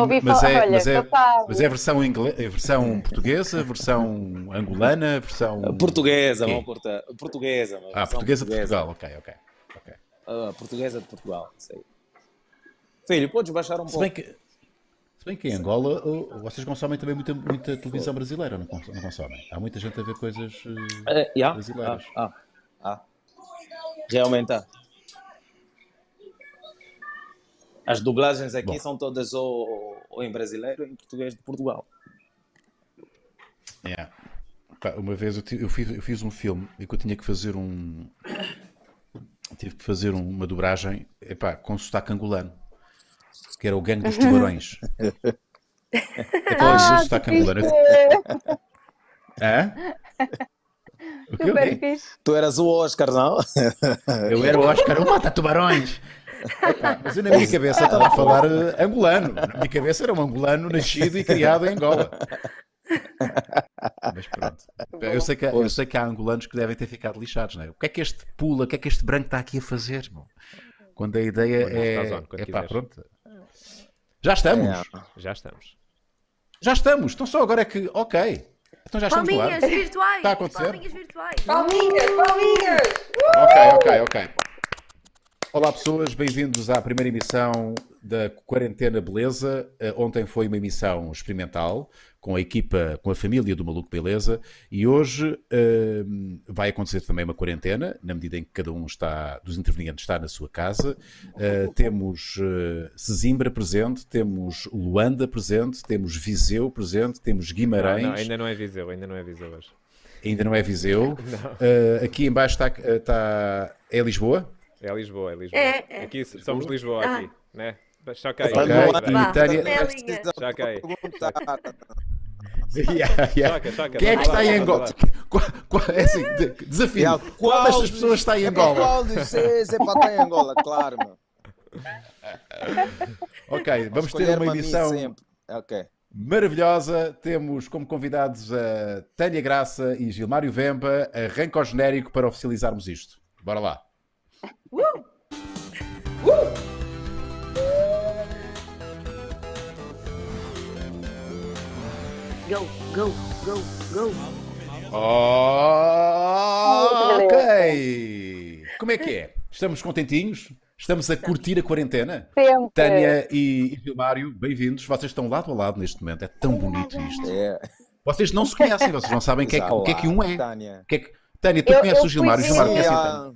ouvi mas, falar, é, olha, mas, é, mas é a versão, é versão portuguesa, versão angolana, versão. Portuguesa, vamos cortar. Portuguesa, Ah, versão portuguesa de Portugal, ok, ok. ok. Ah, portuguesa de Portugal, isso aí. Filho, podes baixar um Se pouco. bem que, se bem que em Angola vocês consomem também muita, muita televisão brasileira, não, cons- não consomem? Há muita gente a ver coisas. É, yeah, brasileiras. ah, ah, ah. Realmente há. As dublagens aqui Bom. são todas ou, ou em brasileiro ou em português de Portugal. É. Pá, uma vez eu, eu fiz, eu fiz um filme e que eu tinha que fazer um. Tive que fazer um- uma dobragem epá, com sotaque angolano. Que era o Gangue dos Tubarões. Epá, Ah, o sotaque angolano. Hã? O? O super fixe. Tu eras o Oscar, não? Eu era o Oscar, eu mata tubarões. Epá, mas eu na minha cabeça estava a falar eh, angolano. Na minha cabeça era um angolano nascido e criado em Angola. Mas pronto. Eu sei, que, há- eu sei que há angolanos que devem ter ficado lixados, não é? O que é que este pula, o que é que este branco está aqui a fazer? meu? Quando a ideia Quando é. quando é pá, pronto. Já estamos, É. Já estamos. já estamos. Então só agora é que. Ok. Então já estamos. Palminhas virtuais! Está a acontecer? Palminhas virtuais! Palminhas, palminhas! Ok, ok, ok. Olá pessoas, bem-vindos à primeira emissão da Quarentena Beleza. Eh, Ontem foi uma emissão experimental com a equipa, com a família do Maluco Beleza e hoje eh, vai acontecer também uma quarentena, na medida em que cada um está, dos intervenientes está na sua casa. Eh, temos eh, Sesimbra presente, temos Luanda presente, temos Viseu presente, temos Não, Guimarães. não, ainda não é Viseu, ainda não é Viseu hoje. Ainda não é Viseu. Eh, aqui em baixo está, está é Lisboa. É Lisboa, é Lisboa. É, é. Aqui somos Lisboa, Ah. aqui, né? Choca aí. Ok, Não, e Tânia... Telinha. Choca aí. Yeah, yeah. Choca, choca. Quem é que Vamos lá, está em vamos Angola? Qual, qual, é assim, de- desafio. Yeah, Qual destas pessoas está em Angola? Qual é para estar em Angola, claro, meu. Ok, vamos ter Escolher uma para mim emissão sempre. Ok. maravilhosa. Temos como convidados a Tânia Graça e Gilmário Vemba. Arranca o genérico para oficializarmos isto. Bora lá. Go, go, go, go! Oh, ok. Como é que é? Estamos contentinhos? Estamos a curtir a quarentena? Sempre. Tânia e, Gilmário, bem-vindos. Vocês estão lado a lado neste momento. É tão bonito isto. É. Vocês não se conhecem, vocês não sabem que é que- o que é que um é. Tânia. O que é que- Tânia, tu Eu- conheces eu o Gilmário? O Gilmário conhece a. Tânia.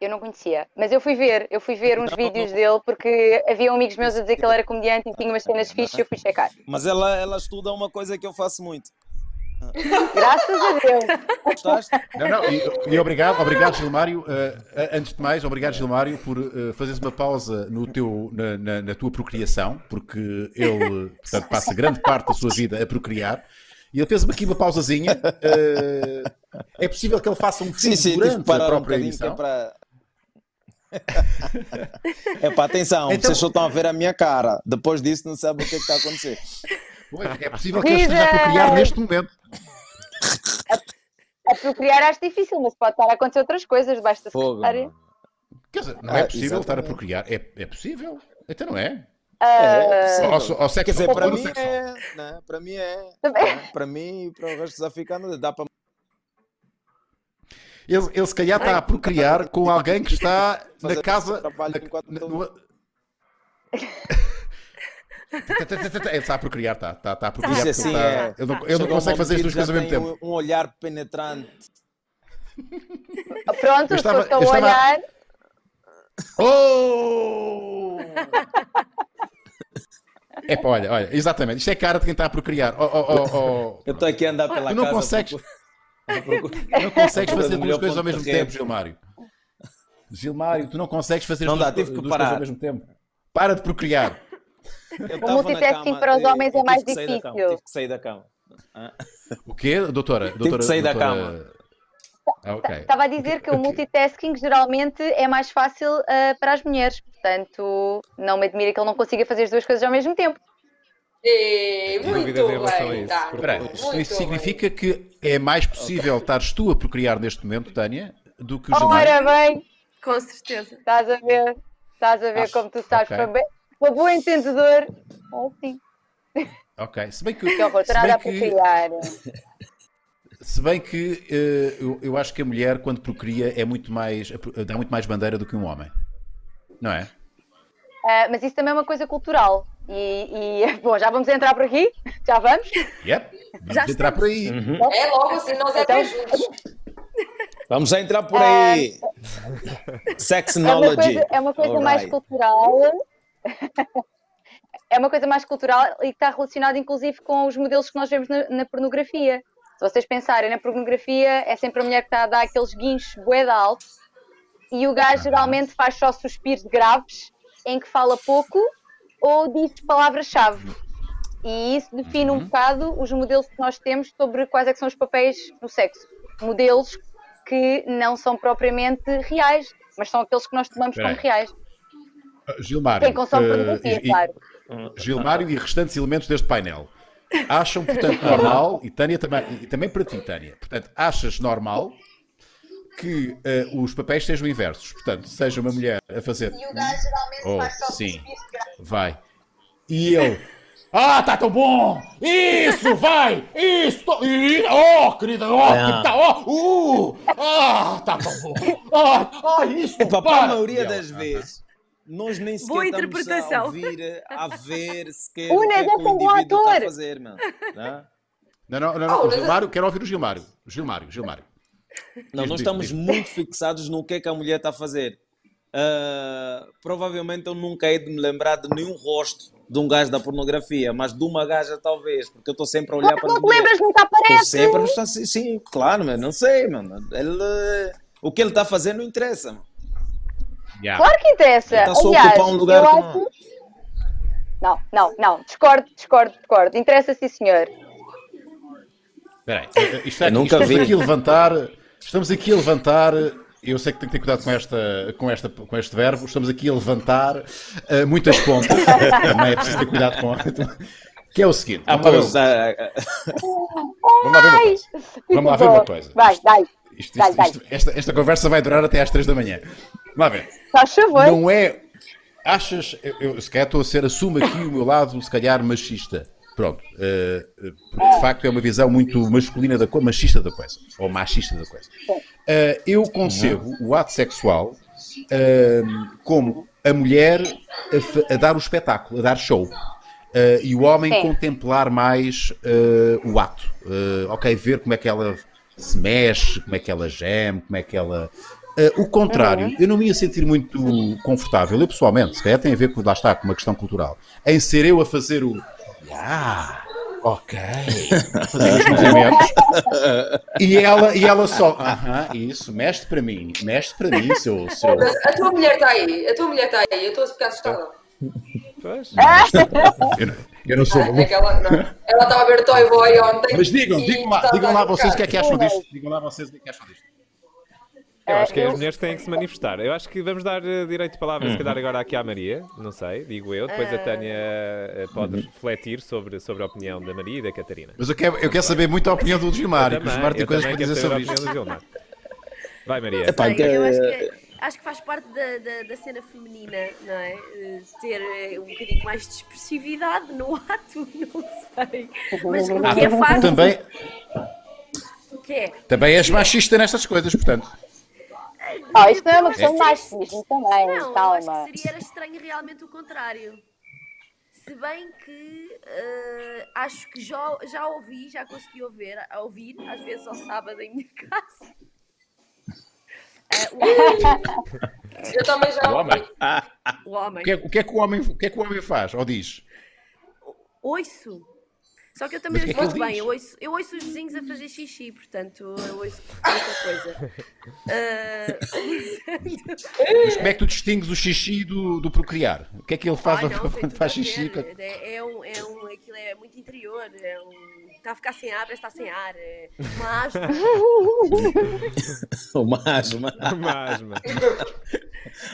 Eu não conhecia, mas eu fui ver, eu fui ver uns vídeos dele porque havia amigos meus a dizer que ele era comediante e tinha umas cenas fixes e eu fui checar. Mas ela, ela estuda uma coisa que eu faço muito. Graças a Deus. Gostaste? Não, não, e, e obrigado, obrigado Gilmário. Uh, antes de mais, obrigado Gilmário por uh, fazeres uma pausa no teu, na, na- na tua procriação, porque ele portanto, passa grande parte da sua vida a procriar. E ele fez-me aqui uma pausazinha. Uh, é possível que ele faça um filme Sim, sim, durante a um própria bocadinho que é emissão? para. É para atenção, Então- vocês só estão a ver a minha cara. Depois disso, não sabem o que é que está a acontecer. Pois, é possível que ele esteja a procriar neste momento. A procriar acho difícil, mas pode estar a acontecer outras coisas debaixo da Fogo. secretária. Quer dizer, não Ah, é possível estar a procriar. É, é possível. Então não é? É, Ah, possível. Ou, ou, ou sexo, Quer dizer, ou para mim é. Né? Para mim é. Também. Para mim e para o resto dos africanos dá para. Ele, ele se calhar está a procriar com alguém que está na casa. trabalho na- enquanto na- estou- no- Ele está a procriar, está, está, está a procriar. Porque assim ele, está- é. ele não, ele não consegue fazer as duas coisas ao mesmo tem tempo. Um, olhar penetrante. pronto, Eu estava- fosse a eu estava- olhar, Oh! É olha, olha, exatamente. Isto é cara de quem está a procriar. Oh, oh, oh, oh. Eu estou aqui a andar pela Tu não casa. consegues- procura- Não consegues fazer do duas coisas ao mesmo tempo. Gilmário. Gilmário, tu não consegues fazer Não as dá, duas, tive que duas parar. coisas ao mesmo tempo. Para de procriar. Eu O multitasking cama, para os eu- homens é eu mais tive que sair da cama, difícil. Tive que sair da cama. Ah, O quê, doutora? doutora que sair da doutora- Ah, ok. Estava a dizer que o multitasking geralmente é mais fácil ah, para as mulheres, portanto não me admira que ele não consiga fazer as duas coisas ao mesmo tempo. Tenho muito dúvidas em relação a bem, isso, muito isso bem. significa que é mais possível estares tu a procriar neste momento, Tânia, do que o Gilmário? Ora bem, Com certeza. estás a ver, estás a ver Acho- como tu sabes ok. para bem. Para bom entendedor, é assim. Ok. Se bem que, Que horror, se estou bem nada a que, procriar. se bem que eh, eu, eu acho que a mulher, quando procria, é muito mais, dá muito mais bandeira do que um homem. Não é? Ah, mas isso também é uma coisa cultural. E, e, bom, já vamos entrar por aqui? Já vamos? Yep. Vamos Já entrar por aí. É logo assim, nós é Então- bem juntos. Vamos já entrar por aí. É uma Sexnology. coisa, é uma coisa mais Alright. cultural. é uma coisa mais cultural e que está relacionada inclusive com os modelos que nós vemos na, na pornografia. Se vocês pensarem na pornografia, é sempre a mulher que está a dar aqueles guinchos bué de alto e o gajo geralmente faz só suspiros graves em que fala pouco ou diz palavras-chave. E isso define um bocado os modelos que nós temos sobre quais é que são os papéis no sexo. Modelos que não são propriamente reais, mas são aqueles que nós tomamos como Espera aí. reais. Gilmário. Quem consome eh, pornografia, e- claro. Gilmário e restantes elementos deste painel. Acham, portanto, normal, e Tânia também, e também para ti, Tânia, portanto, achas normal que eh, os papéis sejam inversos? Portanto, seja uma mulher a fazer. E o gajo geralmente Oh, faz só sim. Vai. E ele. Ah, tá tão bom! Isso, vai! Isso! Oh, querida, oh, Ah. que tá, oh, uh! Ah, tá tão bom! Ah, ah isso! Epá, para para! a maioria ela, das ah, vezes, nós nem sequer Boa estamos a interpretação. ouvir, a ver sequer O o que é que é o um bom indivíduo está a ator. fazer, mano. Não? Não, não, não, Oh. O Gilmário, quero ouvir o Gilmário. Gilmário, Gilmário. Não, nós estamos muito fixados no que é que a mulher está a fazer. Ah, provavelmente eu nunca hei de me lembrar de nenhum rosto de um gajo da pornografia, mas de uma gaja talvez, porque eu estou sempre a olhar para Não te lembras, nunca aparece. sempre a estar sim, sim, claro, mano, não sei, mano. Ele, o que ele está a fazer não interessa, mano. Yeah. Claro que interessa. Está só a Aliás, ocupar um lugar eu que acho... Não, não, não. Discordo, discordo, discordo. Interessa sim, senhor. Espera aí. Isto é, Eu nunca estamos vi. aqui levantar. Estamos aqui a levantar. Eu sei que tenho que ter cuidado com, esta, com, esta, com este verbo. Estamos aqui a levantar eh, muitas pontas. Também é preciso ter cuidado com. Que é o seguinte. Ah, Vamos lá ver pois, uma- vamos lá ver uma coisa. Vamos lá ver uma coisa. Vai, vai. Isto- isto- isto- esta, esta conversa vai durar até às 3 da manhã. Vamos lá ver. Faz favor. Não é. Achas. Eu, eu se calhar estou a ser. Assumo aqui o meu lado, se calhar, machista. Pronto. eh, porque de facto é uma visão muito masculina da coisa, machista da coisa. Ou machista da coisa. Eh, eu concebo o ato sexual eh, como a mulher a, a dar o espetáculo, a dar show. E o homem Sim. contemplar mais o ato. Ok, ver como é que ela se mexe, como é que ela geme, como é que ela. Eh, o contrário, eu não me ia sentir muito confortável, eu pessoalmente, se calhar tem a ver com, lá está, com uma questão cultural, em ser eu a fazer o. Ah, ok. E ela, e ela só. Aham, isso, mexe para mim, mexe para mim, seu. seu... A tua mulher está aí, a tua mulher está aí, eu estou a ficar assustada. Pois. Eu, não- eu não sou É maluco. que ela, estava a ver Toy Boy ontem. Mas digam, digam lá, digam lá vocês o que é que acham disto. Digam lá vocês o que é que acham disto. Eu acho que Eh, as eu- mulheres têm que se manifestar. Eu acho que vamos dar eh, direito de palavra, se calhar, agora aqui à Maria. Não sei, digo eu. Depois a Tânia eh, pode refletir sobre, sobre a opinião da Maria e da Catarina. Mas eu quero, eu quero saber muito a opinião do Gilmário, Eu que o também, Gilmário tem eu coisas também para dizer sobre opinião isto. do Gilmar. Vai, Maria. Que- eu acho que, acho que faz parte da, da, da cena feminina, não é? Eh, Ter eh, um bocadinho mais de expressividade no ato, não sei. Mas o Ah, que é fácil. também, O que é? também és machista nestas coisas, portanto. Ah, isto não é uma questão de machismo também, Não, eu calma. acho que seria estranho realmente o contrário. Se bem que eh, acho que já, já ouvi, já consegui ouvir, ouvir, às vezes ao sábado em minha casa. O, homem, Eu também já O homem. ouvi. o homem. O que, é, o que é que o homem, o que é que o homem faz? Ou diz? Ouço. Só que eu também é ouço muito bem. Eu ouço, eu ouço os vizinhos a fazer xixi, portanto, eu ouço muita coisa. Ah, Mas como é que tu distingues o xixi do, do procriar? O que é que ele faz ai, não, quando faz xixi? É, é um, é um, aquilo é muito interior. É um, está a ficar sem ar, parece está sem ar. É uma asma. O mais. Mas, mas-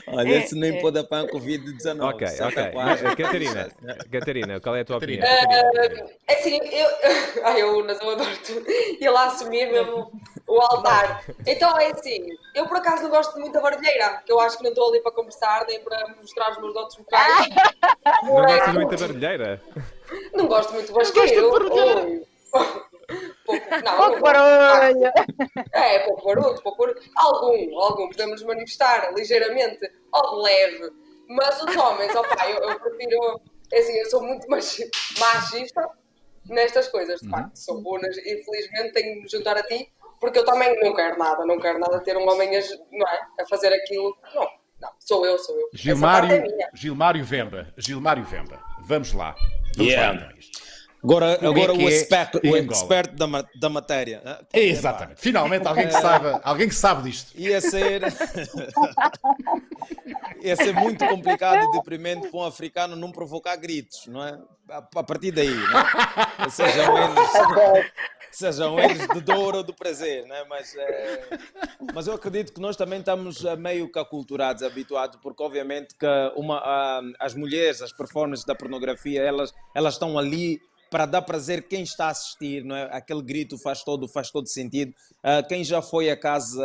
Olha, É, esse nem é. pode apanhar Covid-19. Ok, ok. tá Mas, quase. eh, Catarina, Catarina, qual é a tua opinião? Catarina. Catarina. É assim, eu. Ai, eu, Unas, eu adoro-te. E lá assumir mesmo o altar. Então é assim, eu por acaso não gosto muito da barulheira, que eu acho que não estou ali para conversar, nem para mostrar os meus outros vocais. Não gostas buraco. muito da barulheira? Não gosto muito de basqueiro. Oi. Pouco, não, Pouco barulho. É, pouco barulho, pouco barulho. Algum, algum, podemos manifestar ligeiramente ou de leve. Mas os homens, opá, eu, eu prefiro. é Assim, eu sou muito machi- machista nestas coisas, de facto. Sou bonas e infelizmente tenho de me juntar a ti, porque eu também não quero nada, não quero nada ter um homem a, não é, a fazer aquilo. Não, não, sou eu, sou eu. Parte é Gilmário, minha. Gilmário Vemba. Gilmário Vemba. Vamos lá. Vamos Yeah. lá então isto. Agora, Como é agora que o, é expert, o em Angola? expert da, da matéria. Ah, Exatamente. Finalmente alguém que saiba, alguém que sabe disto. Ia ser. ia ser muito complicado e deprimente para um africano não provocar gritos, não é? A, a partir daí, não é? Sejam eles, sejam eles de dor ou do prazer, né? Mas, é, mas eu acredito que nós também estamos eh, meio que aculturados, habituados, porque obviamente que uma, ah, as mulheres, as performances da pornografia, elas, elas estão ali para dar prazer quem está a assistir, não é? Aquele grito faz todo, faz todo sentido. Ah, quem já foi a casa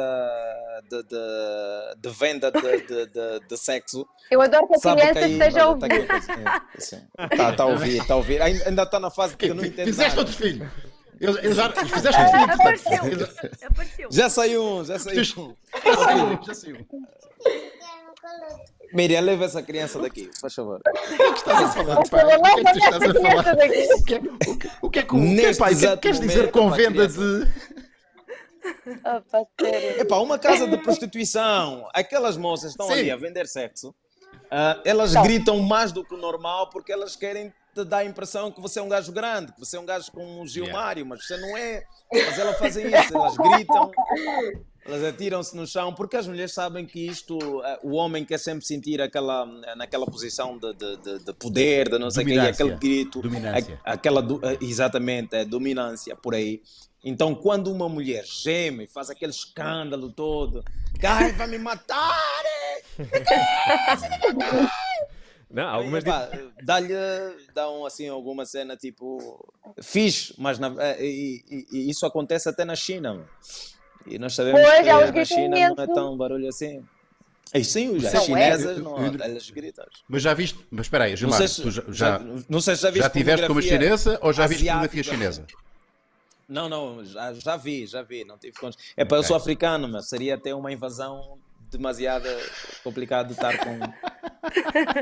de, de- de venda de, de- de- de sexo Eu adoro que a que criança aí esteja a tá ouvir. a coisa. É, assim. Tá, a ouvir, está a ouvir. Ainda está na fase que eu não entendo Fizeste nada. outro filho. Eu, eu já, fizeste outro filho, Apareceu. portanto. Apareceu. Já saiu um, já saiu um. Já saiu, já saiu. Miriam, leva essa criança daqui, faz favor. Estás a falar, pai? O que é que tu estás a falar? O que é, o que, o que, o que é que, o que, Neste pai, o que é que queres dizer com venda criança. de. Opa, sério. Epá, uma casa de prostituição, aquelas moças estão Sim. ali a vender sexo, ah, elas Então. gritam mais do que o normal porque elas querem te dar a impressão que você é um gajo grande, que você é um gajo com um Gilmário, mas você não é. Mas elas fazem isso, elas gritam, elas atiram-se no chão, porque as mulheres sabem que isto, ah, o homem quer sempre sentir aquela, naquela posição de, de, de- de poder, de não sei o quê, aquele grito, Dominância. a- aquela, ah, exatamente, é dominância por aí. Então, quando uma mulher geme, faz aquele escândalo todo, ai, vai me matar! Não, algumas Dá-lhe, dão assim alguma cena tipo fixe, mas na- eh, e, e- e isso acontece até na China. E nós sabemos Pois, que gritam China não é tão barulho assim. E sim, os Não é? chinesas, Eu- não, elas gritam. Mas já viste. Mas espera aí, Não Gilmar, sei, se, tu já, já, não sei se já viste já tiveste com uma pornografia chinesa ou já viste asiática. chinesa? Não, não, já, já vi, já vi, não tive contas. É para eu sou africano, mas seria até uma invasão demasiado complicado de estar com.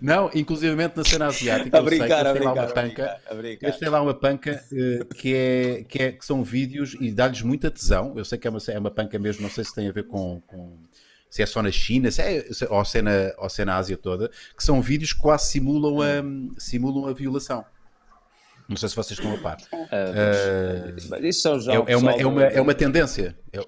Não, inclusivamente na cena asiática. A eu sei que brincar, a eles têm lá brincar, uma a panca. brincar, a brincar. Lá uma panca que, é, que, é, que são vídeos e dá-lhes muita tesão. Eu sei que é uma, é uma panca mesmo, não sei se tem a ver com. com- se é só na China, se é, se- ou, se é na, ou se é na Ásia toda, que são vídeos que quase simulam a, simulam a violação. Não sei se vocês estão a par. Mas Isso são já É, é uma, é, uma, é uma tendência. É-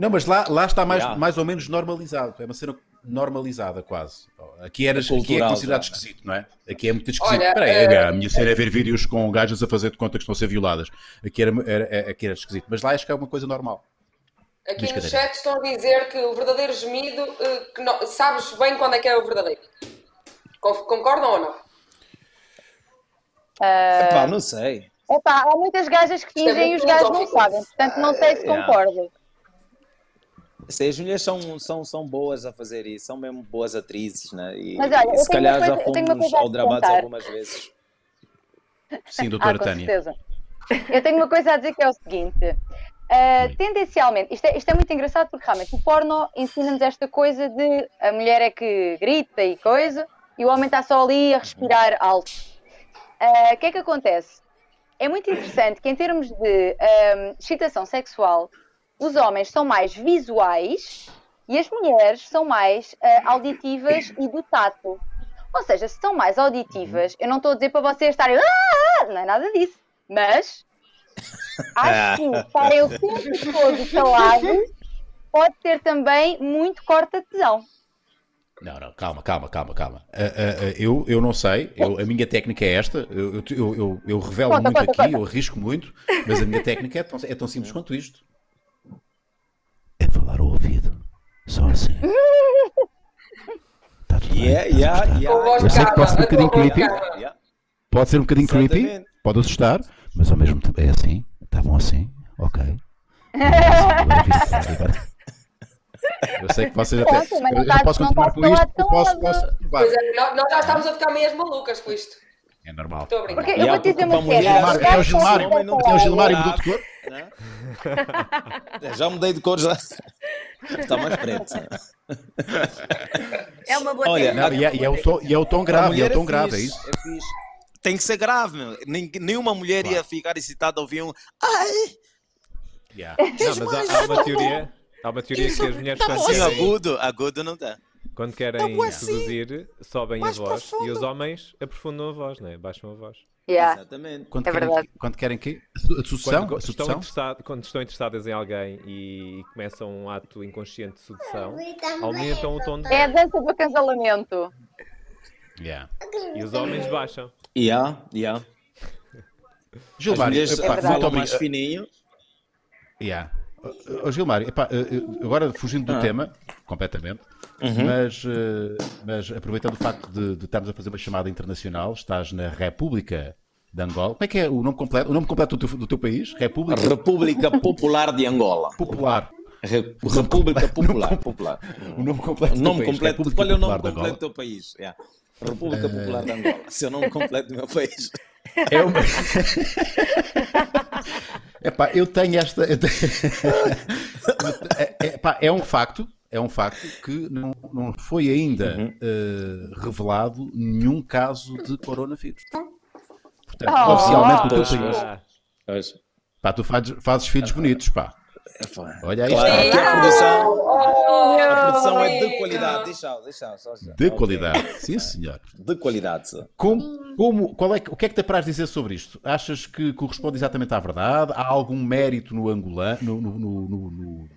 Não, mas lá, lá está mais, Yeah. mais ou menos normalizado. É uma cena normalizada quase. Aqui, era, aqui é considerado já. esquisito, não é? Aqui é muito esquisito. Olha, Espera aí, eh, a minha cena é ver vídeos com gajas a fazer de conta que estão a ser violadas. Aqui era, era, era- aqui era esquisito. Mas lá acho que é uma coisa normal. Aqui Diz, no chat estão a dizer que o verdadeiro gemido, eh, que não- sabes bem quando é que é o verdadeiro. Con- Concordam ou não? Epá, não sei. Opa, há muitas gajas que é fingem e os gajos não sabem, portanto não sei se Yeah. concordo. As mulheres são, são, são boas a fazer isso, são mesmo boas atrizes, né? E, Mas olha, e se calhar já coisa- uma fomos coisa a aldrabados acrescentar. algumas vezes. Sim, Ah, doutora com Tânia. certeza. Eu tenho uma coisa a dizer que é o seguinte. ah, tendencialmente, isto é, isto é muito engraçado porque realmente o porno ensina-nos esta coisa de a mulher é que grita e coisa e o homem está só ali a respirar alto. Ah, O que é que acontece? É muito interessante que em termos de ah, excitação sexual, os homens são mais visuais e as mulheres são mais ah, auditivas e do tato. Ou seja, se são mais auditivas, eu não estou a dizer para vocês estarem. "Ah!" Não é nada disso. Mas acho que estarem o tempo todo calados pode ter também muito corta-tesão. Não, não, calma, calma, calma, calma. Ah, ah, ah, eu, eu não sei, eu- a minha técnica é esta, eu, eu, eu, eu- eu revelo Conta, muito conta, aqui, conta. eu arrisco muito, mas a minha técnica é tão, é tão simples quanto isto. Falar ao ouvido, só assim. Tá tudo bem, Yeah, a yeah, yeah. Eu sei que pode ser um bocadinho creepy. Yeah. Pode ser um bocadinho creepy, pode assustar, mas ao mesmo tempo é assim, está bom assim, ok. Agora- Eu sei que vocês até. Pronto, não Eu, posso continuar com isto. posso, posso. Pois é, nós, já estamos a ficar meias malucas com isto. É normal. A. Porque eu vou te dizer uma os é o Gilmar, É o. Gilmar e mudou de cor? Né? Já mudei de cor já. Está mais preto. É uma boa Olha. Não, e, é, e é o tom, e é o tom A grave, e é o tom grave, é isso? é fixe. Tem que ser grave, meu. Nenhuma mulher ia ficar excitada ao ouvir um. Ai, Yeah. Não, mas há, há uma teoria. Há uma teoria que as mulheres quando assim, agudo. Agudo não dá. Quando querem seduzir, sobem a voz e os homens aprofundam a voz, né? baixam a voz. Yeah. Exatamente. Quando, É querem, verdade. quando querem quê? A sucessão? Quando, A estão quando estão interessadas em alguém e começam um ato inconsciente de sedução, aumentam o tom de É a voz dança do acasalamento. Yeah. e os homens baixam. Yeah, yeah. As Gilmar, É muito falam mais obrigado. fininho. Yeah. Ó, Gilmar, epá, eh, eh, agora fugindo do Ah. tema, completamente, Uhum. mas, eh, mas aproveitando o facto de, de estarmos a fazer uma chamada internacional, estás na República de Angola. Como é que é o nome completo, o nome completo do teu, do teu país? República República Popular de Angola. Popular. Re- República Popular. Popular. O nome completo O do nome completo. Qual é o nome completo do teu país? Yeah. República Popular de Angola. É o nome completo do meu país. É uma... Epá, eu tenho esta. tenho- é, é, é um facto, é um facto que não, não foi ainda Uhum. eh, revelado nenhum caso de coronavírus. Portanto, Oh. oficialmente o teu país. Pá, tu fazes, fazes filhos bonitos, pá. Olha aí, Claro, está. a produção, Oh, a produção é de amigo. qualidade. Deixa, deixa, só já. De qualidade, sim senhor. De qualidade. Como, como, qual é, o que é que te apraz dizer sobre isto? Achas que corresponde exatamente à verdade? Há algum mérito no angolano, no, no, no- no-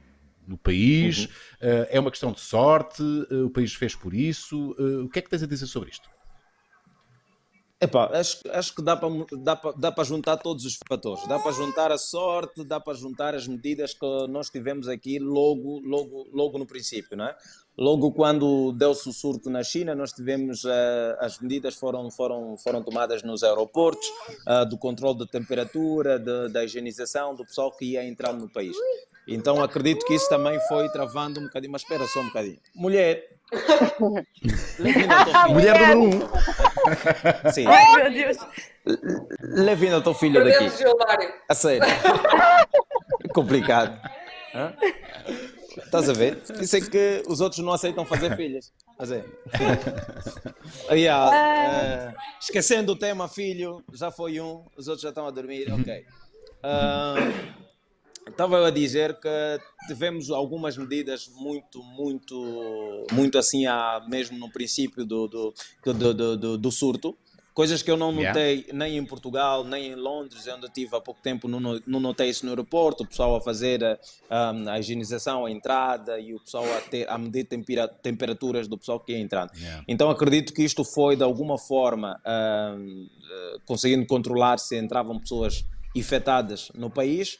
no- país? Eh, é uma questão de sorte? Eh, o país fez por isso? Eh, o que é que tens a dizer sobre isto? Epá, acho, acho que dá para dá dá juntar todos os fatores. Dá para juntar a sorte, dá para juntar as medidas que nós tivemos aqui logo, logo, logo no princípio, não é? Logo quando deu-se o surto na China, nós tivemos eh, as medidas foram foram foram tomadas nos aeroportos, ah, do controle da temperatura, de- da higienização do pessoal que ia entrar no país. Então acredito que isso também foi travando um bocadinho. Mas espera só um bocadinho. Mulher. Mulher número um. Sim. Ai, meu Deus. Levina o teu filho daqui. Perdemos Gilmário. A sério. Complicado. Hã? Estás a ver? Isso é que os outros não aceitam fazer filhas. Mas é. Aí, ah, eh, esquecendo o tema filho, já foi um, os outros já estão a dormir, ok. Ah, Estava eu a dizer que tivemos algumas medidas muito, muito, muito assim, a, mesmo no princípio do, do, do, do- do surto. Coisas que eu não Yeah. notei nem em Portugal, nem em Londres, onde eu estive há pouco tempo, não, no- não notei isso no aeroporto, o pessoal a fazer a, a- a higienização, a entrada e o pessoal a, ter, a medir tempera- temperaturas do pessoal que ia entrando. Yeah. Então acredito que isto foi de alguma forma eh, conseguindo controlar se entravam pessoas infectadas no país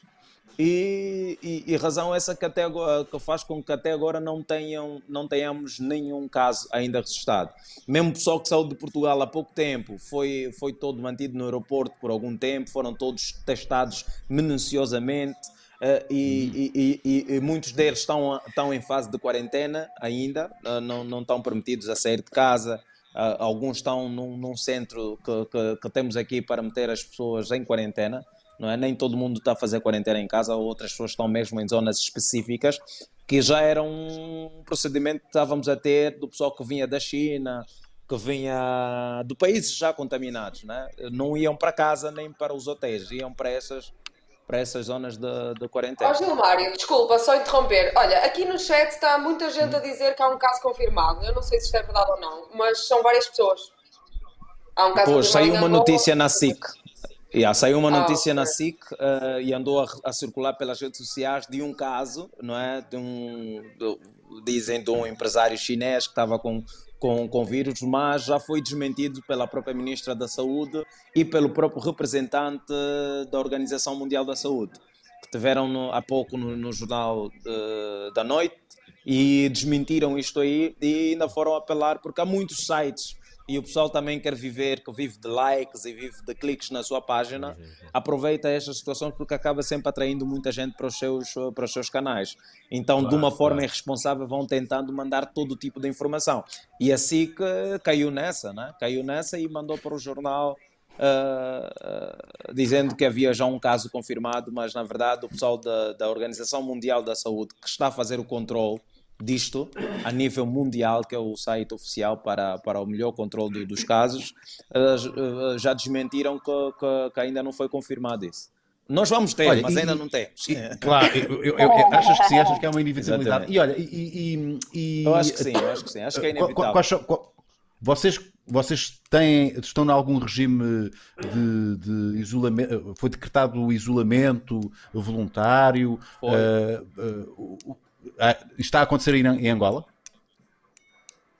e, e, e razão essa que, até agora, que faz com que até agora não, tenham, não tenhamos nenhum caso ainda registrado. Mesmo o pessoal que saiu de Portugal há pouco tempo foi, foi todo mantido no aeroporto por algum tempo, foram todos testados minuciosamente. eh, e, e- e- muitos deles estão, estão em fase de quarentena ainda, eh, não, não estão permitidos a sair de casa. Ah, alguns estão num, num centro que, que- que temos aqui para meter as pessoas em quarentena não é? Nem todo mundo está a fazer quarentena em casa, outras pessoas estão mesmo em zonas específicas, que já era um procedimento que estávamos a ter do pessoal que vinha da China, que vinha de países já contaminados, né? não iam para casa nem para os hotéis, iam para essas, para essas zonas de, de Ó quarentena. Gilmário, desculpa, só interromper. Olha, aqui no chat está muita gente a dizer que há um caso confirmado. Eu não sei se isto é verdade ou não, mas são várias pessoas. Há um caso Pois, confirmado saiu uma notícia na SIC. Yeah, saiu uma Ah, notícia na ok. SIC eh, e andou a, a circular pelas redes sociais de um caso, não é? De um, do- dizem de um empresário chinês que estava com, com, com vírus, mas já foi desmentido pela própria Ministra da Saúde e pelo próprio representante da Organização Mundial da Saúde, que tiveram no- há pouco no, no Jornal da Noite e desmentiram isto aí e ainda foram apelar, porque há muitos sites e o pessoal também quer viver, que vive de likes e vive de cliques na sua página, aproveita estas situações porque acaba sempre atraindo muita gente para os seus, para os seus canais. Então, de uma forma irresponsável, vão tentando mandar todo tipo de informação. E assim que caiu nessa, né? Caiu nessa e mandou para o jornal Uh, uh, dizendo que havia já um caso confirmado, mas na verdade o pessoal da, da Organização Mundial da Saúde que está a fazer o controle disto a nível mundial, que é o site oficial para, para o melhor controle dos casos, uh, já desmentiram que, que, que, ainda não foi confirmado isso. Nós vamos ter, olha, mas e, ainda não temos. E, claro, eu, eu, eu, achas que sim, achas que é uma inevitabilidade. E olha, e, e, Eu acho que sim, eu acho que sim, acho que é inevitável. Quais, vocês, vocês têm, estão em algum regime de, de, isolamento? Foi decretado o isolamento voluntário? Uh, uh, está a acontecer em Angola?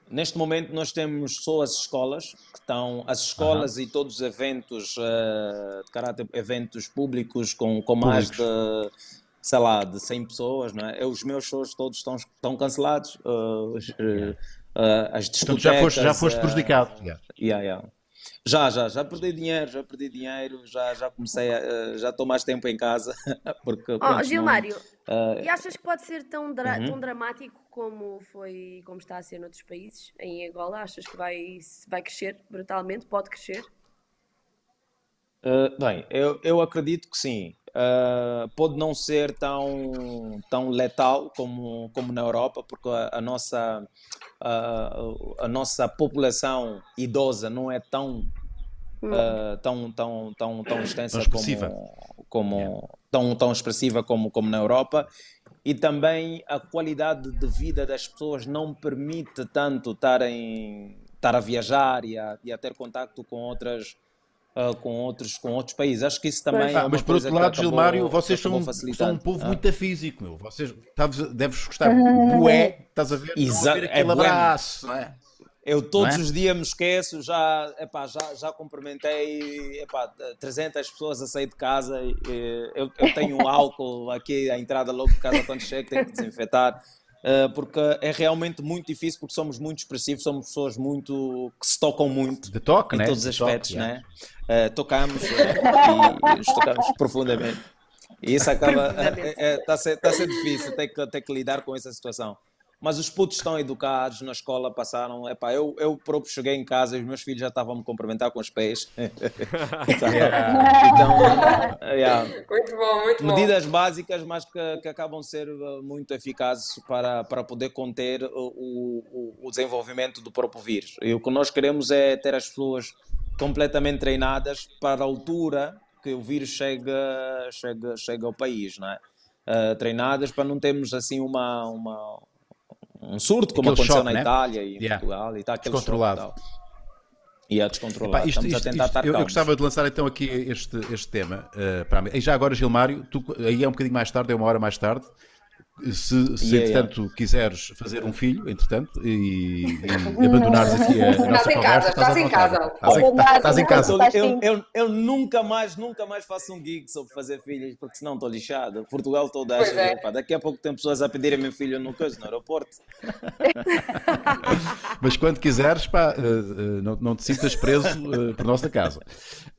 Neste momento nós temos só as escolas que estão, as escolas uhum. e todos os eventos uh, de caráter, eventos públicos com, com mais de, sei lá, de 100 pessoas, não é? Os meus shows todos estão, estão cancelados. Uh, uh, as discotecas... Portanto, já foste, já foste prejudicado. Yeah. Yeah, yeah. Já, já, já perdi dinheiro, já perdi dinheiro, já, já comecei a, eh, já estou mais tempo em casa. Porque, oh, Gilmário, uh, e achas que pode ser tão, dra uhum. tão dramático como foi, como está a ser noutros países, em Angola? Achas que vai, vai crescer brutalmente? Pode crescer? Uh, bem, eu, eu acredito que sim. Uh, pode não ser tão, tão letal como, como na Europa, porque a, a nossa, a, a, nossa população idosa não é tão, uh, tão, tão, tão, tão extensa tão como, como yeah. tão, tão expressiva como, como na Europa. E também a qualidade de vida das pessoas não permite tanto estarem, estar a viajar e a, e a ter contato com outras uh, com, outros, com outros países. Acho que isso também ah, é Mas por outro lado, acabou, Gilmário, vocês são, são um povo ah. muito físico, meu. Vocês deves gostar bué, estás a ver? Exato, é aquele abraço, não é? Eu todos é? os dias me esqueço, já, epá, já, já cumprimentei epá, 300 pessoas a sair de casa. Eu, eu tenho um álcool aqui à entrada logo de casa quando chego, tenho que desinfetar. Uh, porque é realmente muito difícil, porque somos muito expressivos, somos pessoas muito que se tocam muito de toque, em né? todos os aspectos, toque, né? Uh, tocamos uh, e nos tocamos profundamente. E isso acaba. Está é, é, a, ser, tá a ser difícil, ter que, ter que lidar com essa situação. Mas os putos estão educados, na escola passaram. Epá, eu, eu próprio cheguei em casa e os meus filhos já estavam a me cumprimentar com os pés. então, yeah. muito bom, muito medidas bom. básicas, mas que, que acabam ser uh, muito eficazes para, para poder conter o, o, o desenvolvimento do próprio vírus. E o que nós queremos é ter as pessoas completamente treinadas para a altura que o vírus chega, chega, chega ao país, não é? Uh, treinadas para não termos assim uma, uma, um surto, como aquele aconteceu choque, na né? Itália e yeah. Portugal e tal, descontrolado. E é descontrolado. Epá, isto, Estamos isto, a tentar isto, estar eu, eu, gostava de lançar então aqui este, este tema uh, para mim. E já agora, Gilmário, tu, aí é um bocadinho mais tarde, é uma hora mais tarde. Se, se yeah, entretanto yeah. quiseres fazer um filho, entretanto, e, e abandonares aqui a, a nossa estás conversa, estás em casa. Estás em casa. Estás em casa. Eu, eu, eu, nunca mais, nunca mais faço um gig sobre fazer filhos, porque senão estou lixado. Portugal toda acha, é. Daqui a pouco tem pessoas a pedirem meu filho no coisa, no aeroporto. Mas quando quiseres, pá, uh, uh, não, não te sintas preso uh, por nossa casa.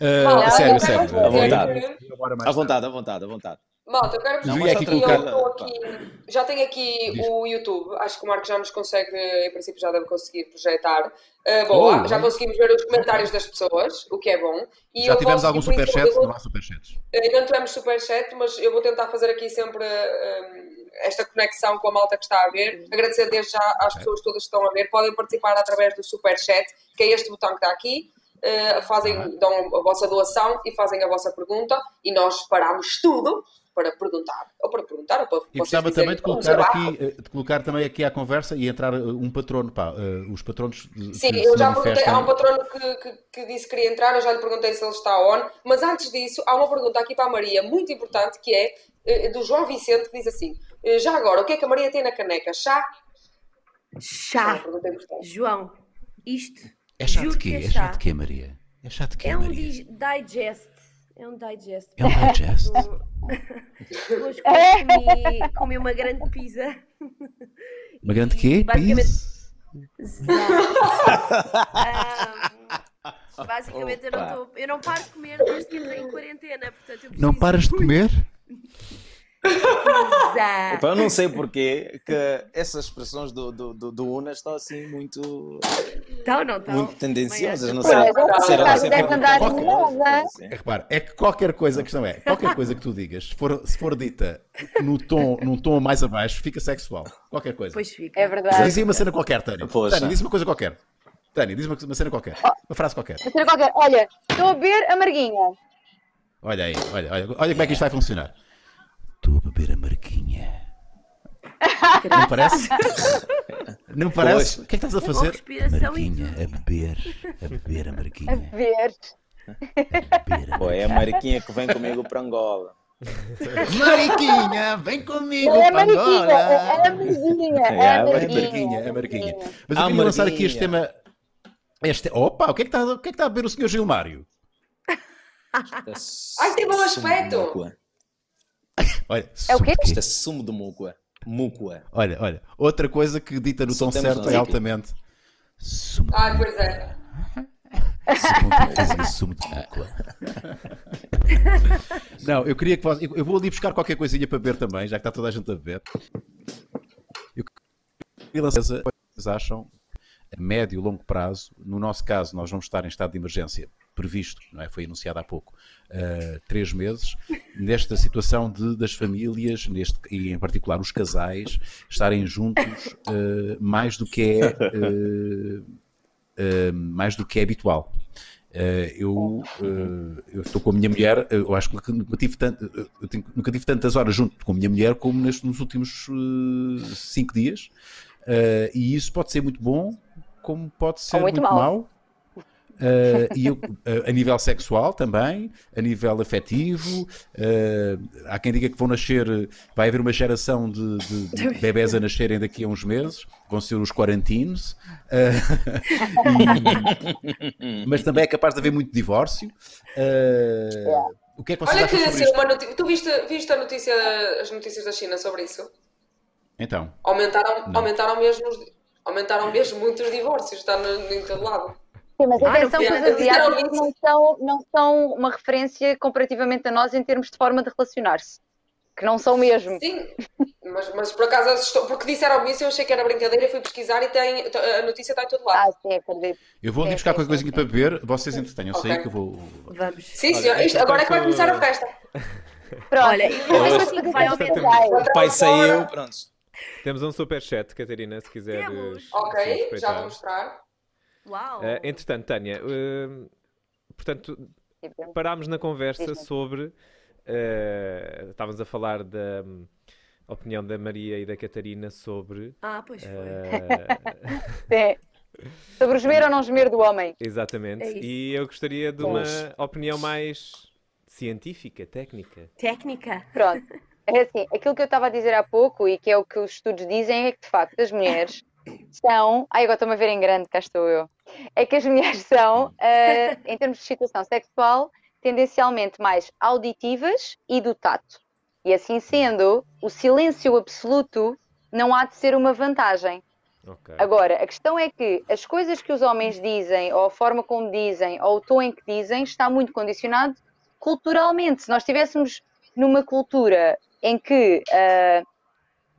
Uh, sério, sério. À vontade. À vontade, à vontade, à vontade. Malta, eu quero vos dizer que eu aqui, já tenho aqui Diz. o YouTube, acho que o Marco já nos consegue, em princípio já deve conseguir projetar. Uh, boa, oh, já conseguimos ver os comentários das pessoas, o que é bom. E já tivemos algum superchat? Não há superchats. Ainda não tivemos superchat, mas eu vou tentar fazer aqui sempre um, esta conexão com a malta que está a ver. Agradecer desde já às pessoas todas que estão a ver. Podem participar através do superchat, que é este botão que está aqui. Uh, fazem, dão a vossa doação e fazem a vossa pergunta e nós paramos tudo para perguntar, ou para perguntar, ou para E gostava também de colocar, aqui, eh, de colocar também aqui à conversa e entrar eh, um patrono, pá, os patronos... Sim, eu já perguntei, há um patrono que, que, que, disse que queria entrar, eu já lhe perguntei se ele está on, mas antes disso, há uma pergunta aqui para a Maria, muito importante, que é do João Vicente, que diz assim, já agora, o que é que a Maria tem na caneca? Chá? Chá. João, isto... É chá de quê? É, é chá de quê, Maria? É chá de quê, é Maria? um digest é um digest. É um digest. Hoje comi, comi uma grande pizza Uma grande quê? Pizza? Ah, basicamente, eu não, tô, eu não paro de comer desde que entrei em quarentena, portanto Não paras de comer? Epá, eu não sei porquê que essas expressões do, do, do, do Una estão assim muito, Então, não, então. muito tendenciosas. Não sei. é, repara, é que qualquer coisa, a questão é, qualquer coisa que tu digas, se for, se for dita no tom, num tom mais abaixo, fica sexual. Qualquer coisa. Pois fica. É verdade. Dizia uma cena qualquer, Tânia. Poxa. Tânia, diz uma coisa qualquer. Tânia, diz uma, uma cena qualquer. Uma frase qualquer. Vou dizer qualquer. Olha, estou a beber amarguinha. Olha aí, olha, olha, olha como é que isto vai funcionar. Estou a beber a marquinha. Não parece? Não parece? Pois. O que é que estás a fazer? e Marquinha, a beber. A beber a A marquinha. beber. A beber a Pô, é a mariquinha que vem comigo para Angola. Mariquinha, vem comigo É a para. Angola. É a. É É, a a É marguinha. marquinha, é marquinha. Mas eu queria lançar aqui este marquinha. tema. Este... Opa, o que, é que está, o que é que está a beber o senhor Gilmário? Ai, tem bom aspecto. Olha, É o sumo quê? de Isto é sumo de mucua. Mucua. Olha, olha, outra coisa que dita no Só tom certo é aqui. altamente. Sumo de Ah, pois é. sumo de fazer sumo de mucua. Não, eu queria que você... Eu vou ali buscar qualquer coisinha para beber também, já que está toda a gente a beber. Eu queria lançar que vocês acham a médio e longo prazo. No nosso caso, nós vamos estar em estado de emergência previsto, não é? Foi anunciado há pouco, uh, três meses, nesta situação de, das famílias, neste, e em particular os casais, estarem juntos uh, mais do que é uh, mais do que é habitual. Uh, eu uh, eu estou com a minha mulher, eu acho que nunca tive, tanto, tenho- nunca tive tantas horas junto com a minha mulher como nestes, nos últimos uh, cinco dias. E isso pode ser muito bom, como pode ser muito muito, mau. mau. Uh, e eu, uh, a nível sexual também, a nível afetivo, uh, há quem diga que vão nascer, vai haver uma geração de, de, de bebés a nascerem daqui a uns meses, vão ser os quarantinos, e- mas também é capaz de haver muito divórcio. Uh, O que é que vocês Olha que assim, uma tu viste, viste a notícia, as notícias da China sobre isso? Então, Aumentaram, Não. aumentaram, mesmo, os- aumentaram mesmo muitos divórcios, está no, em todo lado. Sim, mas Ah, atenção que os asiáticos não são, não são uma referência comparativamente a nós em termos de forma de relacionar-se. Que não são mesmo. Sim, mas, mas por acaso assustou, porque disseram isso, eu achei que era brincadeira e fui pesquisar e tem, a notícia está em todo lado. Ah, sim, acredito. eu vou ali buscar sim, qualquer coisinha para beber, vocês entretenham-se aí Ok. que eu vou. Vamos. Sim, Olha, senhor. Isto, agora é que vai começar a festa. Pronto. Olha, e eu acho assim que vai aumentar. O pai saiu, pronto. Temos um superchat, Catarina, se quiseres. Temos. Ok, já vou mostrar. Uau. Eh, entretanto, Tânia, eh, portanto, parámos na conversa sobre. eh, estávamos a falar da hum, opinião da Maria e da Catarina sobre. Ah, pois foi. Sim. Sobre o gemer ou não gemer do homem. exatamente. É e eu gostaria de uma opinião mais científica, técnica. Técnica. Pronto. É assim, aquilo que eu estava a dizer há pouco e que é o que os estudos dizem é que, de facto, as mulheres são. Ai, agora estou-me a ver em grande, cá estou eu. É que as mulheres são, eh, em termos de excitação sexual, tendencialmente mais auditivas e do tato. E assim sendo, o silêncio absoluto não há de ser uma vantagem. Ok. Agora, a questão é que as coisas que os homens dizem, ou a forma como dizem, ou o tom em que dizem, está muito condicionado culturalmente. Se nós estivéssemos numa cultura em que ah,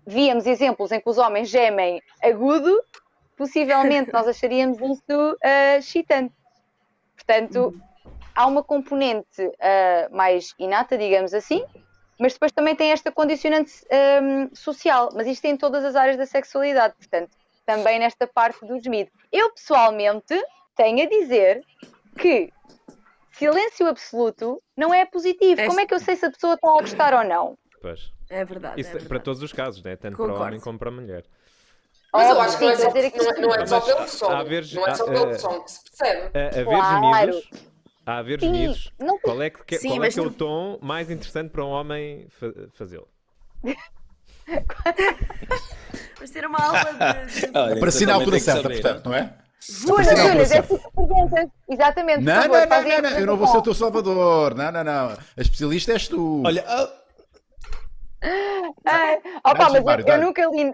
víamos exemplos em que os homens gemem agudo, possivelmente nós acharíamos isso excitante. Portanto, há uma componente ah, mais inata, digamos assim, mas depois também tem esta condicionante hum, social. Mas isto tem em todas as áreas da sexualidade, portanto, também nesta parte do gemido. Eu, pessoalmente, tenho a dizer que silêncio absoluto não é positivo. É- Como é que eu sei se a pessoa está a gostar ou não? Pois. É verdade. Isso é para verdade. todos os casos, né? tanto para o Concordo. homem como para a mulher. Mas eu acho que não é só, não é, não é só Mas pelo há- som. Não é só pelo eh, som que se percebe. A, a ver Claro. gemidos, a haver Sim, gemidos, não- qual é que, que- Sim, qual é, mas que é o tom mais interessante para um homem fa- fazê-lo? Vamos ter uma aula de. Olha, Para isso sinal a altura certa, portanto, não é? Júlia, para é que perguntas. Exatamente, Não, favor, não, não, não, não, eu não vou ser o teu salvador. Não, não, não. A especialista és tu. Olha, ah, Ai, opa, Dá-lhe, mas eu, eu nunca li.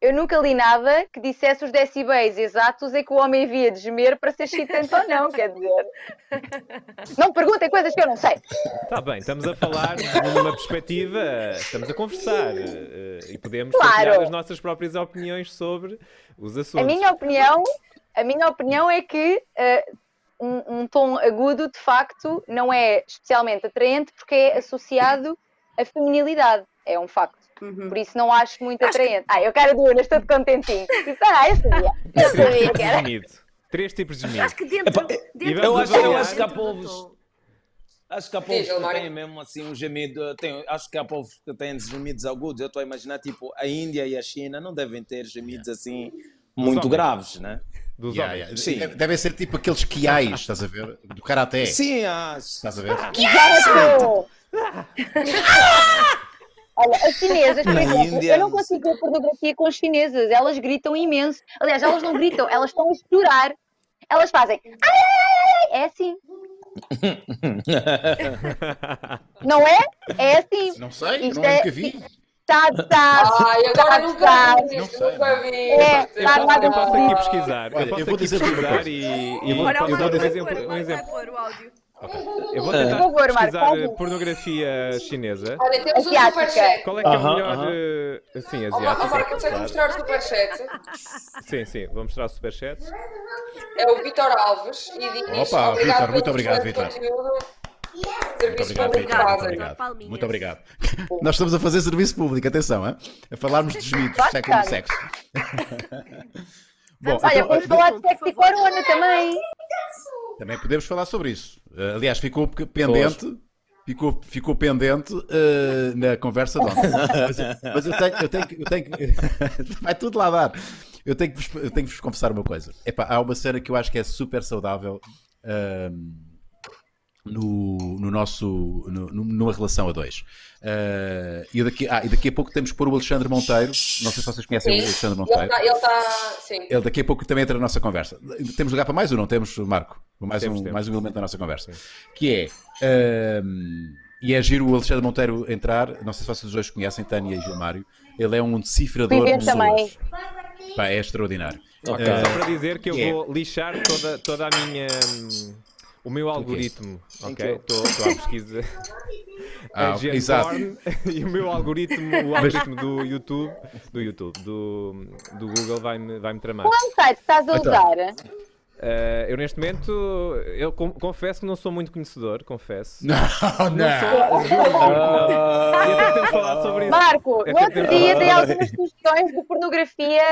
eu nunca li nada que dissesse os decibéis exatos em que o homem havia de gemer para ser excitante ou não, quer dizer. Não me perguntem coisas que eu não sei. Está bem, estamos a falar numa perspectiva, estamos a conversar eh, e podemos Claro. partilhar as nossas próprias opiniões sobre os assuntos. A minha opinião, a minha opinião é que eh, um, um tom agudo, de facto, não é especialmente atraente porque é associado à feminilidade. É um facto. Uhum. Por isso não acho muito atraente. Ah, eu quero duas, estou de contentinho. Tipo, ah, eu sabia. Eu Três sabia tipos que de era. gemido. Três tipos de gemido. Acho que dentro, Epá, dentro eu do acho- eu acho que há do povos-. Acho que há povos que têm mesmo assim um gemido. Tem, acho que há povos que têm gemidos agudos. Eu estou a imaginar, tipo, a Índia e a China não devem ter gemidos assim muito graves, né? Dos Yeah, homens. yeah. Sim. Deve- Devem ser tipo aqueles quiais, estás a ver? Do karaté. Sim, acho. Estás a ver? Olha, as chinesas, por Na exemplo, Índia, eu não consigo ver pornografia com as chinesas, elas gritam imenso. Aliás, elas não gritam, elas estão a chorar. Elas fazem. "Ai, ai, ai, ai", É assim. Não é? É assim. Não sei, Isto não é- nunca vi. Tá, tá. Ai, agora nunca tá, vi Não sei. nunca vi. É, Eu tá posso, eu aqui pesquisar. Olha, eu posso eu vou aqui uma pesquisar e, e Eu vou- eu dou Marco um exemplo. Um exemplo. pôr o áudio. Eu vou Por tentar favor, pesquisar pornografia chinesa. Olha, temos um Asiática. superchat. Qual é que é o melhor, eh, assim, Ó, Marco, asiático? Marco, mostrar o superchat? Sim, sim, vou mostrar o superchat. É o Vitor Alves e diz Opa, obrigado Vitor, muito obrigado, Vitor. Muito Serviço obrigado, público. Muito obrigado. Muito obrigado. Nós estamos a fazer serviço público, atenção, hein? a falarmos de gemidos, Bacana. sexo como sexo. Bom, Olha, então, vamos falar de por sexy favor. corona também. também podemos falar sobre isso. Uh, aliás, ficou pe- pendente. Ficou, ficou pendente uh, na conversa de ontem. Mas, mas eu tenho, eu tenho, que- eu tenho que- Vai tudo lá dar. Eu tenho que vos, eu tenho que vos confessar uma coisa. Epá, há uma cena que eu acho que é super saudável um, no, no nosso. no- numa relação a dois. Uh, e, daqui, ah, e daqui a pouco temos que pôr o Alexandre Monteiro. Não sei se vocês conhecem o Alexandre Ele Monteiro. ele está, sim. Ele daqui a pouco também entra na nossa conversa. Temos lugar para mais ou não? Temos, Marco? Mais, Temos, um, temos. mais um elemento da nossa conversa. Que é. ahm, e é giro o Alexandre Monteiro entrar. Não sei se vocês dois conhecem, Tânia e Gilmário. Ele é um decifrador de pessoas. Pá, é extraordinário. Ok. Ah, Só para dizer que eu Yeah. vou lixar toda, toda a minha. O meu algoritmo, ok? Estou à pesquisa. Ah, Gen exato. Porn e o meu algoritmo, o algoritmo do YouTube, do YouTube, do, do Google vai-me vai -me tramar. Qual site estás a Então. usar? Eh, eu neste momento, eu com- confesso que não sou muito conhecedor, confesso. Não, não. Sou, juro, não. Falar sobre isso. Marco, É no que outro dia dei algumas sugestões de pornografia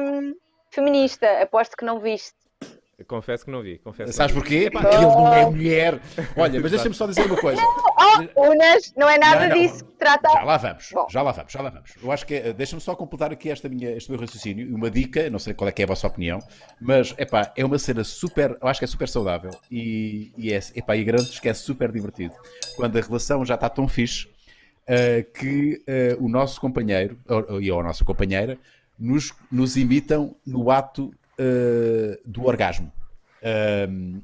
hum, feminista. Aposto que não viste. Confesso que não vi, confesso. Sabes porquê? Porque ele não é mulher. Olha, mas deixa-me só dizer uma coisa. Oh, Unas, não é nada Não, não. disso que trata. Já lá vamos, Bom. já lá vamos, já lá vamos. Eu acho que é- deixa-me só completar aqui esta minha, este meu raciocínio e uma dica, não sei qual é que é a vossa opinião, mas epá, é uma cena super, eu acho que é super saudável e, e é, epá, e garanto que é super divertido. Quando a relação já está tão fixe ah, que ah, o nosso companheiro ou, e ou a nossa companheira nos, nos imitam no ato ah, do orgasmo.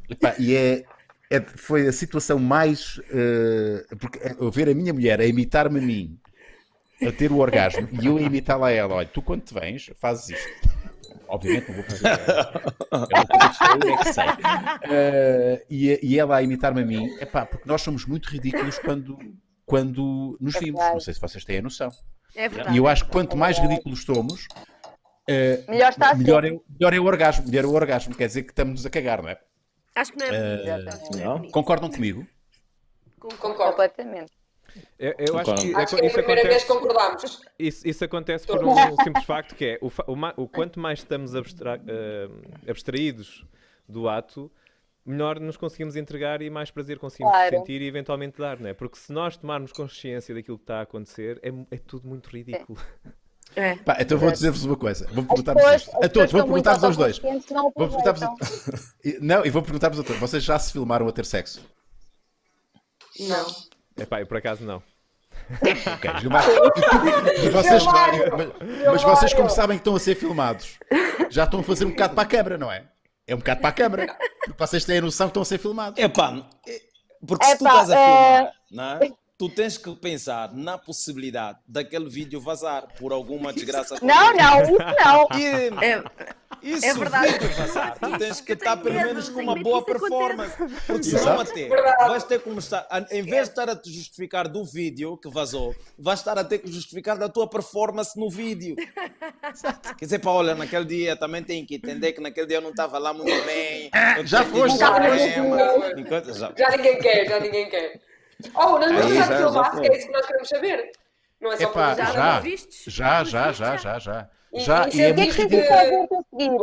Epá, e é, é- foi a situação mais. eh, porque é, eu ver a minha mulher a imitar-me a mim, a ter o orgasmo, e eu a imitá-la a ela: olha, tu quando te vens, fazes isto. Obviamente não vou fazer. É que é que sei. Eh, e, e ela a imitar-me a mim, epá, porque nós somos muito ridículos quando, quando nos É vimos. verdade. Não sei se vocês têm a noção. É verdade. E eu acho que quanto mais ridículos somos, eh, Melhor está assim. melhor, é, o- melhor é o orgasmo. Melhor é o orgasmo. Quer dizer que estamos a cagar, não é? Acho que não é. Exatamente. Não é. Concordam comigo? Concordo. Completamente. Eu, eu acho que, Acho que é a isso, primeira vez acontece, isso, isso acontece por um simples facto que é o, o o quanto mais estamos abstra- eh, abstraídos do ato, melhor nos conseguimos entregar e mais prazer conseguimos Claro. sentir e eventualmente dar, não é? Porque se nós tomarmos consciência daquilo que está a acontecer, é, é tudo muito ridículo. É. Pá, então vou dizer-vos uma coisa. Vou perguntar-vos A todos, vou perguntar-vos aos dois. não Vou perguntar-vos aproveitam. a... E- Não, e vou perguntar-vos a todos. Vocês já se filmaram a ter sexo? Não. Epá, eu por acaso não. Ok, Gilmar. E vocês, mas, mas vocês, como sabem que estão a ser filmados, já estão a fazer um bocado para a câmara, não é? É um bocado para a câmara. Porque vocês têm a noção que estão a ser filmados. É- porque se tu estás a é- filmar, não é? Tu tens que pensar na possibilidade daquele vídeo vazar por alguma desgraça. Não, não, isso não. E, É, isso É verdade. vazar, tu tens que estar pelo medo, menos com uma boa performance. Porque Exato. senão até vais ter que começar, a- em vez de estar a te justificar do vídeo que vazou, vais estar a ter que justificar da tua performance no vídeo. Quer dizer, pá, olha, naquele dia também tem que entender que naquele dia eu não estava lá muito bem. eu já foste, já- Já ninguém quer, já ninguém quer. Oh, nas Aí, nossas já- já, já filmaste, foi. que é isso que nós queremos saber. Não é só Epá, Já já, não vistes? já, já, já, já. já, já. E- Já, e e é O que é que muito sentiste sentiste ao ver-te a seguir? O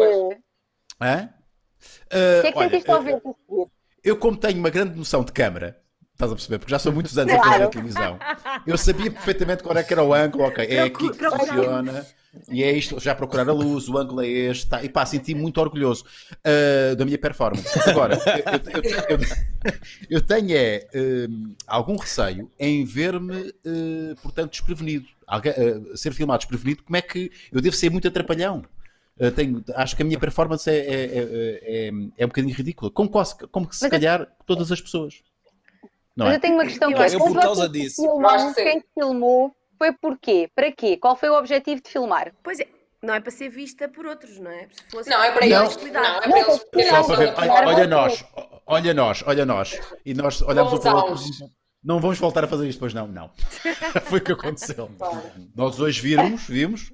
que é que sentiste ao eh, ver-te a seguir? eu como tenho uma grande noção de câmara, estás a perceber? Porque já são muitos anos a fazer a televisão. Eu sabia perfeitamente qual é que era o ângulo, ok, é aqui que funciona. E é isto, já procurar a luz, o ângulo é este, tá, e pá, senti-me muito orgulhoso ah, da minha performance. Agora, eu, eu- eu- eu- eu tenho é, hum, algum receio em ver-me, eh, portanto, desprevenido. Algu- ser filmado desprevenido, como é que eu devo ser muito atrapalhão? Uh, tenho- acho que a minha performance é, é, é, é, é um bocadinho ridícula, como, quase, como que se calhar todas as pessoas. Não Mas é? eu tenho uma questão Eu que é, acho que quando por causa disso. filmam, Eu acho que sim. quem filmou foi porquê? Para quê? Qual foi o objetivo de filmar? Pois é, não é para ser vista por outros, não é? Se fosse Não, é para eles. Não, é para Não, eles. não, Só para ver, não, olha, olha nós, olha nós, olha nós. E nós olhamos um para o outro. Não vamos voltar a fazer isto, pois não, não. Foi o que aconteceu. Nós hoje vimos, vimos,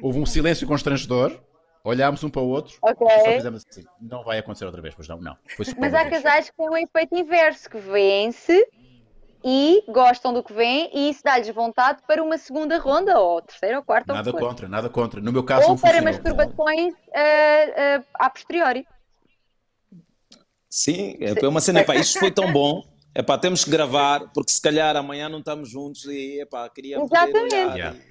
houve um silêncio constrangedor, olhámos um para o outro, Ok. e só fizemos assim. Não vai acontecer outra vez, pois não, não. Mas há vez. casais que têm um efeito inverso, que vêem-se e gostam do que vêm e isso dá-lhes vontade para uma segunda ronda, ou terceira, ou quarta, Nada ou contra, nada contra. No meu caso Ou não para masturbações ah, ah, a posteriori. Sim, é uma cena, epá, isto foi tão bom. Epá, temos que gravar, porque se calhar amanhã não estamos juntos e epá, queria poder Exatamente.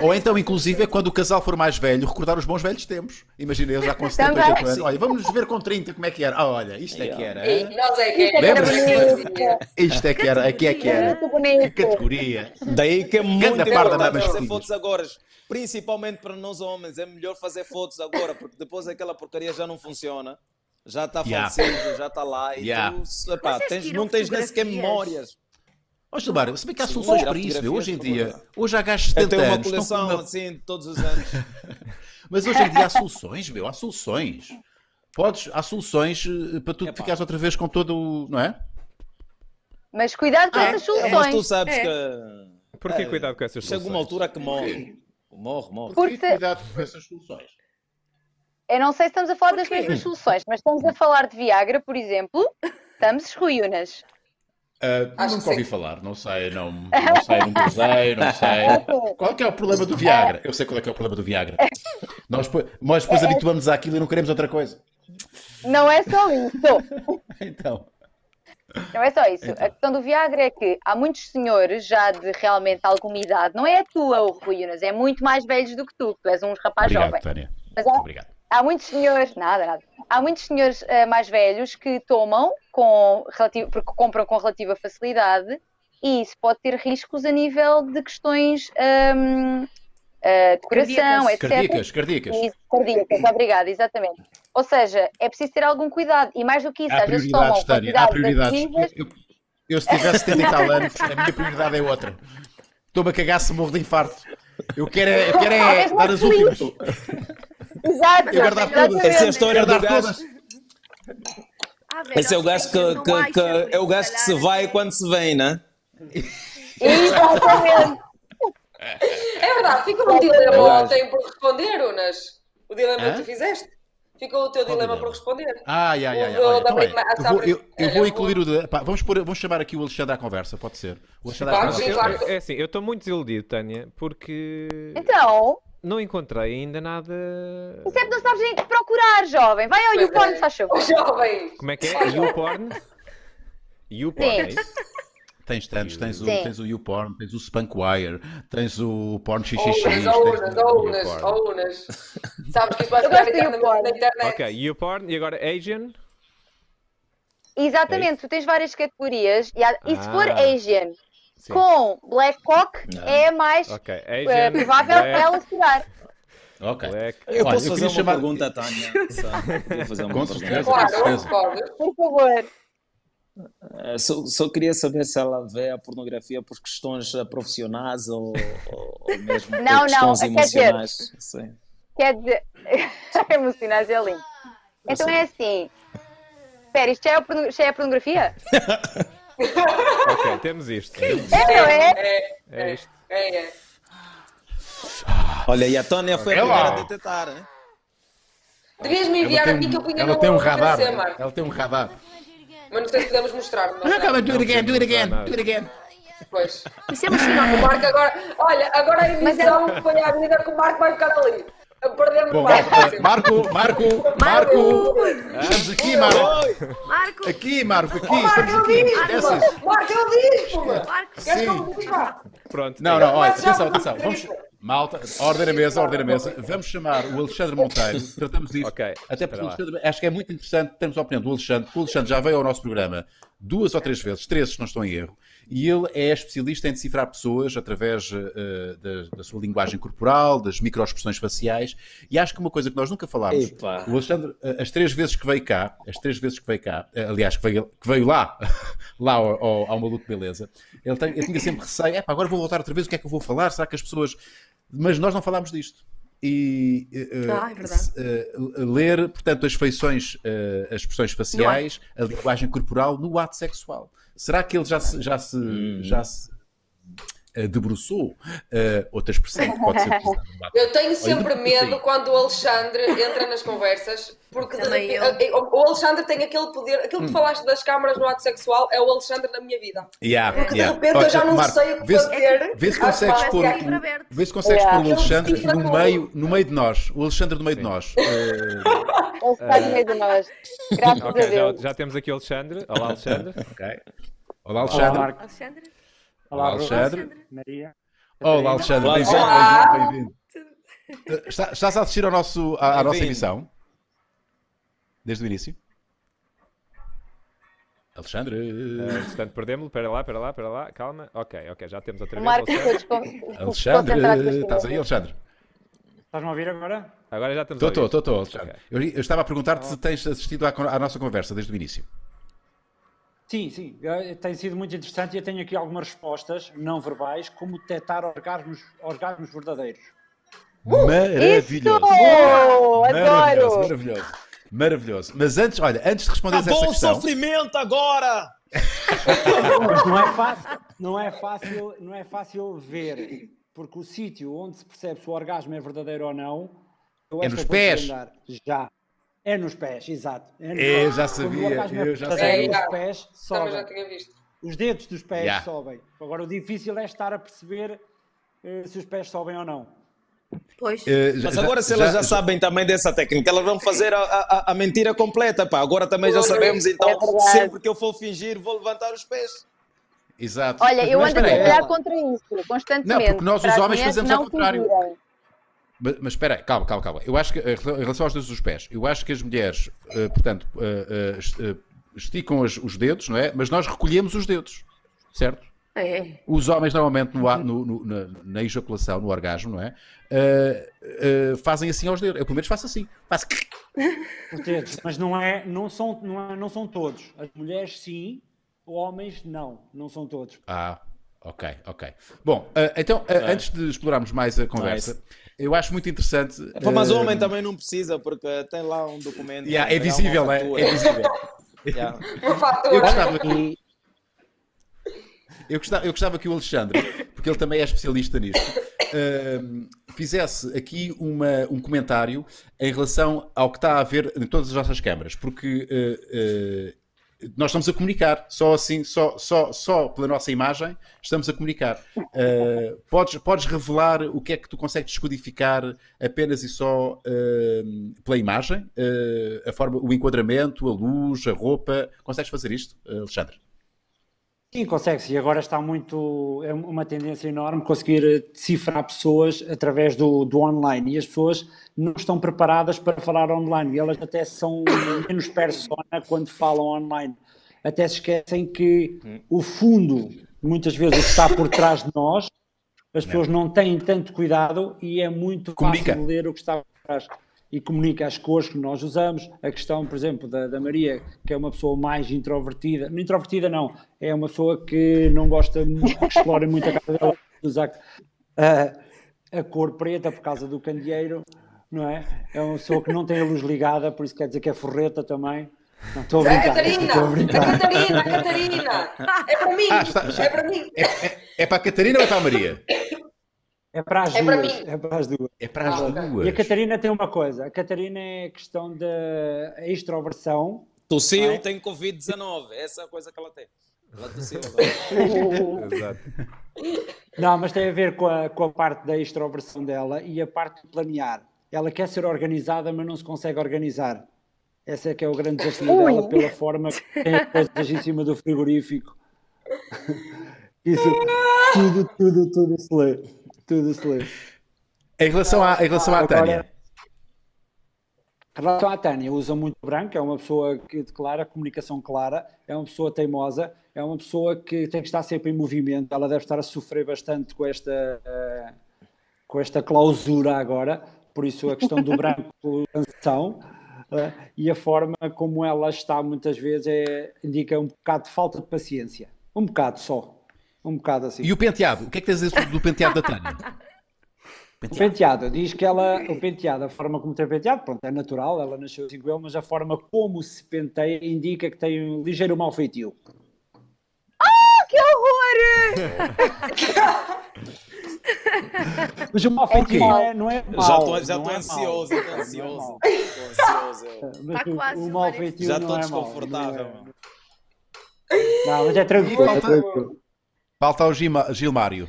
Ou então, inclusive, é quando o casal for mais velho, recordar os bons velhos tempos. Imagina eles já com 70, Também. 80 anos. Olha, vamos nos ver com 30 como é que era. Ah, olha, isto é que era. E nós é que é era. Isto é que era, aqui é que era. Que categoria. Daí que é muito importante da fazer fotos agora. Principalmente para nós homens, é melhor fazer fotos agora, porque depois aquela porcaria já não funciona. Já está Yeah. falecido, já está lá. E Yeah. tu, epá, tens- não tens nem sequer memórias. Ó Gilmar, se bem que há soluções para isso, meu. Hoje em dia, por hoje há gajos de Eu 70 tenho uma anos. estão com coleção uma- assim todos os anos. Mas hoje em dia há soluções, meu. Há soluções. Podes, há soluções eh, para tu Epá. ficares outra vez com todo o. Não é? Mas cuidado com Ah, essas Mas tu soluções. sabes É. que. Porquê É, cuidado com essas Chega soluções? uma altura que morre. Morre, morre. Porque- cuidado com essas soluções. Eu não sei se estamos a falar das Porquê? mesmas soluções, mas estamos a falar de Viagra, por exemplo. Estamos ruínas. Ah, Acho nunca ouvi falar, não sei, não, não sei, nunca usei, não sei. Qual é que é o problema do Viagra? Eu sei qual é que é o problema do Viagra. Nós, depois- nós depois habituamos àquilo e não queremos outra coisa. Não é só isso. Então. Não é só isso. Então. A questão do Viagra é que há muitos senhores já de realmente alguma idade, não é a tua, o Rui Unas, é muito mais velhos do que tu, tu és um rapaz Obrigado, jovem. Tânia. Mas há, Obrigado. há muitos senhores, nada, nada. Há muitos senhores eh, mais velhos que tomam com relativo, porque compram com relativa facilidade e isso pode ter riscos a nível de questões hum, eh, de coração, Cardíacas. etc. Cardíacas, cardíacas. Isso, cardíacas, obrigada, exatamente. Ou seja, é preciso ter algum cuidado e mais do que isso, Há às vezes tomam Tânia, há prioridades. Eu, eu- eu, se tivesse 70 e tal anos, a minha prioridade é outra. Estou-me a cagar se morro de infarto. Eu quero é, eu quero é dar as últimas. Exato, Eu guardar todas. Essa é a história do gajo. Ah, velho, Esse é o gajo que, que- que- por é o gajo que se vai é- quando se vem, né? exatamente. É verdade, fica um dilema ontem por responder, Unas. O dilema Hã? que tu fizeste. Ficou o teu Qual dilema dilema? por responder. Ai, ai, ai. Olha, da então, prima- eu vou, eu, eu Olha, vou eu incluir o. De, pá, vamos, pôr, vamos chamar aqui o Alexandre à conversa, pode ser. O Alexandre à conversa. sim, Eu- claro. é assim, eu estou muito desiludido, Tânia, porque Então, não encontrei ainda nada. isso é porque não sabes nem o que procurar, jovem. Vai ao YouPorn, é. faz favor. Oh, jovem! Como é que é? YouPorn? YouPorn, é Sim. isso? Tens tantos, tens o, Sim. tens o YouPorn, tens o Spunkwire, tens o Porn XXX. Unas, tens oh, o- Unas, oh, Unas. Sabes que isso vai Eu ficar gosto eternamente YouPorn. na internet. Ok, YouPorn e agora Asian? Exatamente, tu tens várias categorias e, há- e se for Ah. Asian Sim. com Black Cock, Não. é mais Ok, eh, Asian. provável Black, ela segurar. Ok. Black. Eu Olha, posso eu fazer queria uma chamar- pergunta, Tânia? Só, Vou fazer uma Com pergunta. Claro. Por favor. Eh, Só, só queria saber se ela vê a pornografia por questões eh, profissionais ou, ou, ou mesmo por Não, não, questões quer dizer- emocionais. Sim. Quer dizer, emocionais é lindo. Então é assim. Espera, isto já é, já é a pornografia? Ok, temos isto. É, não é? É, É isto. é, é. Olha, e a Tânia foi a primeira a detectar? Devias me enviar a mim que eu punha ela tem um radar. Ela tem um radar. Mas não sei se podemos mostrar. Não, Ah, calma, do it again, do it again, do it again. Pois. Isso é uma. O Marco agora. Olha, agora a emissão foi à medida que o Marco vai ficar ali. Perdemos Bom, o Marco. Marco, Marco, Marco, estamos aqui, Marco. Marco, Aqui, Marco, aqui, Marco, estamos aqui. Marco! Marco. Eu Sim. me diga? Pronto. Não, não, olha, atenção, atenção. Vamos, malta, ordem a mesa, ordem a mesa. Vamos chamar o Alexandre Monteiro, tratamos disso. Ok, Até porque o. Alexandre, acho que é muito interessante termos a opinião do Alexandre, porque o Alexandre já veio ao nosso programa duas ou três vezes, três se não estou em erro, e ele é especialista em decifrar pessoas através eh, da, da sua linguagem corporal, das microexpressões faciais, e acho que uma coisa que nós nunca falámos, Epa. o Alexandre, eh, as três vezes que veio cá, as três vezes que veio cá, eh, aliás, que veio, que veio lá, lá ao, ao, ao Maluco Beleza, ele, tem, ele tinha sempre receio, "Epá, agora vou voltar outra vez, o que é que eu vou falar? Será que as pessoas... Mas nós não falámos disto. E eh, Ah, é eh, ler, portanto, as feições, eh, as expressões faciais, a linguagem corporal no ato sexual. Será que ele já se, já se, já se eh, debruçou? Eh, outra expressão que pode ser Eu tenho sempre Olha, medo sim. quando o Alexandre entra nas conversas, porque de repente- eu. o Alexandre tem aquele poder, aquilo Hum. que falaste das câmaras no ato sexual é o Alexandre na minha vida. Yeah, Porque de yeah. repente Olha, eu já não Marco, sei o que vê se- fazer. Vê se consegues pôr, é vê se consegues Yeah. pôr o Alexandre no meio, no meio de nós. O Alexandre no meio de nós. Eh, Ele está no meio de nós. Graças a Ok, já, Deus. já temos aqui o Alexandre. Olá, Alexandre. ok. Olá, Olá, Alexandre. Marco. Alexandre. Olá, Olá, Alexandre. Alexandre. Maria. Olá, Alexandre. Olá, Bem-vindo, Olá. bem-vindo, bem-vindo. Eh, está- Estás a assistir ao nosso, à, à nossa emissão? Desde o início? Alexandre. Uh, portanto, perdemos-lo. Espera lá, espera lá, espera lá. Calma. Ok, ok, já temos outra O vez. Marco Alexandre. estás aí. Alexandre? Estás-me a ouvir agora? Agora já estamos Estou, a estou, ouvir. estou, estou. Eu, eu estava a perguntar-te se tens assistido à, à nossa conversa desde o início. Sim, sim. Eh, Tem sido muito interessante e eu tenho aqui algumas respostas não verbais, como detectar orgasmos, orgasmos verdadeiros. Maravilhoso. Isso! Maravilhoso, Adoro! maravilhoso. Maravilhoso. Mas antes, olha, antes de responderes Acabou essa o questão. sofrimento agora! Mas não é fácil, não é fácil, não é fácil ver, porque o sítio onde se percebe se o orgasmo é verdadeiro ou não, eu É nos pés. Já. É nos pés, exato. É nos Eu pés. já sabia, é eu já verdadeiro, sabia. Os pés já sobem. tinha visto. Os dedos dos pés Yeah. sobem. Agora o difícil é estar a perceber eh, se os pés sobem ou não. Pois. Eh, já- Mas agora, se elas já, sabem também dessa técnica, elas vão fazer a, a, a mentira completa. Pá. Agora também já sabemos, então, É sempre que eu for fingir, vou levantar os pés. Exato. Olha, eu Mas ando a trabalhar contra isso, constantemente. Não, porque nós, os homens, fazemos ao contrário. Mas, mas espera aí, calma, calma, calma. Eu acho que, em relação aos dedos dos pés, eu acho que as mulheres, eh, portanto, est- eh, esticam os, os dedos, não é? Mas nós recolhemos os dedos, certo? É. Os homens, normalmente, no, no- no- na, na ejaculação, no orgasmo, não é? Fazem assim aos dedos. Eu, pelo menos, faço assim. Faço... Os dedos, mas não, é, não, são, não, é- não são todos. As mulheres sim, homens não, não são todos. Ah, ok, ok. Bom, eh, então, eh, antes de explorarmos mais a conversa, Nice. eu acho muito interessante. Mas eh, o homem também não precisa, porque tem lá um documento. yeah, é visível, é? É visível. Yeah. Eu gostava que. Eu gostava, eu gostava que o Alexandre, porque ele também é especialista nisto, ahm, fizesse aqui uma, um comentário em relação ao que está a haver em todas as nossas câmaras, porque eh, nós estamos a comunicar, só assim, só, só, só pela nossa imagem, estamos a comunicar. Eh, podes, podes revelar o que é que tu consegues descodificar apenas e só ahm, pela imagem? Eh, a forma, o enquadramento, a luz, a roupa. Consegues fazer isto, Alexandre? Sim, consegue-se. E agora está muito. É uma tendência enorme conseguir decifrar pessoas através do, do online. E as pessoas não estão preparadas para falar online. E elas até são menos persona quando falam online. Até se esquecem que o fundo, muitas vezes, o que está por trás de nós, as pessoas não têm tanto cuidado e é muito Comunica. fácil ler o que está por trás. E comunica as cores que nós usamos. A questão, por exemplo, da, da Maria, que é uma pessoa mais introvertida, não introvertida não, é uma pessoa que não gosta, que explora muito a cara dela, usar a, a cor preta por causa do candeeiro, não é? É uma pessoa que não tem a luz ligada, por isso quer dizer que é forreta também. Não estou a É a brincar. Catarina! estou a. Catarina! A Catarina! É para mim! Ah, está- É para mim! É, é- é para a Catarina ou é para a Maria? É para as É para duas. mim. É para as duas. É para as Ah, duas. E a Catarina tem uma coisa. A Catarina é questão da extroversão. Tossiu, Ai. tem Covid-19. Essa é a coisa que ela tem. Ela tossiu agora. Exato. Não, mas tem a ver com a, com a parte da extroversão dela e a parte de planear. Ela quer ser organizada, mas não se consegue organizar. Esse é que é o grande desafio Ui. dela, pela forma que tem as coisas em cima do frigorífico. Isso, tudo, tudo, tudo se lê. Tudo se lê. Em relação à, em relação à Agora- Tânia. Em relação à Tânia, usa muito branco, é uma pessoa que declara comunicação clara, é uma pessoa teimosa, é uma pessoa que tem que estar sempre em movimento, ela deve estar a sofrer bastante com esta, eh, com esta clausura agora, por isso a questão do branco, canção, eh, e a forma como ela está muitas vezes é, indica um bocado de falta de paciência, um bocado só, um bocado assim. E o penteado? O que é que tens a dizer do penteado da Tânia? O penteado, diz que ela, o penteado, a forma como tem penteado, pronto, é natural, ela nasceu assim com ele, mas a forma como se penteia indica que tem um ligeiro mau feitio. Que horror! Mas o mau feitio Ok. não é, não é mau. Já estou é ansioso, estou é ansioso. mau. Estou ansioso. Mas Tá o- quase, o mau feitio Já não estou é mau. desconfortável. Não, é- não, mas é tranquilo, é tranquilo. Falta o Gilmário.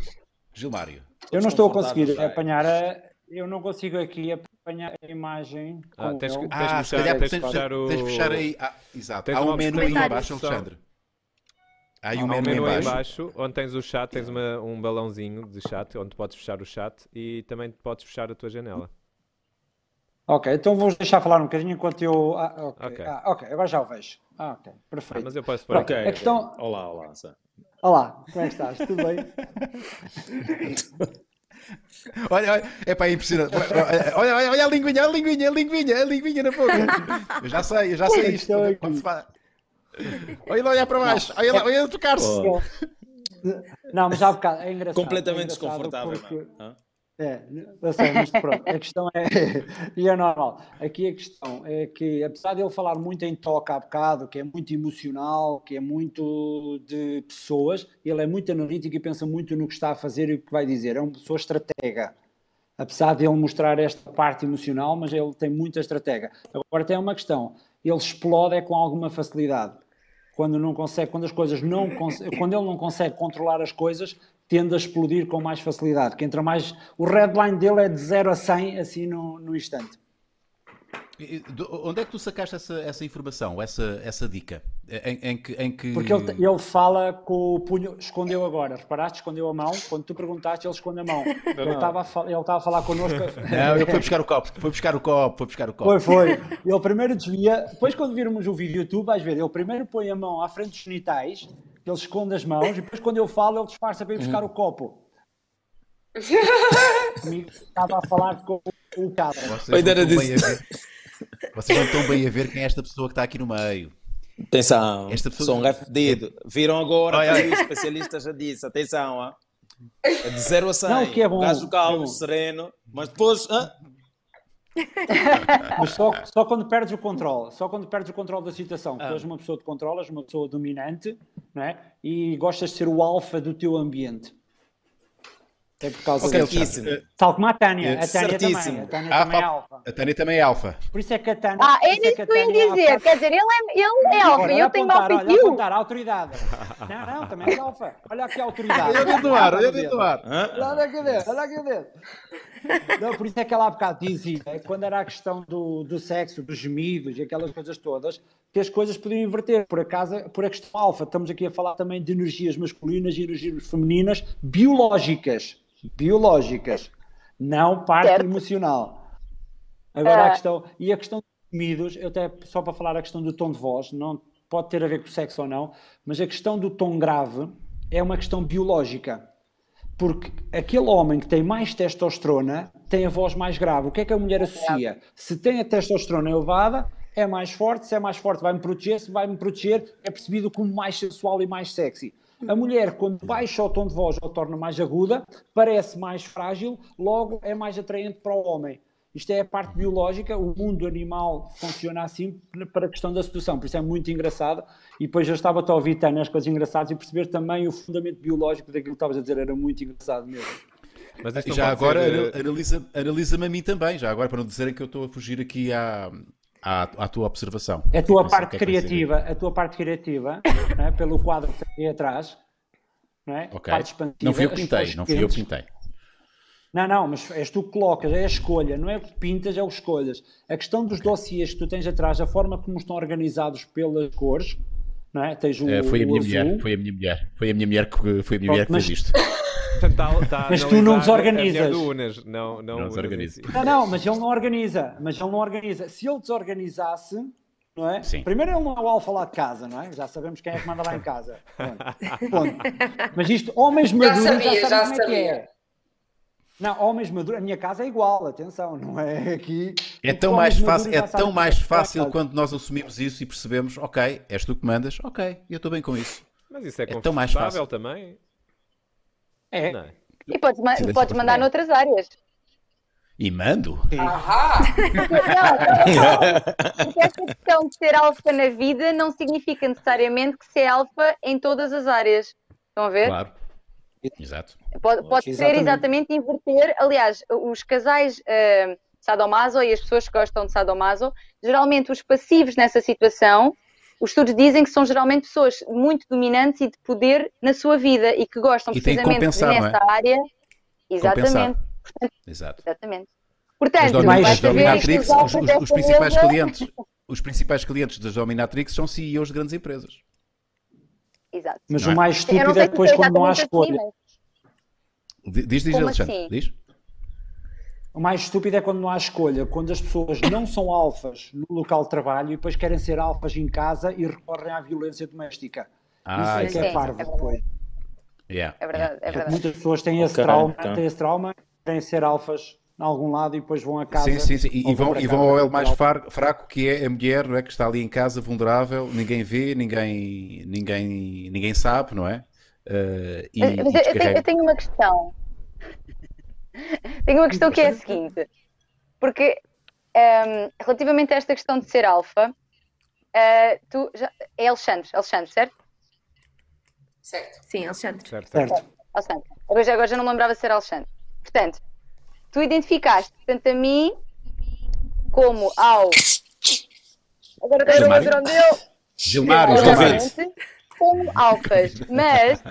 Gilmário. Eu não estou a conseguir apanhar a... Eu não consigo aqui apanhar a imagem Ah, tens que-. Tens Ah, de se fechar- calhar tens tens, fechar o- tens fechar aí. Ah, exato. Tens Há um menu aí embaixo, Alexandre. Há aí um Há um menu menu aí embaixo. onde tens o chat, tens uma- um balãozinho de chat, onde podes fechar o chat e também podes fechar a tua janela. Ok, então vou deixar falar um bocadinho enquanto eu... Ah, ok, Ok. Ah, ok, agora já o vejo. Ah, ok, Ah, perfeito. mas eu posso pôr Pronto, aqui. a questão... Olá, olá. Olá, como é que estás? Tudo bem? Olha, olha, é para impressionante. Olha, olha, olha a linguinha, a linguinha, a linguinha, a linguinha na boca. Eu já sei, eu já sei isto. É Olha lá, olha para baixo. Olha lá, olha a tocar-se. Não, mas há bocado, é engraçado. completamente é engraçado desconfortável. porque-? É, eu sei, mas pronto, a questão é, e é normal. Aqui a questão é que, apesar de ele falar muito em toque há bocado, que é muito emocional, que é muito de pessoas, ele é muito analítico e pensa muito no que está a fazer e o que vai dizer. É uma pessoa estratega. Apesar de ele mostrar esta parte emocional, mas ele tem muita estratégia. Agora tem uma questão, ele explode é com alguma facilidade. Quando não consegue, quando as coisas não quando ele não consegue controlar as coisas, tende a explodir com mais facilidade. Que entra mais, o redline dele é de 0 a 100 assim no, no instante. E, do- Onde é que tu sacaste essa, essa informação, essa, essa dica? Em, em que, em que... Porque ele, ele fala com o punho, escondeu agora, reparaste? Escondeu a mão. Quando tu perguntaste, ele esconde a mão. Ele estava a, ele estava a falar connosco. Não, ele foi buscar o copo, foi buscar o copo, foi buscar o copo. Foi, foi. Ele primeiro desvia, depois quando virmos o vídeo do YouTube, vais ver, ele primeiro põe a mão à frente dos genitais, ele esconde as mãos, e depois quando eu falo, ele disfarça para ir buscar o copo. Comigo estava a falar com o cabra. Vocês Oi, não estão bem a ver. Vocês não estão bem a ver quem é esta pessoa que está aqui no meio. Atenção, Esta pessoa- sou um refedido. Viram agora, que o especialista já disse. Atenção, ó. É de 0 a 100. Não, que é bom, Gajo que é calmo, sereno. Mas depois. hã? Mas só, só quando perdes o controle, só quando perdes o controle da situação. Ah. Tu és uma pessoa de controle, és uma pessoa dominante, não é? E gostas de ser o alfa do teu ambiente. É por causa Ok, disso. Certíssimo. Tal como a Tânia. É, A Tânia também. certíssimo. A Tânia Ah, também é fa- alfa. A Tânia também é alfa. Por isso é que a Tânia. Ah, é isso nisso que a eu ia há dizer. Quer dizer, ele é, ele é alfa e eu tenho apontar, mau olha, apontar, autoridade. Não, não, também é alfa. Olha aqui a autoridade. Olha dentro do ar, olha dentro do ar. Olha aqui dentro, olha aqui dentro. Não, por isso é que ela há bocado dizia, é, quando era a questão do, do sexo, dos gemidos e aquelas coisas todas, que as coisas podiam inverter. Por acaso, por a questão alfa, estamos aqui a falar também de energias masculinas e energias femininas biológicas. Biológicas. Não parte Certo. emocional. Agora a Ah. questão, e a questão dos gemidos, eu até só para falar a questão do tom de voz, não pode ter a ver com o sexo ou não, mas a questão do tom grave é uma questão biológica. Porque aquele homem que tem mais testosterona tem a voz mais grave. O que é que a mulher associa? Se tem a testosterona elevada, é mais forte. Se é mais forte, vai-me proteger. Se vai-me proteger, é percebido como mais sensual e mais sexy. A mulher, quando baixa o tom de voz ou torna mais aguda, parece mais frágil, logo é mais atraente para o homem. Isto é a parte biológica, o mundo animal funciona assim para a questão da sedução, por isso é muito engraçado. E depois eu estava a ouvir Tânia as coisas engraçadas e perceber também o fundamento biológico daquilo que estavas a dizer, era muito engraçado mesmo. Mas e já agora ser... Eh, analisa-me analisa a mim também, já agora para não dizerem que eu estou a fugir aqui à, à, à tua observação. A tua parte é criativa, a tua parte criativa, é? pelo quadro que tem atrás, não é? Ok. Não fui eu que pintei, não fui eu que pintei. Não, não, mas és tu que colocas, é a escolha, não é o que pintas, é o que escolhas. A questão dos dossiês que tu tens atrás, a forma como estão organizados pelas cores, não é? Tens o, é, foi, a minha azul. mulher, foi a minha mulher, foi a minha mulher que, foi a minha mulher que fez isto. Tá, tá mas tu não desorganizas. Unas, não, não, não desorganiza. Não, não, mas ele não organiza. Mas ele não organiza. Se ele desorganizasse, não é? Sim. Primeiro ele não é o alfa lá de casa, não é? Já sabemos quem é que manda lá em casa. Ponto. Mas isto, homens maduros, já, sabia, já, já como é que é. Não, homens maduros, a minha casa é igual, atenção, não é aqui. É tão mais fácil, é tão mais fácil quando nós assumimos isso e percebemos, ok, és tu que mandas, ok, eu estou bem com isso. Mas isso é, é tão mais fácil também. É. Não. E podes, ma Sim, podes mandar noutras áreas. E mando? Ahá! Porque esta questão de ser alfa na vida não significa necessariamente que ser alfa em todas as áreas. Estão a ver? Claro. Exato. Pode, pode ser exatamente inverter. Aliás, os casais uh, sadomaso e as pessoas que gostam de sadomaso, geralmente os passivos nessa situação, os estudos dizem que são geralmente pessoas muito dominantes e de poder na sua vida e que gostam e precisamente nessa é? área. Exatamente. Portanto, Exato. Exatamente. Portanto, mais dominatrix, os, os, os principais clientes, os principais clientes das dominatrix são CEOs de grandes empresas. Exato. Mas o mais estúpido é depois quando não há escolha. Assim, diz, diz, Alexandre, assim? diz. O mais estúpido é quando não há escolha, quando as pessoas não são alfas no local de trabalho e depois querem ser alfas em casa e recorrem à violência doméstica. Ah, isso é que é parvo é depois. Yeah, é verdade, é verdade. Muitas pessoas têm esse okay, trauma, então. têm esse trauma, querem ser alfas em algum lado e depois vão a casa. Sim, sim, sim. E, vão, e vão ao elo mais fraco que é a mulher, não é? Que está ali em casa vulnerável, ninguém vê, ninguém, ninguém, ninguém sabe, não é? Uh, e, Mas, e eu, tenho, eu tenho uma questão. tenho uma questão que é a seguinte, porque um, ehm, relativamente a esta questão de ser alfa, uh, tu já, é Alexandre, Alexandre, certo? Certo. Sim, Alexandre. Certo. certo. Alexandre. Agora, agora já não me lembrava de ser Alexandre. Portanto, tu identificaste tanto a mim como ao. Agora tenho o nome dele. Gilmário. Como alfas, mas.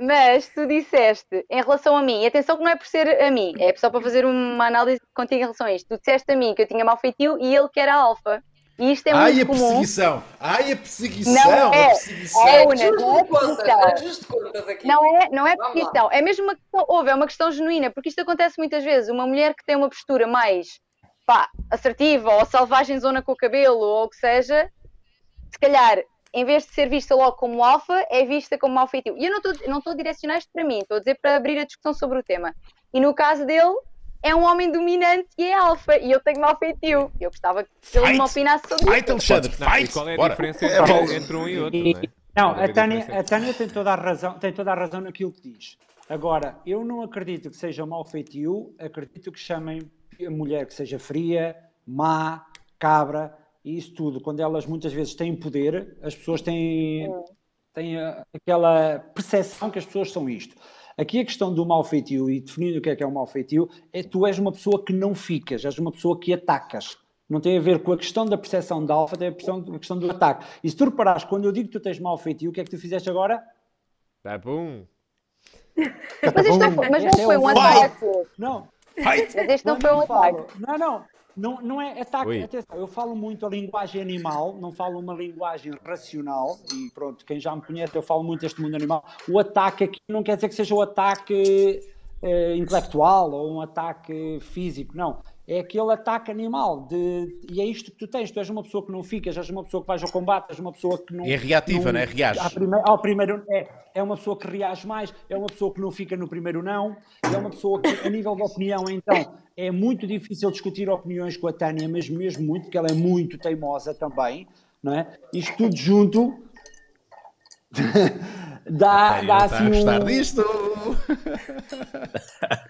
Mas tu disseste em relação a mim, e atenção que não é por ser a mim, é só para fazer uma análise contigo em relação a isto. Tu disseste a mim que eu tinha mau feitio e ele que era alfa. E isto é Ai, muito a comum. perseguição! Ai, a perseguição! Não é, a perseguição! É, una, não é perseguição. Não é, não é perseguição. É mesmo uma questão, houve, é uma questão genuína, porque isto acontece muitas vezes. Uma mulher que tem uma postura mais pá, assertiva ou selvagem zona com o cabelo ou o que seja, se calhar, em vez de ser vista logo como alfa, é vista como mau feitio. E eu não estou a direcionar isto para mim, estou a dizer para abrir a discussão sobre o tema. E no caso dele, é um homem dominante e é alfa, e eu tenho mau feitio. Eu gostava que ele me opinasse sobre isso. Fight, Alexandre, fight! qual é a Bora. diferença entre, entre, um e outro? Não, é? não a, Tânia, a Tânia tem toda a razão, tem toda a razão naquilo que diz. Agora, eu não acredito que seja mau feitio, acredito que chamem a mulher que seja fria, má, cabra, e isso tudo. Quando elas muitas vezes têm poder, as pessoas têm, têm aquela percepção que as pessoas são isto. Aqui a questão do mal feitio e definindo o que é que é o mal feitio é tu és uma pessoa que não ficas, és uma pessoa que atacas. Não tem a ver com a questão da percepção da alfa, tem a questão, a questão do ataque. E se tu reparares, quando eu digo que tu tens mal feitio, o que é que tu fizeste agora? Tá bom. Mas isto não foi, mas não foi um ataque. Não. Mas este não foi um ataque. Não, não. Não, não é ataque. Atenção, eu falo muito a linguagem animal, não falo uma linguagem racional. E pronto, quem já me conhece, eu falo muito deste mundo animal. O ataque aqui não quer dizer que seja o ataque eh, intelectual ou um ataque físico, não. É aquele ataque animal. De, e é isto que tu tens. Tu és uma pessoa que não ficas, és uma pessoa que vais ao combate, és uma pessoa que não. É reativa, não, não é? Reage. Primeira, ao primeiro, é, é uma pessoa que reage mais, é uma pessoa que não fica no primeiro não, é uma pessoa que, a nível de opinião, então, é muito difícil discutir opiniões com a Tânia, mas mesmo muito, porque ela é muito teimosa também, não é? Isto tudo junto. dá, dá assim. um... disto!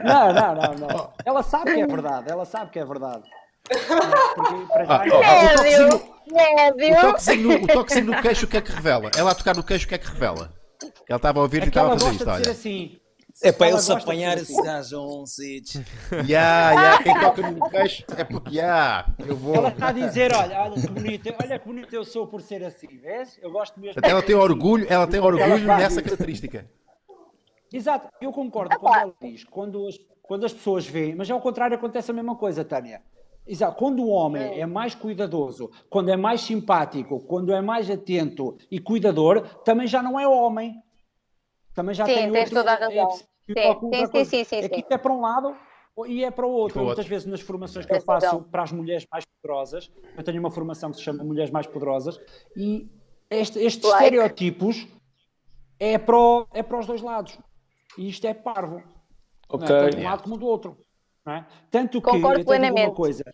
Não, não, não, não. Ela sabe que é verdade, ela sabe que é verdade. Porque, para já, Ah, o toquezinho, o Médio! toquezinho, o toquezinho no queixo, o que é que revela? Ela a tocar no queixo, o que é que revela? Ela estava a ouvir é e estava a fazer isto, olha. assim. É para ele se apanhar ser esse assim. gajo a um sítio. Ya, ya, quem toca no queixo é porque ya, eu vou. Ela está a dizer, olha, olha que bonito, olha que bonito eu sou por ser assim, vês? Eu gosto mesmo. Até ela tem orgulho, ela tem orgulho nessa isso. característica. Exato, eu concordo quando ela diz, quando as, quando as pessoas veem, mas ao contrário acontece a mesma coisa, Tânia. Exato, quando o homem é mais cuidadoso, quando é mais simpático, quando é mais atento e cuidador, também já não é homem. Também já Sim, tem tens outro, toda a razão. se Sim, sim, sim, sim, Aqui sim. é para um lado e é para o outro. Para o Muitas outro. vezes nas formações que eu faço para as mulheres mais poderosas, eu tenho uma formação que se chama Mulheres Mais Poderosas, e este- estes Like. estereótipos é para, o- é para os dois lados. E isto é parvo. Ok. Não é? Tanto de um lado como do outro. não é? Tanto que, Concordo eu te digo uma plenamente. coisa,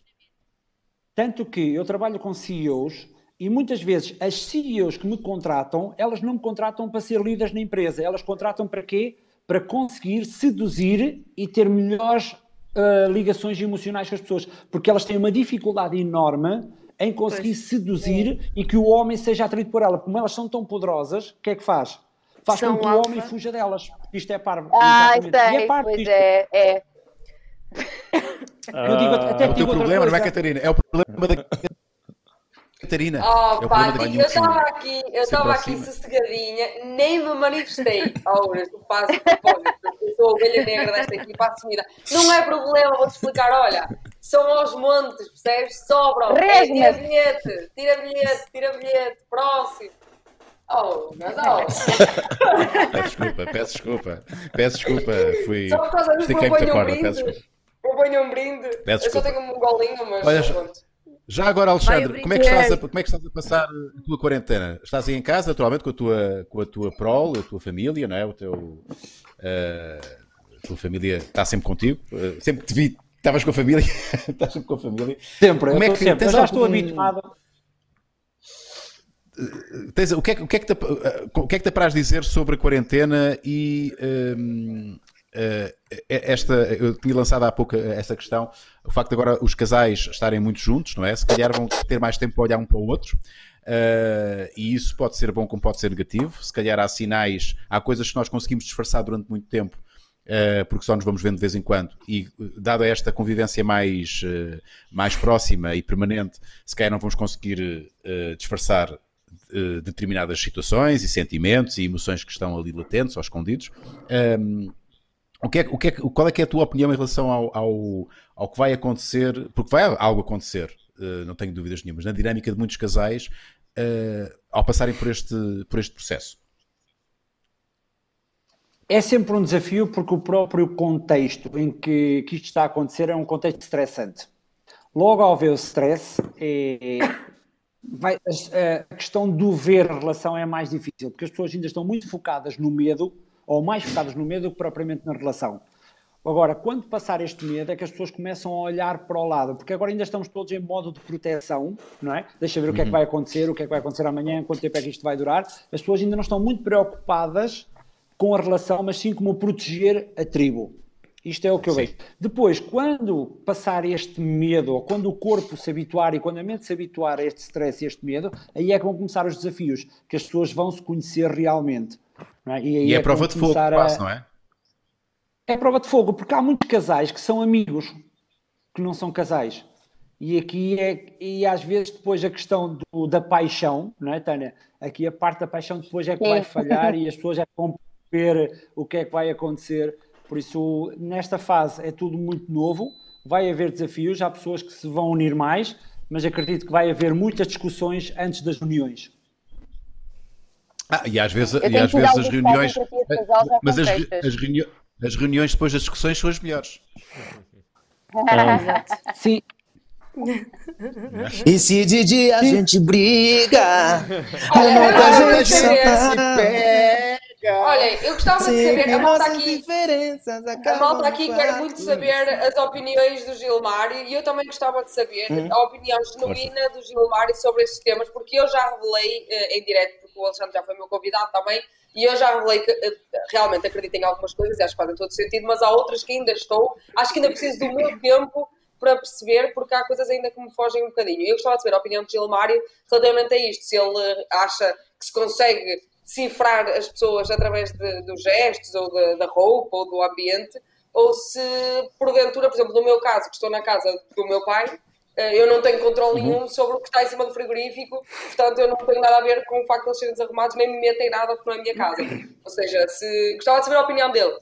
tanto que eu trabalho com CEOs e muitas vezes as CEOs que me contratam, elas não me contratam para ser líderes na empresa, elas contratam para quê? Para conseguir seduzir e ter melhores ah, ligações emocionais com as pessoas, porque elas têm uma dificuldade enorme em conseguir seduzir e que o homem seja atraído por ela. Como elas são tão poderosas, o que é que faz? Faz São com que o alfa. homem fuja delas. porque Isto é parvo. Ah. E sei, parte pois é, é. Eu digo até É o teu problema, não é. Catarina? É o problema da Catarina. Oh, é o pá, problema da eu estava aqui, eu estava aqui sossegadinha, nem me manifestei. Auras, tu fazes propósito, porque eu sou a ovelha negra desta equipa assumida. Não é problema, vou-te explicar, olha, são aos montes, percebes? Sobram. É, tira bilhete, tira bilhete, tira bilhete, próximo. Oh, mas oh, Peço desculpa, peço desculpa. Peço desculpa, fui. só por causa disso proponho um corda, peço brinde. desculpa. Proponho um brinde. Peço eu só desculpa. tenho um golinho, mas Olha, pronto. Já agora, Alexandre, Vai, como é, que estás a, obrigado. como é que estás a passar a tua quarentena? Estás aí em casa, naturalmente, com a tua, com a tua prole, a tua família, não é? O teu, eh, a tua família está sempre contigo. Eh, sempre que te vi, estavas com a família. estás sempre com a família. Sempre, Como é que sempre. Já estou habituado. Tens- o, que é, o, que é que te, eh, o que é que te apraz dizer sobre a quarentena e hum, eh, esta, eu tinha lançado há pouco essa questão, o facto de agora os casais estarem muito juntos, não é? Se calhar vão ter mais tempo para olhar um para o outro. eh, e isso pode ser bom como pode ser negativo. Se calhar há sinais, há coisas que nós conseguimos disfarçar durante muito tempo, eh, porque só nos vamos vendo de vez em quando. E eh, dada esta convivência mais, eh, mais próxima e permanente, se calhar não vamos conseguir eh, disfarçar eh, determinadas situações e sentimentos e emoções que estão ali latentes ou escondidos. Um, o que é, o que é, qual é que é a tua opinião em relação ao, ao, ao que vai acontecer? Porque vai algo acontecer, eh, não tenho dúvidas nenhumas, na dinâmica de muitos casais eh, ao passarem por este, por este processo. É sempre um desafio porque o próprio contexto em que, que isto está a acontecer é um contexto estressante. Logo ao ver o stress, é- vai- a questão do ver a relação é mais difícil, porque as pessoas ainda estão muito focadas no medo, ou mais focadas no medo do que propriamente na relação. Agora, quando passar este medo, é que as pessoas começam a olhar para o lado, porque agora ainda estamos todos em modo de proteção, não é? Deixa ver o que é que vai acontecer, o que é que vai acontecer amanhã, quanto tempo é que isto vai durar. As pessoas ainda não estão muito preocupadas com a relação, mas sim como proteger a tribo. Isto é o que eu Sim. vejo. Depois, quando passar este medo, ou quando o corpo se habituar e quando a mente se habituar a este stress e este medo, aí é que vão começar os desafios, que as pessoas vão se conhecer realmente. não é? E, aí E é, que prova de fogo, a- quase, não é? é prova de fogo, porque há muitos casais que são amigos, que não são casais. E aqui é, e às vezes depois a questão do- da paixão, não é, Tânia? Aqui a parte da paixão depois é que vai falhar e as pessoas é que vão ver o que é que vai acontecer. Por isso, nesta fase é tudo muito novo, vai haver desafios, há pessoas que se vão unir mais, mas acredito que vai haver muitas discussões antes das reuniões. Ah, e às vezes, e às vezes as reuniões. Mas as, as, reuni- as reuniões depois das discussões são as melhores. Sim, E se de dia a gente briga, a gente se pega. Olha, eu gostava de saber, a malta aqui, diferenças a malta aqui quer muito saber as opiniões do Gilmário e eu também gostava de saber Hum. a opinião genuína do Gilmário sobre estes temas, porque eu já revelei eh, em direto, porque o Alexandre já foi meu convidado também, e eu já revelei que eh, realmente acredito em algumas coisas e acho que fazem todo sentido, mas há outras que ainda estou, acho que ainda preciso do meu tempo para perceber, porque há coisas ainda que me fogem um bocadinho. E eu gostava de saber a opinião do Gilmário relativamente a isto, se ele eh, acha que se consegue cifrar as pessoas através de- dos gestos, ou da- da roupa, ou do ambiente, ou se, porventura, por exemplo, no meu caso, que estou na casa do meu pai, eh, eu não tenho controle nenhum sobre o que está em cima do frigorífico, portanto eu não tenho nada a ver com o facto de eles serem desarrumados, nem me meto em nada porque não é a minha casa. Ou seja, se... gostava de saber a opinião dele.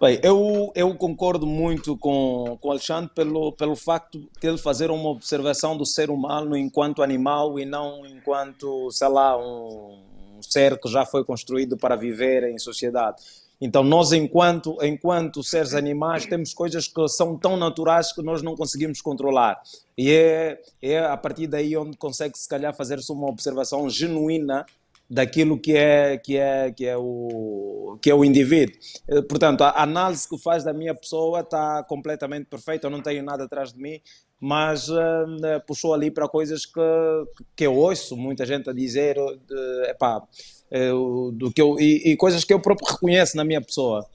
Bem, eu, eu concordo muito com, o Alexandre pelo, pelo facto de ele fazer uma observação do ser humano enquanto animal e não enquanto, sei lá, um, um ser que já foi construído para viver em sociedade. Então, nós, enquanto, enquanto seres animais, temos coisas que são tão naturais que nós não conseguimos controlar. E é, é a partir daí onde consegue, se calhar, fazer-se uma observação genuína daquilo que é que é que é o que é o indivíduo. Eh, Portanto, a análise que faz da minha pessoa está completamente perfeita. Eu não tenho nada atrás de mim, mas eh, puxou ali para coisas que que eu ouço muita gente a dizer, de, epá, do que eu e, e coisas que eu próprio reconheço na minha pessoa.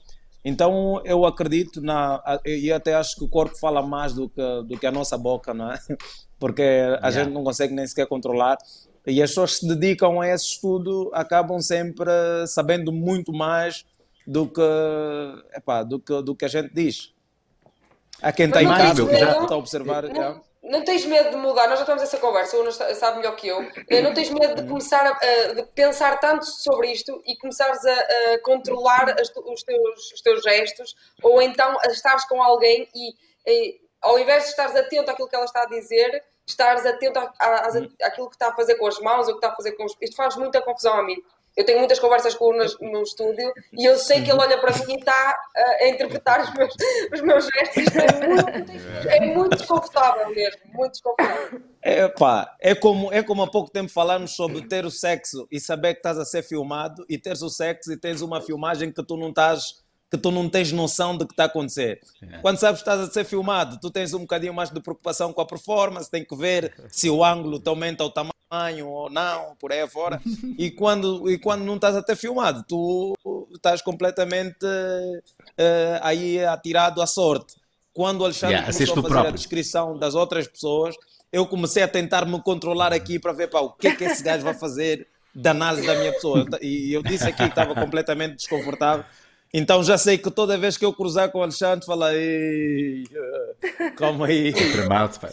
Então eu acredito na e até acho que o corpo fala mais do que do que a nossa boca, não é? Porque a gente não consegue nem sequer controlar. E as pessoas que se dedicam a esse estudo acabam sempre sabendo muito mais do que, epá, do que, do que a gente diz. Há quem está em não casa, que já está a observar. já. Não, não tens medo de mudar? Nós já temos essa conversa, o Unas sabe melhor que eu. Não tens medo de começar a, de pensar tanto sobre isto e começares a, a controlar as os, teus, os teus gestos ou então a estares com alguém e, e, ao invés de estares atento àquilo que ela está a dizer, estares atento a- a- às- àquilo que está a fazer com as mãos ou que está a fazer com os. Isto faz muita confusão a mim. Eu tenho muitas conversas com o Unas no estúdio e eu sei que ele olha para mim e está a, a interpretar os meus, os meus gestos. Isto é muito, é muito desconfortável mesmo, muito desconfortável. É, pá, é, como, é como há pouco tempo falamos sobre ter o sexo e saber que estás a ser filmado e teres o sexo e tens uma filmagem que tu não estás que tu não tens noção de que está a acontecer. Quando sabes que estás a ser filmado, tu tens um bocadinho mais de preocupação com a performance, tem que ver se o ângulo te aumenta o tamanho ou não, por aí afora. E quando, e quando não estás a ter filmado, tu estás completamente eh, aí atirado à sorte. Quando o Alexandre Yeah, começou a fazer a próprio. descrição das outras pessoas, eu comecei a tentar me controlar aqui para ver pá, o que é que esse gajo vai fazer da análise da minha pessoa. E eu disse aqui que estava completamente desconfortável. Então já sei que toda vez que eu cruzar com o Alexandre, fala "Ei, eh, calma aí. Tramado, pá.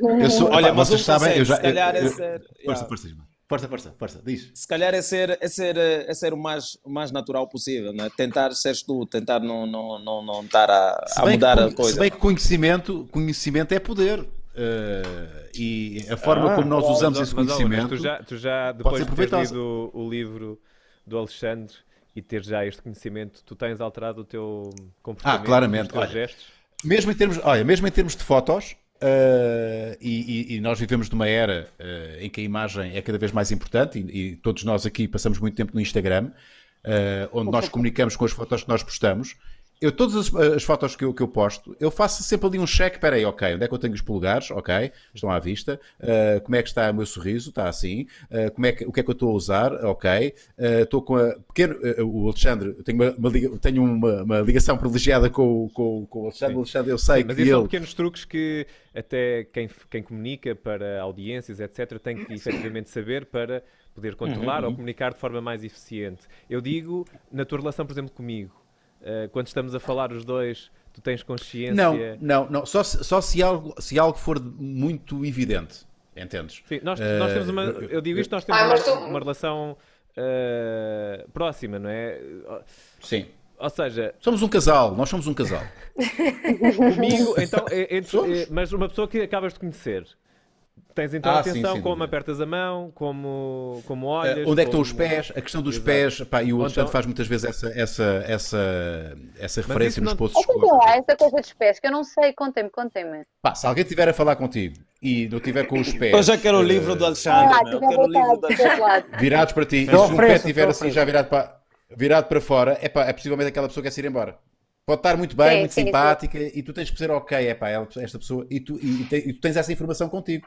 Eu sou, Olha, mas vocês um sabem, eu já. se calhar eu- é eu- ser- Força, yeah. força, força, força, força, diz. Se calhar é ser, é ser, é ser o, mais, o mais natural possível, né? tentar seres tu, tentar não, não, não, não estar a, a mudar que, a coisa. se bem que conhecimento, conhecimento é poder. Eh, e a forma Ah, como nós bom, usamos Mas, esse mas, conhecimento. tu já, tu já depois de proveitosa. lido o, o livro do Alexandre e ter já este conhecimento, tu tens alterado o teu comportamento, Ah, claramente, os teus olha. gestos? Mesmo em termos, olha, mesmo em termos de fotos, eh, e, e- e nós vivemos numa era eh, em que a imagem é cada vez mais importante, e, e todos nós aqui passamos muito tempo no Instagram, eh, onde nós comunicamos com as fotos que nós postamos. Eu, todas as, as fotos que eu, que eu posto, eu faço sempre ali um check. Espera aí, ok, onde é que eu tenho os polegares? Ok, estão à vista. Eh, como é que está o meu sorriso? Está assim. Eh, como é que, o que é que eu estou a usar? Ok. Eh, Estou com a pequeno, o Alexandre, eu tenho, uma, uma tenho uma, uma ligação privilegiada com, o- com, com o Alexandre. O Alexandre, eu sei Mas que são ele. pequenos truques que até quem, quem comunica para audiências, etc., tem que efetivamente saber para poder controlar Uhum, ou comunicar de forma mais eficiente. Eu digo, na tua relação, por exemplo, comigo, eh, quando estamos a falar os dois, tu tens consciência. Não, não, não. Só, se- só se, algo, se algo for muito evidente. Entendes? Sim, nós, nós temos uma. Eh, Eu digo isto, nós temos Ah, uma, tu- uma relação eh, próxima, não é? Sim. Ou seja, Somos um casal, nós somos um casal. comigo, então, é- entre- é- mas uma pessoa que acabas de conhecer, Tens então Ah, sim, atenção sem como apertas a mão, como, como Uh, olhas. onde é que estão como- os pés? A questão dos Exato. pés, pá, e o Ou Alexandre então- faz muitas vezes essa, essa, essa, essa referência isso nos não- posts. Expliquem lá essa coisa dos pés, que eu não sei. Contem-me, contem-me. Pá, se alguém estiver a falar contigo e não tiver com os pés Eu já quero o uh, livro do Alexandre, Ah, meu. quero o livro do Alexandre. virados para ti, e se o pé estiver assim já virado para, virado para fora, é, pá, é possivelmente aquela pessoa que quer se ir embora. Pode estar muito bem, Sim, muito sim, sim. simpática, e tu tens que ser ok, é pá, ela- esta pessoa, e tu, e, te- e tu tens essa informação contigo.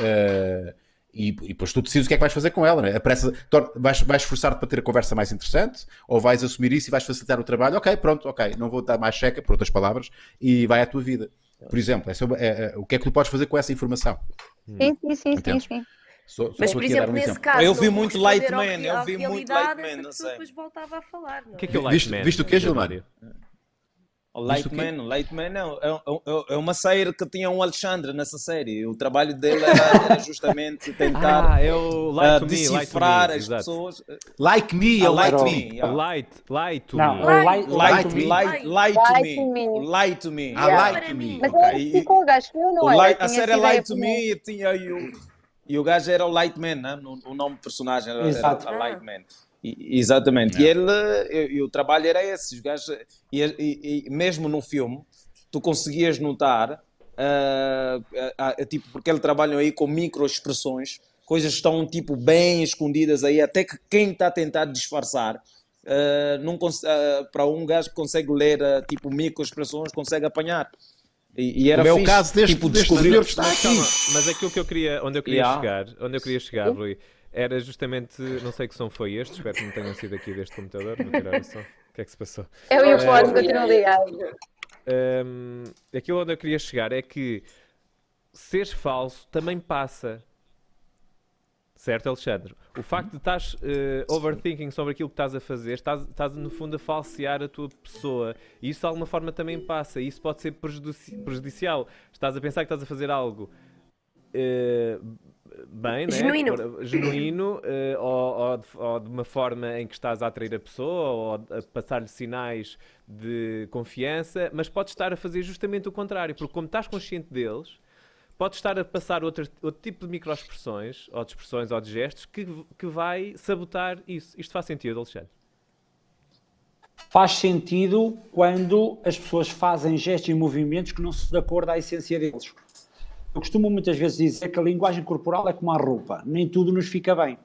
Uh, e, e depois tu decides o que é que vais fazer com ela, não é? Apressa, vais, vais esforçar-te para ter a conversa mais interessante, ou vais assumir isso e vais facilitar o trabalho, ok, pronto, ok, não vou dar mais checa, por outras palavras, e vai à tua vida. Por exemplo, essa é é- é- o que é que tu podes fazer com essa informação? Sim, sim, sim, sim, sim. Sou, Mas, sou por exemplo, um nesse exemplo. caso. Eu vi muito Light Man, eu vi muito realidade, Light Man, essa não sei. depois voltava a falar. Não O que é que é o Light Viste- Man? viste o quê, Gilmar? O Light Visto o quê? Man, o Light Man não, é, é- é uma série que tinha um Alexandre nessa série. O trabalho dele era, era justamente tentar Ah, é o ah, Light Me, Light to decifrar Me, as exato. pessoas. Like me, é Ah, like Light me. Me, yeah. Light, light to Não, me. light, Light, Light me, me. light, light to Light me. to me. Light to me. Ah, like me. Mas ok. ela explicou o gajo, eu não O. Light- a série essa Light to Me e tinha aí o, e o gajo era o Light Man, né? o, nome do personagem era, era Exato. a Light Exatamente. E ele, e, e o trabalho era esse. Os gajos, e, e- mesmo no filme, tu conseguias notar, ah, tipo, porque eles trabalham aí com microexpressões, coisas que estão tipo bem escondidas aí, até que quem está a tentar disfarçar. não para um gajo que consegue ler tipo microexpressões consegue apanhar e, e era é o fixe, caso deste- tipo, deste descobrir está Mas aqui. mas aquilo que eu queria, onde eu queria Yeah. chegar, onde eu queria chegar, Rui, era justamente, não sei que som foi este, espero que não tenham sido aqui deste computador, vou tirar o som. O que é que se passou? Eu e o É. Ford continuam ligados. Hum, aquilo onde eu queria chegar é que seres falso também passa. Certo, Alexandre? O facto de estás eh, overthinking sobre aquilo que estás a fazer, estás, estás no fundo a falsear a tua pessoa. E isso de alguma forma também passa. E isso pode ser prejudici- prejudicial. Estás a pensar que estás a fazer algo eh, bem, né? Genuíno. genuíno eh, ou, ou de, ou de uma forma em que estás a atrair a pessoa ou a passar-lhe sinais de confiança, mas podes estar a fazer justamente o contrário, porque como estás consciente deles, podes estar a passar outro, outro tipo de microexpressões, ou de expressões ou de gestos, que, que vai sabotar isso. Isto faz sentido, Alexandre? Faz sentido quando as pessoas fazem gestos e movimentos que não se de acordo à essência deles. Eu costumo muitas vezes dizer que a linguagem corporal é como a roupa, nem tudo nos fica bem.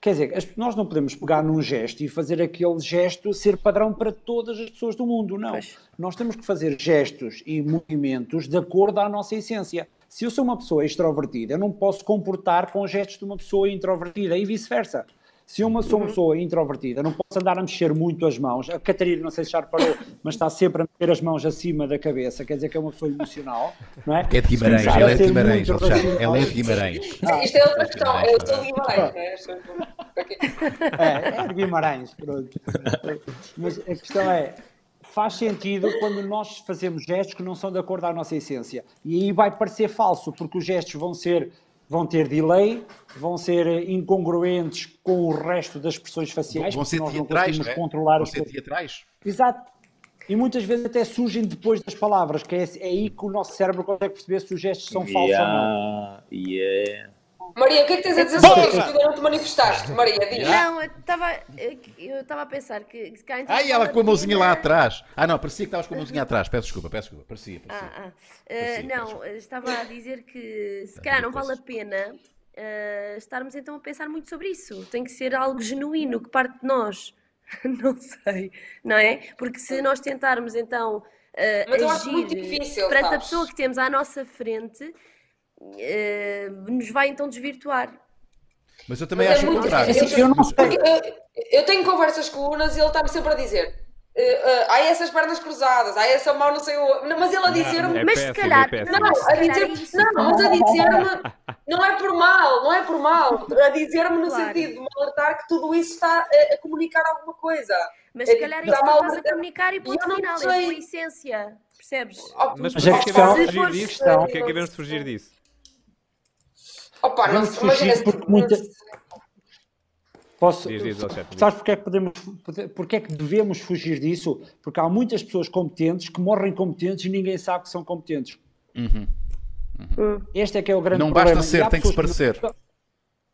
Quer dizer, nós não podemos pegar num gesto e fazer aquele gesto ser padrão para todas as pessoas do mundo, não. Pois. Nós temos que fazer gestos e movimentos de acordo à nossa essência. Se eu sou uma pessoa extrovertida, eu não posso comportar com gestos de uma pessoa introvertida e vice-versa. Se eu uma- sou uma pessoa introvertida, não posso andar a mexer muito as mãos. A Catarina, não sei se já reparou, mas está sempre a meter as mãos acima da cabeça, quer dizer que é uma pessoa emocional, não é? É de Guimarães, Começar ela é de Guimarães. Ela é de Guimarães. Isto é outra questão. Eu sou de Guimarães? Estou- aqui. É, é de Guimarães, pronto. Mas a questão é, faz sentido quando nós fazemos gestos que não são de acordo à nossa essência. E aí vai parecer falso, porque os gestos vão ser vão ter delay, vão ser incongruentes com o resto das expressões faciais, Vão ser porque nós não teatrais, conseguimos não é? controlar Vão ser teatrais. Exato. E muitas vezes até surgem depois das palavras, que é, é aí que o nosso cérebro consegue perceber se os gestos são falsos ou não. Yeah. Maria, o que é que tens a dizer sobre isto? Tu ainda não te manifestaste, Maria, diz. Não, eu estava eu estava a pensar que se cá então Ai, ela com a mãozinha lá atrás. Ah, não, parecia que estavas com a mãozinha atrás. Peço desculpa, peço desculpa. Parecia, parecia. Ah, ah. Parecia, Uh, não, parecia. estava a dizer que se Ah, calhar não vale a pena uh, estarmos então a pensar muito sobre isso. Tem que ser algo genuíno que parte de nós. não sei, não é? Porque se nós tentarmos então uh, Mas agir muito difícil, perante a sabes? pessoa que temos à nossa frente, uh, nos vai então desvirtuar. Mas eu também Mas é acho o muito contrário. Eu não. Eu, eu tenho conversas com o Unas e ele está-me sempre a dizer. Uh, uh, há essas pernas cruzadas, há essa mão, não sei o. Não, Mas ele a dizer-me. É Mas se calhar- é. Não, a dizer, é não, mas a dizer-me, não é por mal, não é por mal, a dizer-me no Claro. sentido de me alertar que tudo isso está a, a comunicar alguma coisa. Mas É se que calhar é isso que mal- estás a comunicar e ponto não final, é a tua essência. Percebes? Mas Mas porquê a que questão- questão- Porquê é que devemos fugir disso? Opa, não sei, imagina fugir se- porque muita- Posso, Diz, diz, sabes porque é, que podemos, porque é que devemos fugir disso? Porque há muitas pessoas competentes que morrem competentes e ninguém sabe que são competentes. Este é que é o grande Não problema. basta ser, tem que se parecer. não-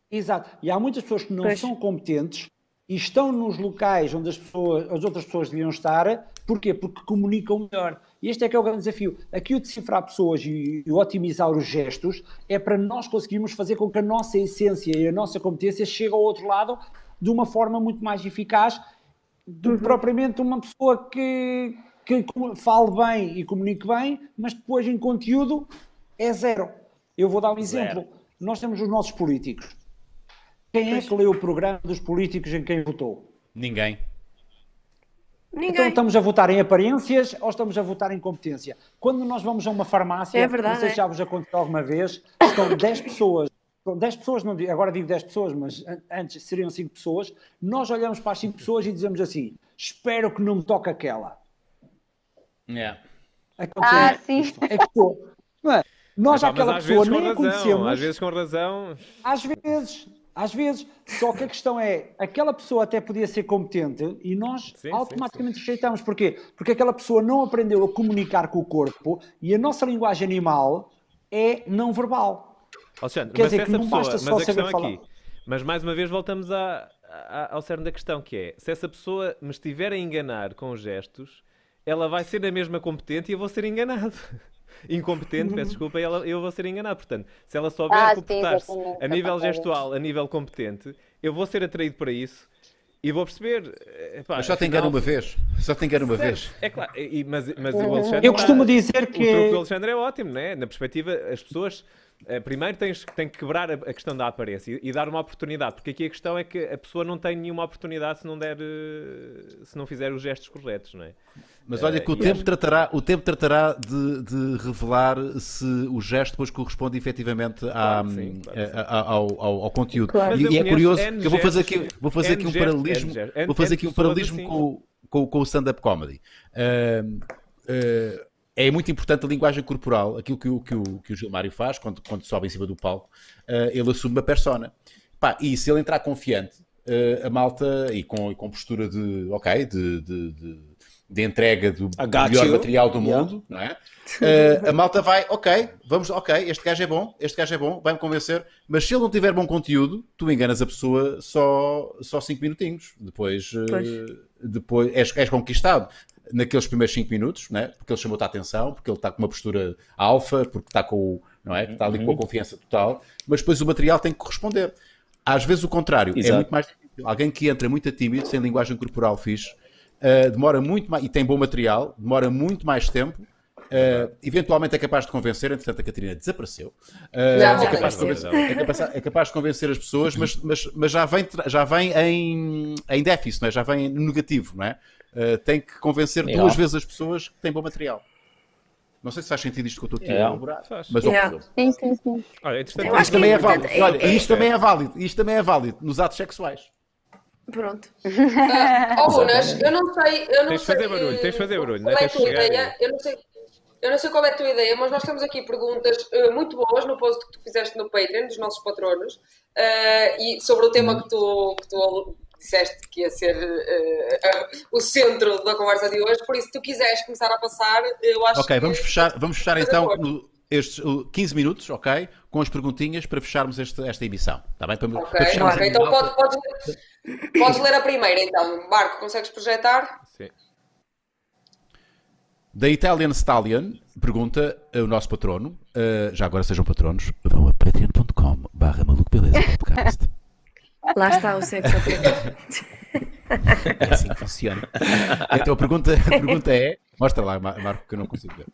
Exato. E há muitas pessoas que não Pois. são competentes e estão nos locais onde as, pessoas, as outras pessoas deviam estar. Porquê? Porque comunicam melhor. E este é que é o grande desafio. Aqui o decifrar pessoas e, e otimizar os gestos é para nós conseguirmos fazer com que a nossa essência e a nossa competência chegue ao outro lado de uma forma muito mais eficaz do que propriamente uma pessoa que, que fale bem e comunique bem, mas depois em conteúdo é zero. Eu vou dar um exemplo. Nós temos os nossos políticos. Quem é que leu o programa dos políticos em quem votou? Ninguém. Então Ninguém. estamos a votar em aparências ou estamos a votar em competência? Quando nós vamos a uma farmácia, É verdade, não sei se é. já vos aconteceu alguma vez, estão 10 pessoas, estão 10 pessoas, não digo- agora digo 10 pessoas, mas an- antes seriam 5 pessoas, nós olhamos para as 5 pessoas e dizemos assim, espero que não me toque aquela. Yeah. Aconteceu Ah, sim. É que estou- não é? Nós Epá, aquela mas pessoa nem a conhecemos. às vezes com razão. Às vezes, às vezes. Só que a questão é, aquela pessoa até podia ser competente e nós Sim, automaticamente rejeitamos. Porquê? Porque aquela pessoa não aprendeu a comunicar com o corpo e a nossa linguagem animal é não verbal. Alexandre, Quer mas dizer que não pessoa, basta mas só a saber questão falar. aqui, mas mais uma vez voltamos à- à- ao cerne da questão, que é, se essa pessoa me estiver a enganar com gestos, ela vai ser a mesma competente e eu vou ser enganado. Incompetente, peço desculpa, e ela- eu vou ser enganado. Portanto, se ela souber Ah, comportar-se a nível gestual, a nível competente, eu vou ser atraído para isso e vou perceber. eh, epá, Mas só te engano uma vez. Só te engano uma vez. É claro, e- mas, mas o Alexandre. Eu costumo dizer O que truque do Alexandre é ótimo, né? Na perspectiva, as pessoas. Eh, primeiro tens, têm que quebrar a, a questão da aparência e, e dar uma oportunidade, porque aqui a questão é que a pessoa não tem nenhuma oportunidade se não der eh, se não fizer os gestos corretos, não é? Mas olha que o tempo acho- tratará, o tempo tratará de, de revelar se o gesto depois corresponde efetivamente à- Claro sim, claro a- a- ao, ao- ao conteúdo. Claro. E, e é curioso N que eu vou fazer aqui, vou fazer aqui um paralelismo, vou fazer aqui um paralelismo assim. com, com, com o stand-up comedy. Ahm, ah, é muito importante a linguagem corporal, aquilo que o, que o, que o Gilmário faz quando, quando sobe em cima do palco, ah, ele assume uma persona. Pá, e se ele entrar confiante, ah, a malta, e com, e com postura de, ok, de, de, de- de entrega do melhor you. material do Yeah. mundo, não é? Ah, a malta vai, ok, vamos, ok, este gajo é bom, este gajo é bom, vai-me convencer, mas se ele não tiver bom conteúdo, tu enganas a pessoa só 5 só cinco minutinhos, depois, Pois. depois és, és conquistado naqueles primeiros 5 minutos, né? porque ele chamou-te a atenção, porque ele está com uma postura alfa, porque está com o, não é? Está ali com a confiança total, mas depois o material tem que corresponder. Às vezes o contrário, é Exato. muito mais difícil. Alguém que entra muito tímido, sem linguagem corporal fixe, uh, demora muito mais, e tem bom material, demora muito mais tempo. uh, eventualmente é capaz de convencer, entretanto a Catarina desapareceu. Uh, Já é, voltei. capaz de convencer, é, capaz, é capaz de convencer as pessoas, mas, mas, mas já vem, já vem em, em déficit, não é? já vem no negativo. Não é? Uh, tem que convencer Yeah. duas vezes as pessoas que têm bom material. Não sei se faz sentido isto que eu estou aqui a Yeah. elaborar, mas Yeah. ocorreu. Sim, sim, sim. Olha, Isto também é válido. Olha, é- isto também é válido. Isto também é válido nos atos sexuais. Pronto. Ó, Unas, eu não sei. Eu não Tens de sei, fazer barulho, tens de fazer barulho, Qual é? é a tua ideia? Eu não sei. Eu não sei qual é a tua ideia, mas nós temos aqui perguntas eh, muito boas no post que tu fizeste no Patreon, dos nossos patronos, eh, e sobre o tema que tu, que tu disseste que ia ser eh, eh, o centro da conversa de hoje. Por isso, se tu quiseres começar a passar, eu acho Ok, que. vamos fechar, vamos fechar então no- estes uh, 15 minutos, ok? Com as perguntinhas para fecharmos este- esta emissão. Está bem? Para, Ok, para ok. a- Então pode, podes, podes ler a primeira, então. Marco, consegues projetar? Sim. Da Italian Stallion, pergunta uh, o nosso patrono, uh, já agora sejam patronos, vão a patreon.com barra maluco beleza podcast. Lá está o sexo. É assim que funciona. Então a pergunta, a pergunta é, mostra lá, Mar- Marco, que eu não consigo ver.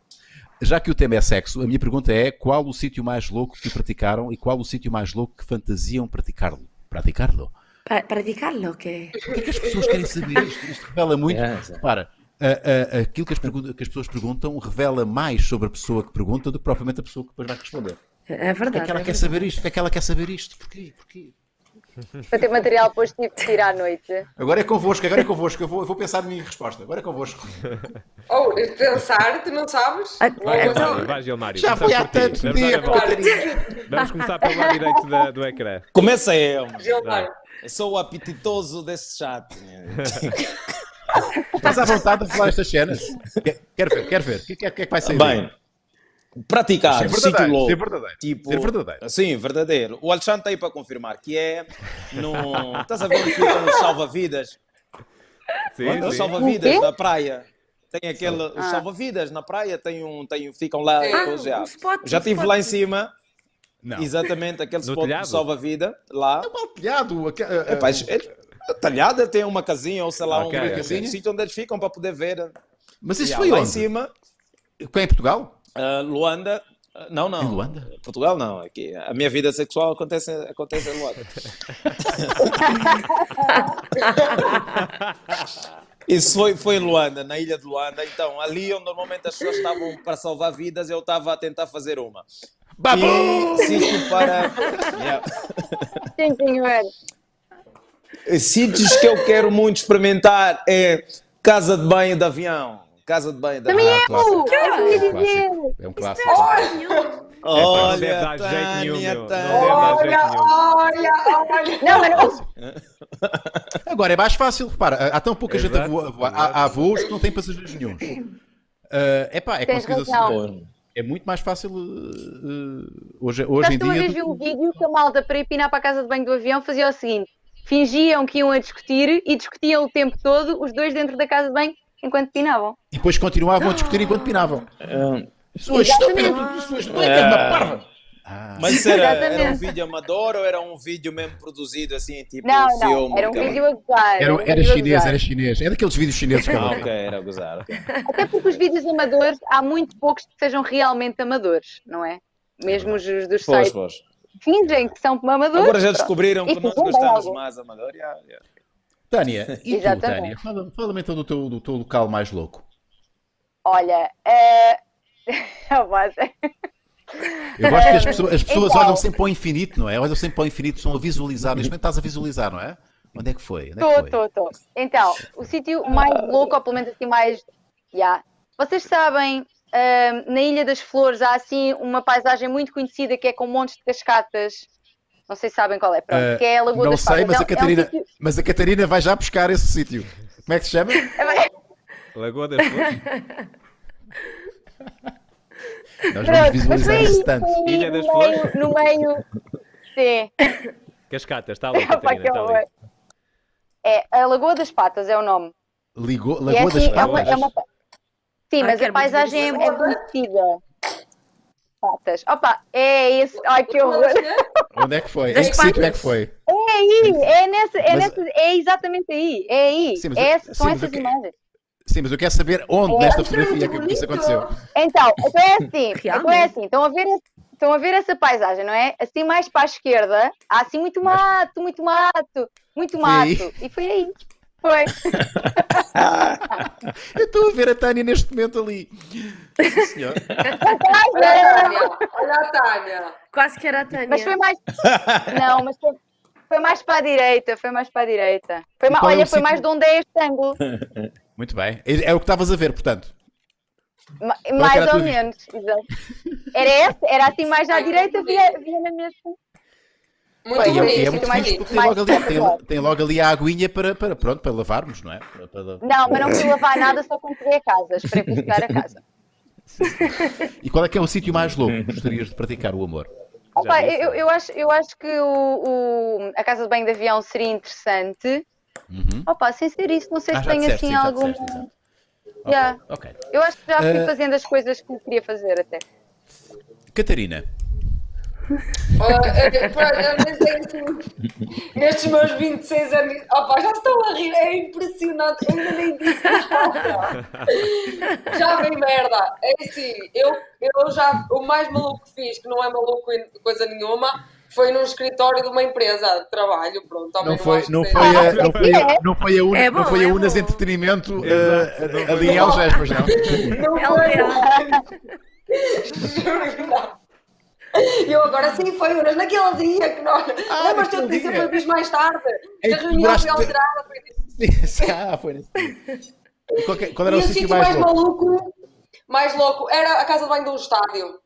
Já que o tema é sexo, a minha pergunta é qual o sítio mais louco que praticaram e qual o sítio mais louco que fantasiam praticá-lo? Praticá-lo? Pa- Praticarlo, que O que é que as pessoas querem saber isto? Isto revela muito. Yeah, exato. Repara, a- a- aquilo que as, que as pessoas perguntam revela mais sobre a pessoa que pergunta do que propriamente a pessoa que depois vai responder. é Porquê é verdade. que ela é quer verdade. saber isto? É que ela quer saber isto? Porquê? Porquê? Para ter material depois tive que tirar à noite. Agora é convosco, agora é convosco. Eu vou, vou pensar na minha resposta. Agora é convosco. Ou pensar, tu não sabes? Ah, Vai, então- Gilmário, vai, Gilmário. Já foi há ti. tanto Vamos tempo. Vamos começar pelo lado direito da- do ecrã. Começa eu. Gilmar, Eu sou o apetitoso desse chat. Estás à vontade de falar estas cenas? Quer- Quero ver, quero ver. O que, é que é que vai sair? daí? Praticar, Isso é sítio verdadeiro, louco. isso é verdadeiro. Tipo, Isso é verdadeiro. Sim, verdadeiro. O Alexandre está aí para confirmar que é no. Estás a ver onde ficam os salva-vidas? Sim, Os sim. salva-vidas da praia. Tem aquele. Os Ah. salva-vidas na praia tem um, tem, ficam lá. Ah, os- um spot, Já um estive spot. lá em cima, Não. exatamente, aquele No spot telhado? salva-vida, lá. Mal telhado. É, pá, é- talhada tem uma casinha ou sei lá, Ok, um ok. um sítio onde eles ficam para poder ver. Mas isso Yeah, foi lá em onde? cima, Foi em Portugal? Ah, Luanda. ah, Não, não. Em Luanda? Portugal não. Aqui, a minha vida sexual acontece, acontece em Luanda. Isso foi, foi em Luanda, na ilha de Luanda. Então, ali onde normalmente as pessoas estavam para salvar vidas, eu estava a tentar fazer uma. Babu! E sítio para. Yeah. Sim, senhor. Sítios que eu quero muito experimentar é casa de banho de avião. Casa de banho de Também eu! clássico. É o que eu ia dizer. clássico. É um clássico. não deve Olha, dar jeito nenhum, Tânia, meu. Não Tânia. deve dar jeito Olha, nenhum. olha, olha. Não, mas não. Agora é mais fácil, repara, há tão pouca gente a Exato, voar, a voar. exato. Há, há voos que não têm passageiros nenhums. Uh, epá, é Tens conseguir razão. É muito mais fácil uh, hoje, hoje em dia. vez vi um vídeo que a malta para ir pinar para a casa de banho do avião fazia o seguinte: fingiam que iam a discutir e discutiam o tempo todo, os dois dentro da casa de banho, enquanto pinavam. E depois continuavam a discutir enquanto pinavam. Ah, estúpidas, pessoas doidas, uma parva. Ah, Mas era, era um vídeo amador ou era um vídeo mesmo produzido assim, tipo Não, filme? não, era um vídeo a gozar. era, um era vídeo a chinês, gozar. era chinês. É daqueles vídeos chineses que eu Ah, não ok, era a gozar. Até porque os vídeos amadores, há muito poucos que sejam realmente amadores, não é? Mesmo os os dos Pois, sites pois. fingem que são amadores. Agora já pronto. descobriram que nós gostamos mais amador. yeah, yeah. Tânia, e tu, Exatamente. Tânia? Fala- Fala-me então do teu, do teu local mais louco. Olha, é... a. Eu gosto que as pessoas, as pessoas Então. olham sempre para o infinito, não é? Olham sempre para o infinito, estão a visualizar. Neste momento estás a visualizar, não é? Onde é que foi? Estou, estou, estou. Então, o sítio mais louco, ou pelo menos assim mais. Yeah. Vocês sabem, ahm, na Ilha das Flores há assim uma paisagem muito conhecida que é com montes de cascatas. Não sei se sabem qual é, pronto. Ah, que é a Lagoa não das sei, Patas. mas É a, um- é um Catarina, sítio- mas a Catarina vai já buscar esse sítio. Como é que se chama? Lagoa das Flores? Nós vamos Pronto, visualizar esse aí, tanto. Ilha das no Flores? meio, no meio. Sim. Cascatas, está ali, Catarina, está ali. É a Lagoa das Patas é o nome. Ligou, E é Lagoa das assim, é uma, Patas. é uma- Sim, Ai, mas quero a paisagem é, é conhecida. Patas. Opa, é esse. Ai, que horror. Onde é que foi? Das em que sítio é que foi? É aí, é nessa, é, Mas- nessa, é exatamente aí, é aí. Sim, mas É são sim, essas que- imagens. Sim, mas eu quero saber onde É, nesta isso é fotografia que isso aconteceu. Então, então é assim, então é assim, estão a ver Estão a ver essa paisagem, não é? Assim mais para a esquerda, há assim muito mato, muito mato, muito Foi mato. E foi aí. Foi. Eu estou a ver a Tânia neste momento ali. Sim, senhor. Olha a Tânia, olha a Tânia. Quase que era a Tânia. Mas foi mais. Não, mas foi, foi mais para a direita, foi mais para a direita. Foi ma- é Olha, o foi sítio? mais de onde é este ângulo. Muito bem. É é o que estavas a ver, portanto. Ma- era mais ou menos, exato. Era esse, era assim mais à direita, via, via na minha. Muito E é, bonito. e é muito mais- fixe porque tem logo, ali, tem, tem logo ali a aguinha para, para, pronto, para lavarmos, não é? Para- para- Não, mas não fui lavar nada, só quando cheguei a casa. Esperei por chegar a casa. E qual é que é o sítio mais louco que gostarias de praticar o amor? Opa, eu, eu, acho, eu acho que o, o- a casa de banho de avião seria interessante. Uhum. Opa, sem ser isso, não sei Ah, se tem disseste, assim algum. disseste, Yeah. ok. Eu acho que já fui Eh, fazendo as coisas que queria fazer até. Catarina, Nestes meus 26 anos. Opa, já estão a rir, é impressionante. Eu ainda nem disse nada. Já vem merda. É assim, eu, eu já. O mais maluco que fiz, que não é maluco em coisa nenhuma, foi num escritório de uma empresa de trabalho. Pronto, não foi, não foi, a, não foi, a, não foi a, Una, É bom, não foi a é Unas bom. Entretenimento eh, foi ali em Algés, pois não? Não É foi. Juro que não. Eu agora sim foi Unas, naquele dia que nós. Ah, Lembras-te eu dia. eu fiz mais tarde? Que a reunião foi te- alterada. Foi... Ah, foi nesse. E Qual, que- qual era E o sítio sítio mais mais louco? maluco, mais louco, era a casa de banho de um estádio.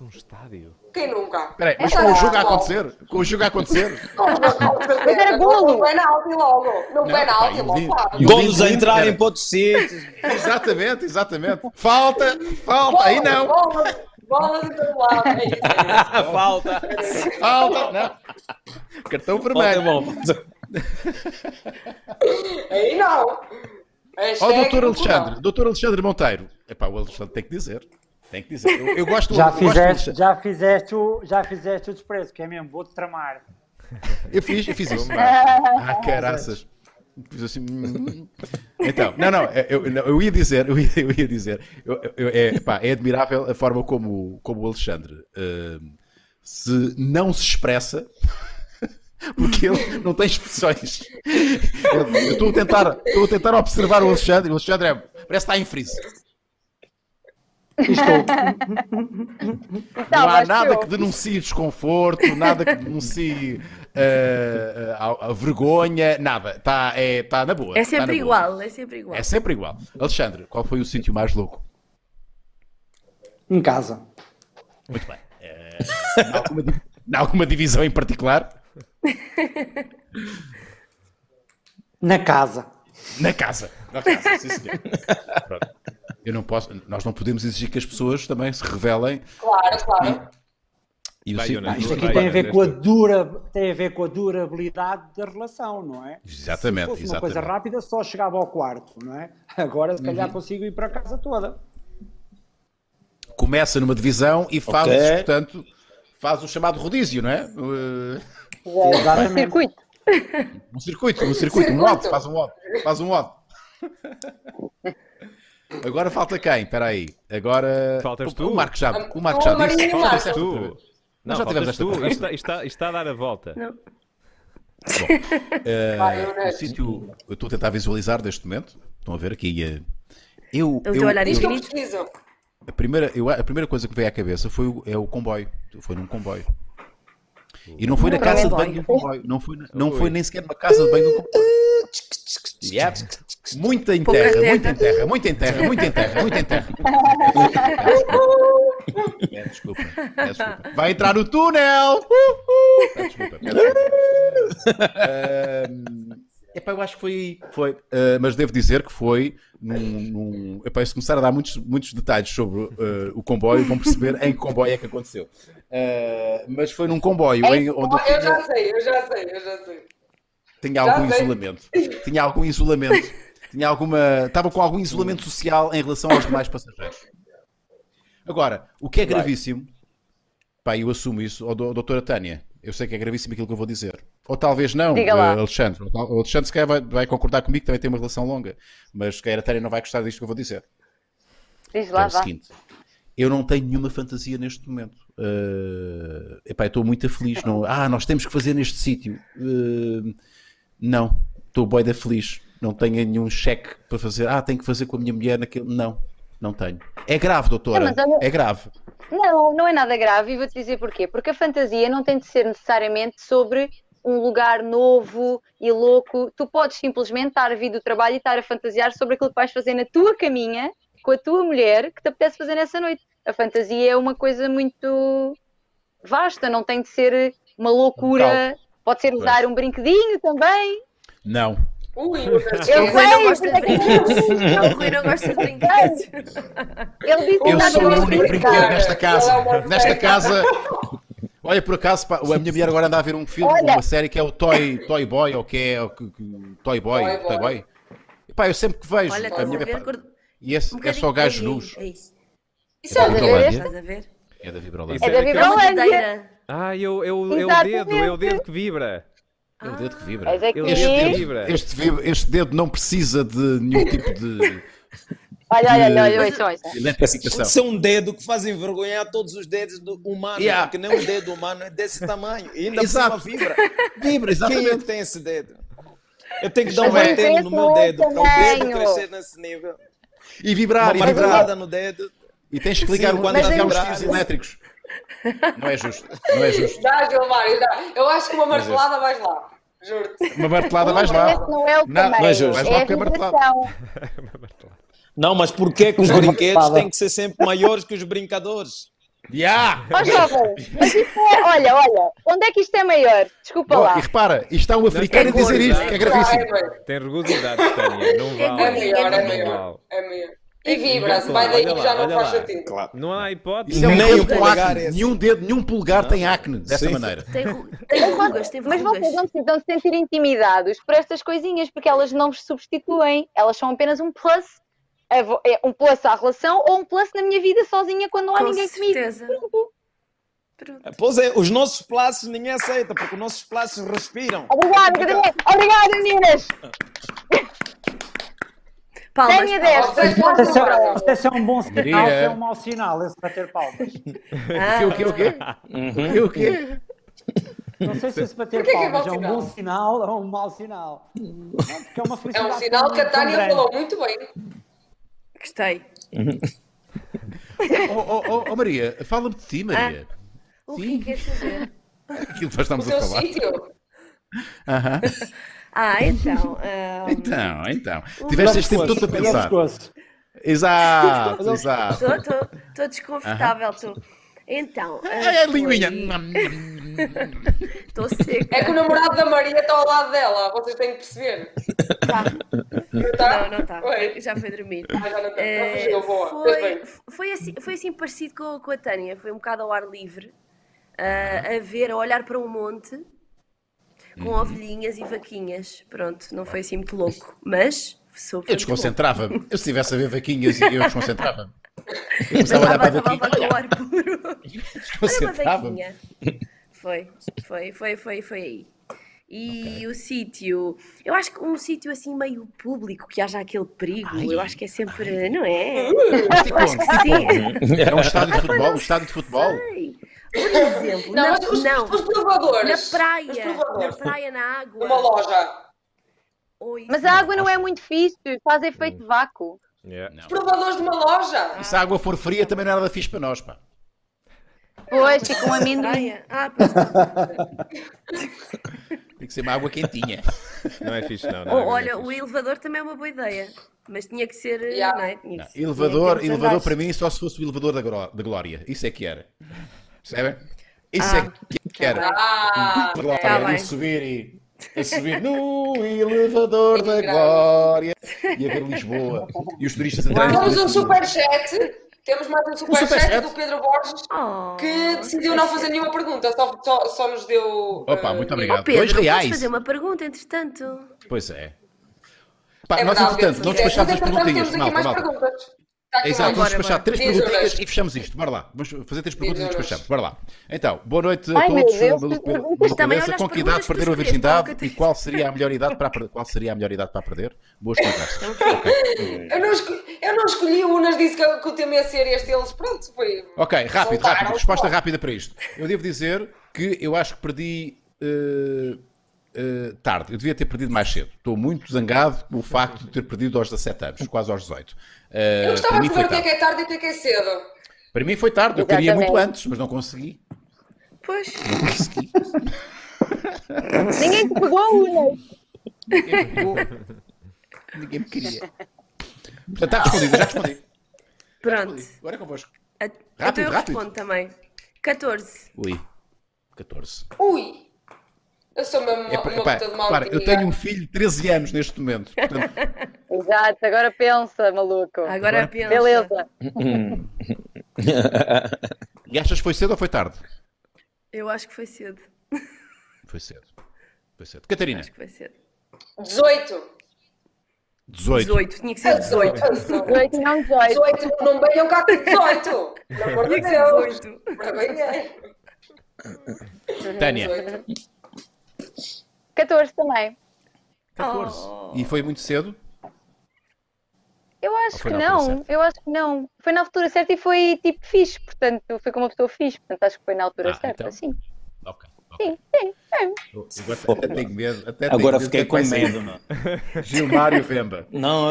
Um estádio. Quem nunca? Espera aí, mas Essa com o jogo a acontecer? Com o jogo a acontecer? Mas era golo. No penalti logo. No Não, penalti pá, eu logo. claro. Golos a entrarem para outros sítios. exatamente, exatamente. Falta, falta, aí não. Bolas em todo lado. É isso. Falta. Falta, não. Cartão vermelho. Falta- Aí não. Ó, Hashtag doutor não. Alexandre, doutor Alexandre Monteiro. Epá, o Alexandre tem que dizer. Tem que dizer. Eu, eu gosto Já eu gosto fizeste, Alexandre. já, fizeste o, já fizeste o desprezo, que é mesmo, vou-te tramar. Eu fiz, eu fiz isso. Ah, caraças. Assim, hum. Então, não, não, eu, eu- eu ia dizer, eu ia, eu ia dizer, eu- eu- é, pá, é admirável a forma como, como o Alexandre hum, se não se expressa, porque ele não tem expressões. Eu estou a tentar, estou a tentar observar o Alexandre, o Alexandre é, parece que está em freeze. Estou. Então, Não há nada eu- que denuncie desconforto, nada que denuncie eh, a, a vergonha, nada. Está é, tá na boa. É tá sempre boa. igual, é sempre igual. É sempre igual. Alexandre, qual foi o sítio mais louco? Em casa. Muito bem. Em, alguma, alguma divisão em particular? Na casa. Na casa. Na casa, sim, senhor. Pronto. Eu não posso, nós não podemos exigir que as pessoas também se revelem. Claro, claro. E Jonas, Isto Vai, aqui tem a ver com a dura, tem a ver com a durabilidade da relação, não é? Exatamente, Se fosse uma exatamente. coisa rápida, só chegava ao quarto, não é? Agora, se calhar, consigo ir para a casa toda. Começa numa divisão e faz, Ok. portanto, faz o chamado rodízio, não é? Eh, Exatamente. Circuito. Um circuito, um circuito, um odd, faz um odd, faz um odd. Agora falta quem? Espera aí. Agora. Faltas o, tu. O Marco já, o Marco já Oh, disse. Outra Tu. Não, já tivemos faltas esta tu. Isto está, está- a dar a volta. Não. Eh, Vai, o sítio. Eu estou a tentar visualizar neste momento. Estão a ver aqui. eh, Eu, O teu eu- olhar eu- Isto eu infinito. preciso. a, primeira, eu- a primeira coisa que veio à cabeça foi o, é o comboio. Foi num comboio. E não foi na casa de comboio. banho de um comboio. Não foi, na- não foi nem sequer numa casa de banho de um comboio. Yep. Muita em Pouca terra, muita em terra, muita em terra, muita em terra, muita em terra. Peço desculpa. peço desculpa. Vai entrar no túnel! Peço desculpa. epá, eu acho que foi. foi ah, mas devo dizer que foi num. num epá, se começar a dar muitos, muitos detalhes sobre ah, o comboio, vão perceber em que comboio é que aconteceu. Ah, mas foi num comboio Em- em, onde eu Eu já sei, eu já sei, eu já sei. Tinha já algum sei. isolamento. Tinha algum isolamento. Tinha alguma. Estava com algum isolamento social em relação aos demais passageiros. Agora, o que é gravíssimo, pá, eu assumo isso, ó, dou- doutora Tânia, eu sei que é gravíssimo aquilo que eu vou dizer. Ou talvez não, lá. eh, Alexandre. O Alexandre se calhar vai, vai concordar comigo, também tem uma relação longa. Mas se calhar a Tânia não vai gostar disto que eu vou dizer. Diz Que é lá, o seguinte. Eu não tenho nenhuma fantasia neste momento. Eh, epá, eu estou muito feliz. Não, ah, nós temos que fazer neste sítio. Eh, não, estou boi da feliz. Não tenho nenhum cheque para fazer. Ah, tenho que fazer com a minha mulher naquele. Não, não tenho. É grave, doutora. Não, olha- É grave. Não, não é nada grave e vou-te dizer porquê. Porque a fantasia não tem de ser necessariamente sobre um lugar novo e louco. Tu podes simplesmente estar a vir do trabalho e estar a fantasiar sobre aquilo que vais fazer na tua caminha com a tua mulher que te apetece fazer nessa noite. A fantasia é uma coisa muito vasta, não tem de ser uma loucura. Pode ser usar um brinquedinho também. Não. Ui, Eu O Rui não gosta sei, de brinquedos. O Rui não gosta de brinquedos. ele disse Eu sou o único brinquedo nesta casa. É Nesta casa. Olha, por acaso, a minha mulher agora anda a ver um filme, Olha. uma série que é o Toy, Toy Boy, ou que é o que- que- Toy Boy, Toy Toy Boy. Boy. E, pá, eu sempre que vejo, Olha, a estás a minha, ver? Cor- e esse Um é só gajos Aí, nus. É isso. Isso é É da Vibrolândia. É da Vibrolândia. É da daquela- É uma Vibrolândia. Ah, eu, eu, é o dedo, Exatamente. é o dedo que vibra. É o dedo que Ah. vibra. Mas é que Ele Este dedo dedo, vibra. este, este dedo não precisa de nenhum tipo de Olha, olha, olha, olha, Mas- eletrificação. Isso é um dedo que faz envergonhar todos os dedos do humano, Yeah. porque nem um dedo humano é desse tamanho. E ainda Exato. por vibra. Vibra, Quem é que exatamente. tem esse dedo? Eu tenho que dar um Mas martelo no meu dedo para o dedo crescer nesse nível. E vibrar, Uma e vibrar. no dedo. E tens que ligar, Sim, um, quando que ligar fios elétricos. Não é justo. Não é justo. Dá, Gilmário, dá. Eu acho que uma martelada vais lá. Juro-te. Uma martelada vais Mas lá. não é o Não, tamanho, não é justo. Vais é lá a porque é martelado. vibração. Não, mas porquê que os brinquedos martelada. têm que ser sempre maiores que os brincadores? Yeah! Jovem, mas isto é, olha, olha, onde é que isto é maior? Desculpa Bom, lá. e repara, isto está um africano a dizer isto, é? que é gravíssimo. é. Tem rugosidade, Tânia. Não É vale. É maior, é maior. É maior. E vibra-se, vai daí que já não faz sentido. Claro. Não há hipótese. Isso é um Nem com polegar. Nenhum dedo, nenhum pulgar tem acne dessa Sim. maneira. Tem, ru- tem rugas, tem Mas rugas. vocês não precisam se sentir intimidados por estas coisinhas, porque elas não vos substituem. Elas são apenas um plus. é um plus à relação ou um plus na minha vida sozinha quando não há Com ninguém comigo. certeza. Pronto. Pois é, os nossos plaços ninguém aceita, porque os nossos plaços respiram. Obrigada, Catarina. Obrigada, meninas. Palmas. Tenha 10. Vocês Isto é, gostam, só- Braga? isto é um bom sinal, se é um mau sinal, esse bater palmas. Ah, O quê, o quê, o quê? O quê, o quê? Não sei se esse bater Porquê que é palmas é mau um sinal? bom sinal ou um mau sinal. Não, porque é uma É um sinal que a Tânia grande. falou muito bem. Gostei. Oh, oh, oh, oh, Maria, fala-me de ti, Maria. O Sim. que queres saber? Aquilo que nós O estamos a teu falar. sítio. Aham. Ah, então. ah, Então, então. Tiveste este tempo todo a pensar. pescoço. Exato, exato. Estou desconfortável, estou. Então. É, linguinha. Estou seca. É que o namorado da Maria está ao lado dela, vocês têm que perceber. Tá. Não está? Não, não está. Já foi dormir. Ah, já não está. Eh, fugiu, boa. Fez foi, foi, assim, foi assim parecido com, com a Tânia. Foi um bocado ao ar livre, ah, a ver, a olhar para um monte com Uhum. ovelhinhas e vaquinhas. Pronto, não foi assim muito louco, mas Eu desconcentrava-me. Eu se estivesse a ver vaquinhas, eu desconcentrava-me. Eu começava a olhar para a vaquinha. puro. Olha uma Desconcentrava-me. vaquinha. Foi, foi, foi, foi, foi aí. E o sítio, eu acho que um sítio assim meio público, que haja aquele perigo, eu acho que é sempre, não é? Mas tipo? Tipo? É um estádio de futebol? Um estádio de futebol? Por exemplo, Não, na, mas os, não, os provadores. na praia, na provadores. praia, na água. Numa loja. Isso. Mas a água não é muito fixe, faz efeito de vácuo. Yeah. Os provadores de uma loja. E se a água for fria, também não é nada fixe para nós, pá. Pois, fica um amendoim. Ah, pois Tem que ser uma água quentinha. Não é fixe, não. não Ou, é olha, fixe. o elevador também é uma boa ideia. Mas tinha que ser. Yeah. Não é? Tinha Não, que ser- elevador, elevador para mim só se fosse o elevador da, da Glória. Isso é que era. Percebem? Isso é que era. Ah, Da Glória, tá subir e a subir no elevador da. Glória e a ver Lisboa e os turistas entrarem temos um superchat. Temos mais um superchat superchat? do Pedro Borges Oh, que decidiu não fazer nenhuma pergunta, só, só, só nos deu. Opa, eh, muito Oh, obrigado. Pedro, Dois reais. fazer uma pergunta, entretanto. Pois é. Pá, É nós, verdade, entretanto, não despachámos as perguntinhas. Temos aqui Malta, mais malta. Aqui Exato, vamos despachar bora. três perguntinhas e fechamos isto. Bora lá. Vamos fazer três perguntas e despachamos. Bora lá. Então, boa noite a Ai, todos. Deus, Beleza. olha as Com que idade perderam a virgindade e qual seria a melhor idade para qual seria a melhor idade para perder? Boas conversas. Eu não, escolhi, eu não escolhi, o Unas disse que, que o tema ia ser este, eles, pronto, foi. Ok, rápido, Soltaram rápido. os Resposta povos. rápida para isto. Eu devo dizer que eu acho que perdi eh, eh, tarde. Eu devia ter perdido mais cedo. Estou muito zangado com o facto de ter perdido aos 17 anos, quase aos 18. Eh, Eu gostava de saber o que é tarde. que é tarde e o que é que é cedo. para mim foi tarde. Eu queria muito Exatamente. antes, mas não consegui. Pois. Não consegui. Ninguém te pegou, Una. Ninguém me pegou. Ninguém me queria. Portanto, está respondido, já respondi. Pronto. Agora é convosco. A- Rápido, então eu rápido. respondo também. 14. Ui, 14. Ui! Eu sou uma, É, uma epá, puta de mal eu tenho um filho de 13 anos neste momento. Portanto, Exato, agora pensa, maluco. Agora pensa. Beleza. e achas que foi cedo ou foi tarde? Eu acho que foi cedo. Foi cedo. Foi cedo. Catarina, Acho que foi cedo. 18. 18. 18. Tinha que ser 18. 18 e não 18. 18, não venham cá com 18. Pelo amor de Deus. 18. Para ninguém. Tânia, 18. 14 também. 14. Oh. E foi muito cedo? Eu acho que não, eu acho que não. Foi na altura certa e foi tipo fixe, portanto, foi com uma pessoa fixe, portanto acho que foi na altura Ah, certa, então. sim. Ok. Sim, sim, sim. Eu Agora até tenho medo. Até tenho Agora medo fiquei do que com é medo, não. Gilmário Vemba. Não,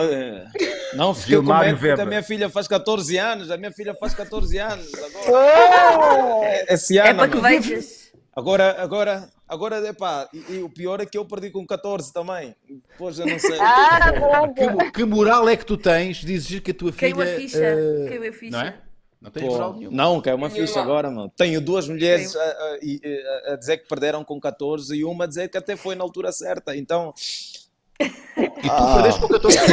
não fiquei com Gilmário medo porque Weber. a minha filha faz 14 anos. A minha filha faz 14 anos agora. Esse É ano. para que vejas. Agora, agora, agora, epá, e, e o pior é que eu perdi com 14 também. Pois eu não sei. Ah, Que, que moral é que tu tens de exigir que a tua filha. Caiu a ficha. eh, Caiu a ficha. Não é? Não tens Pô, moral nenhuma. não, que é uma Nenhuma. ficha agora, mano. Tenho duas mulheres a, a- a- dizer que perderam com 14 e uma a dizer que até foi na altura certa. Então, E tu perdeste com 14.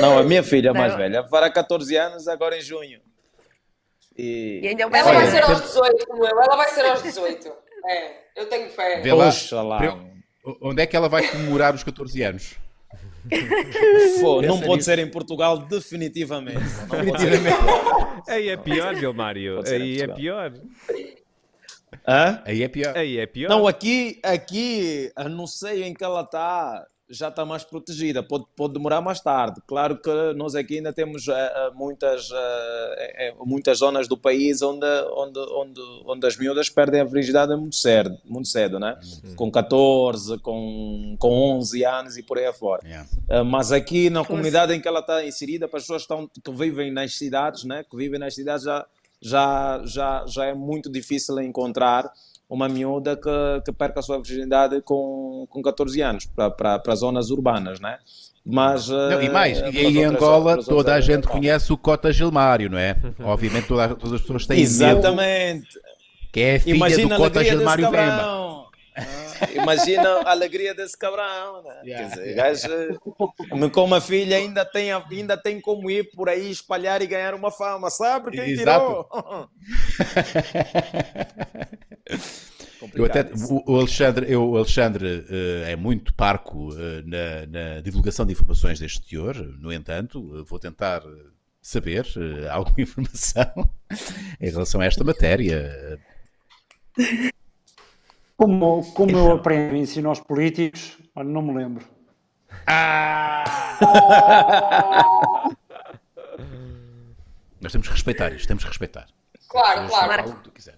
Não, a minha filha mais Não. velha fará 14 anos agora em junho. E... E ainda é um Ela vai ser aos tem- 18, como eu. Ela vai ser aos 18. É, eu tenho fé. Vê lá, onde é que ela vai comemorar os 14 anos? Pô, não Pensa pode nisso. ser em Portugal, definitivamente. Não pode ser. Aí é pior, Gilmário. Aí é pior. Hã? Aí é pior. Aí é pior. Não, aqui, aqui, não sei em que ela está, já está mais protegida. Pode, pode demorar mais tarde. Claro que nós aqui ainda temos eh, eh, muitas, eh, muitas zonas do país onde, onde, onde, onde as miúdas perdem a virgindade muito cedo, muito cedo né? Com 14, com, com 11 anos e por aí afora. Yeah. Uh, mas aqui na comunidade em que ela está inserida, para as pessoas que, estão, que vivem nas cidades, né, que vivem nas cidades, já, já, já, já é muito difícil encontrar uma miúda que, que perca a sua virgindade com, com 14 anos para, para, para zonas urbanas, né? Mas, Não, e mais, para e aí em outras- Angola para as toda a outras gente conhece o Cota Gilmário, não é? Obviamente toda- todas as pessoas têm medo, Exatamente. que é filha Imagina do Cota Gilmário Vemba. Imagina a alegria desse cabrão, né? Yeah. Quer dizer, gajo, com uma filha ainda tem, ainda tem como ir por aí espalhar e ganhar uma fama, sabe quem Exato. tirou? Eu até, isso. o Alexandre, eu, o Alexandre eh, é muito parco eh, na, na divulgação de informações deste teor, no entanto, eh, vou tentar saber alguma informação em relação a esta matéria. Como, como eu aprendo e ensino aos políticos, olha, não me lembro. Nós temos que respeitar isto, temos que respeitar. Claro, claro. Que tu quiser.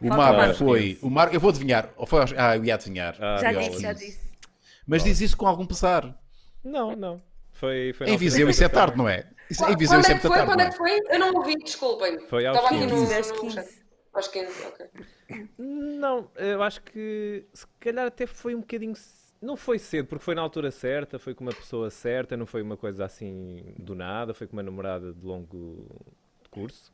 O Marco foi. O Marco, eu vou adivinhar. Ou foi ah, eu ia adivinhar. Ah, Já disse, já disse. Mas diz isso com algum pesar. Não, não. Foi, foi Em Viseu isso é tarde, não é? Isso, em Viseu Quando isso é é que foi? tarde. Quando não é que foi? Eu não ouvi, desculpem. Foi aos Estava aqui 15. no, Aos no 15. Aos 15, ok. Não, eu acho que se calhar até foi um bocadinho. Não foi cedo, porque foi na altura certa, foi com uma pessoa certa, não foi uma coisa assim do nada, foi com uma namorada de longo curso.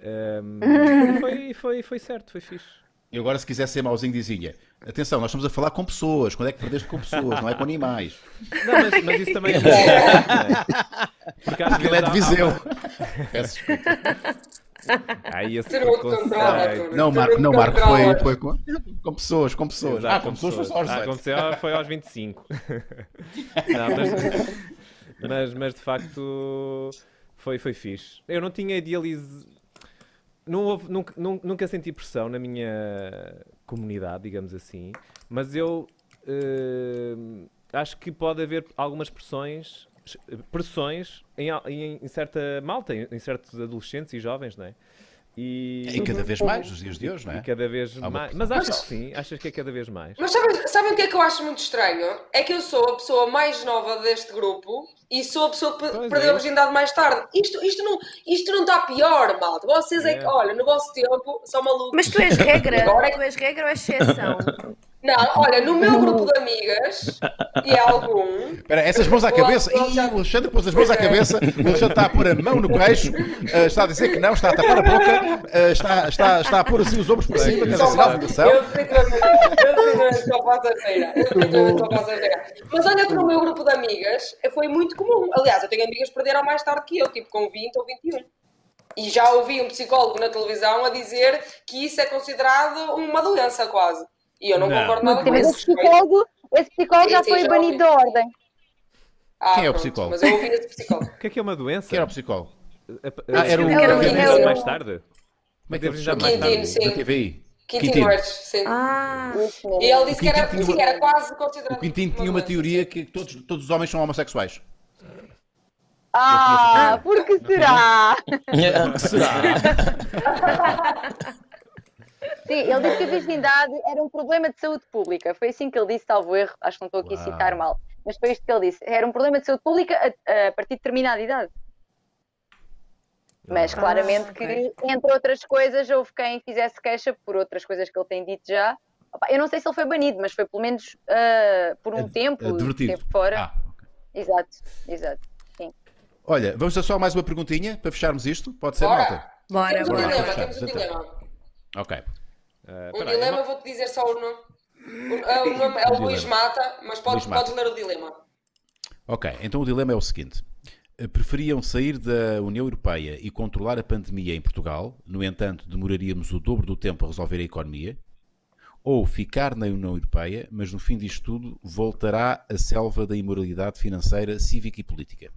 E foi, foi, foi certo, foi fixe. E agora, se quiser ser mauzinho, dizia: Atenção, nós estamos a falar com pessoas. Quando é que perdeste com pessoas, não é com animais? Não, mas, mas isso também é é? Porque às Aquilo é de Viseu. há- Peço desculpa. Aí esse. Arthur. Não, Marco, não, Marco foi, foi com, com pessoas, com pessoas. Ah, com pessoas foi só aos Ah, 18. com pessoas foi aos 25. não, mas, mas, mas de facto foi, foi fixe. Eu não tinha idealiz... Não houve, nunca, nun- nunca senti pressão na minha comunidade, digamos assim, mas eu eh, acho que pode haver algumas pressões, pressões em, em, em certa malta, em, em certos adolescentes e jovens, não é? E, E cada vez mais, nos dias de hoje, não e é? cada vez uma mais. Mas achas que sim? Achas que é cada vez mais? Mas sabem, sabem o que é que eu acho muito estranho? É que eu sou a pessoa mais nova deste grupo e sou a pessoa que Pois perdeu é. a virgindade mais tarde. Isto, isto, não, isto não está pior, malta. Vocês é que, É. olha, no vosso tempo, são malucos. Mas tu és regra, Agora é tu és regra ou és exceção? Não, olha, no meu grupo de amigas, e é algum, Espera, essas mãos à cabeça. Ih, o Alexandre pôs as mãos à cabeça. O Alexandre está a pôr a mão no queixo. ah, está a dizer que não, está a tapar a boca. ah, está, está, está a pôr assim os ombros por cima, que é Só sinal de. Eu definitivamente eu definitivamente só faço asneira. Eu definitivamente só faço asneira. Mas olha que no meu grupo de amigas foi muito comum. Aliás, eu tenho amigas que perderam mais tarde que eu, tipo com 20 ou 21. E já ouvi um psicólogo na televisão a dizer que isso é considerado uma doença quase. E eu não, Não. concordo nada com Mas isso. esse psicólogo, esse psicólogo já foi já banido da ordem. Ah, Quem é o pronto, psicólogo? Mas eu ouvi esse psicólogo. O que é que é uma doença? Quem era o psicólogo? Ah, era o- era o- mais tarde? Como é que ele se Deve chama? já mais Quintino, sim. Da TVI. Quintino Quintino. Edge, sim. Ah. E ele disse que era, sim, uma- era quase considerado. O Quintino tinha uma teoria que todos, todos os homens são homossexuais. Ah, por que será? Será? Sim, ele disse que a virgindade era um problema de saúde pública. Foi assim que ele disse, salvo erro. Acho que não estou aqui a citar mal. Mas foi isto que ele disse. Era um problema de saúde pública a, a partir de determinada idade. Mas Ah, claramente ok. que, entre outras coisas, houve quem fizesse queixa por outras coisas que ele tem dito já. Eu não sei se ele foi banido, mas foi pelo menos ah, por um Ad- tempo, Advertido. tempo fora. Ah, ok. Exato, exato. Olha, vamos a só mais uma perguntinha para fecharmos isto? Pode ser, Bora. malta? bora, Temos um bora. dilema, Fechamos, temos um então. dilema. Ok. Ah, Um peraí, dilema, não- vou-te dizer só o nome. O, o nome é o Luís. Mata, mas podes, Mata. podes ler o dilema. Ok, então o dilema é o seguinte. Eh, Preferiam sair da União Europeia e controlar a pandemia em Portugal, no entanto, demoraríamos o dobro do tempo a resolver a economia, ou ficar na União Europeia, mas no fim disto tudo voltará a selva da imoralidade financeira, cívica e política?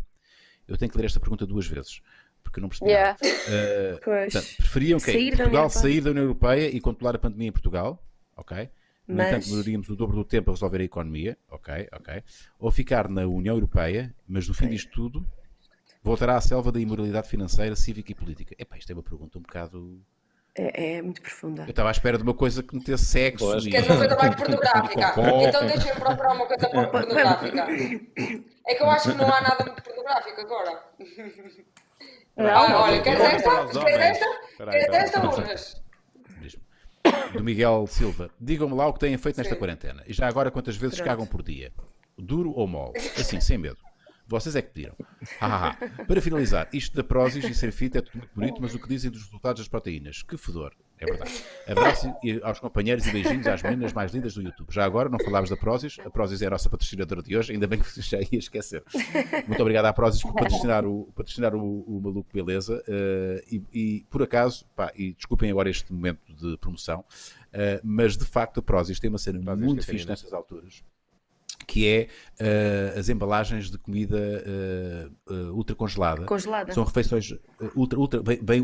Eu tenho que ler esta pergunta duas vezes, porque eu não percebi. Yeah. Pois. portanto, preferiam que Sair da Portugal Europeia. sair da União Europeia e controlar a pandemia em Portugal, ok? No Mas- entanto, demoraríamos o dobro do tempo a resolver a economia, ok, ok. Ou ficar na União Europeia, mas no fim disto tudo voltará à selva da imoralidade financeira, cívica e política. Epá, isto é uma pergunta um bocado. É, é muito profunda. Eu estava à espera de uma coisa que metesse sexo. Pois. e- Queres uma coisa mais pornográfica? Então deixa-me procurar uma coisa mais pornográfica. É que eu acho que não há nada muito pornográfico agora. Ah, olha, queres esta? Queres esta? Queres esta, Unas? Diz-me. Do Miguel Silva. Digam-me lá o que têm feito nesta Sim. quarentena. E já agora quantas vezes Pronto. cagam por dia? Duro ou mole? Assim, sem medo. Vocês é que pediram. Ha, ha, ha. Para finalizar, isto da prósis e ser fit é tudo muito bonito, mas o que dizem dos resultados das proteínas? Que fedor. É verdade. Abraço aos companheiros e beijinhos às meninas mais lindas do YouTube. Já agora, não falámos da Prozis. A Prozis é a nossa patrocinadora de hoje, ainda bem que já ia esquecer. Muito obrigado à Prozis por patrocinar o, patrocinar o, o Maluco Beleza. eh, e, e, por acaso, pá, e desculpem agora este momento de promoção, eh, mas de facto a Prozis tem uma cena Prozis muito fixe nestas alturas. Que é eh, as embalagens de comida eh, eh, ultra congelada. Congelada. São refeições ultra, ultra, bem, bem.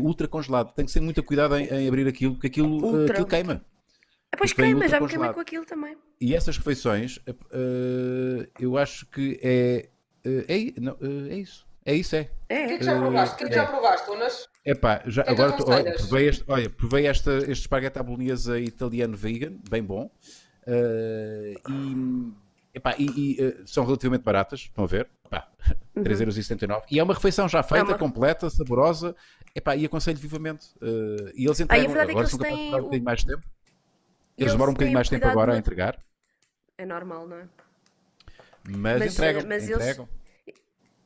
Tem que ter muito cuidado em, em abrir aquilo, porque aquilo, Ultra. aquilo queima. Ah, pois queima, já me queimei com aquilo também. E essas refeições, eu acho que é. é, não, é isso. É isso, é. O que É, é que já provaste? O que é que já provaste, Unas? Epá, já, que é que agora tô- olha, provei este, olha, provei esta, este esparguete à bolonhesa italiano vegan, bem bom. E, epá, e, e, eh, são relativamente baratas, estão a ver? Epá, 3,79€. E é uma refeição já feita, Uhum. uma- completa, saborosa. Epá, e aconselho vivamente. Eh, e eles entregam. verdade é que agora eles são capazes de têm demorar um bocadinho mais de tempo. Eles Eles demoram um bocadinho mais de tempo agora a no- entregar, é normal, não é? mas, Mas, entregam. mas eles- entregam.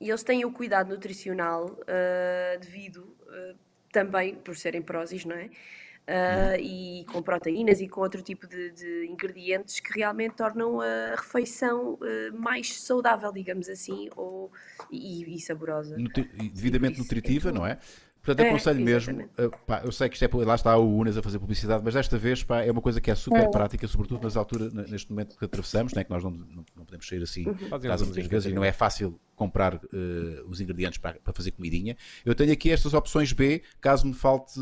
E eles têm o cuidado nutricional ah, devido ah, também por serem prósis, não é? Ah, e com proteínas e com outro tipo de, de ingredientes que realmente tornam a refeição ah, mais saudável, digamos assim, ou, e, e saborosa. nutri- e devidamente Isso, nutritiva, é não é? Portanto, É, aconselho mesmo. uh, pá, eu sei que isto é, lá está o Unas a fazer publicidade, mas desta vez pá, é uma coisa que é super prática, sobretudo nas alturas, neste momento que atravessamos, né, que nós não, não, não podemos sair assim Uhum. muitas vezes e não é fácil comprar uh, os ingredientes para, para fazer comidinha. Eu tenho aqui estas opções B, caso me falte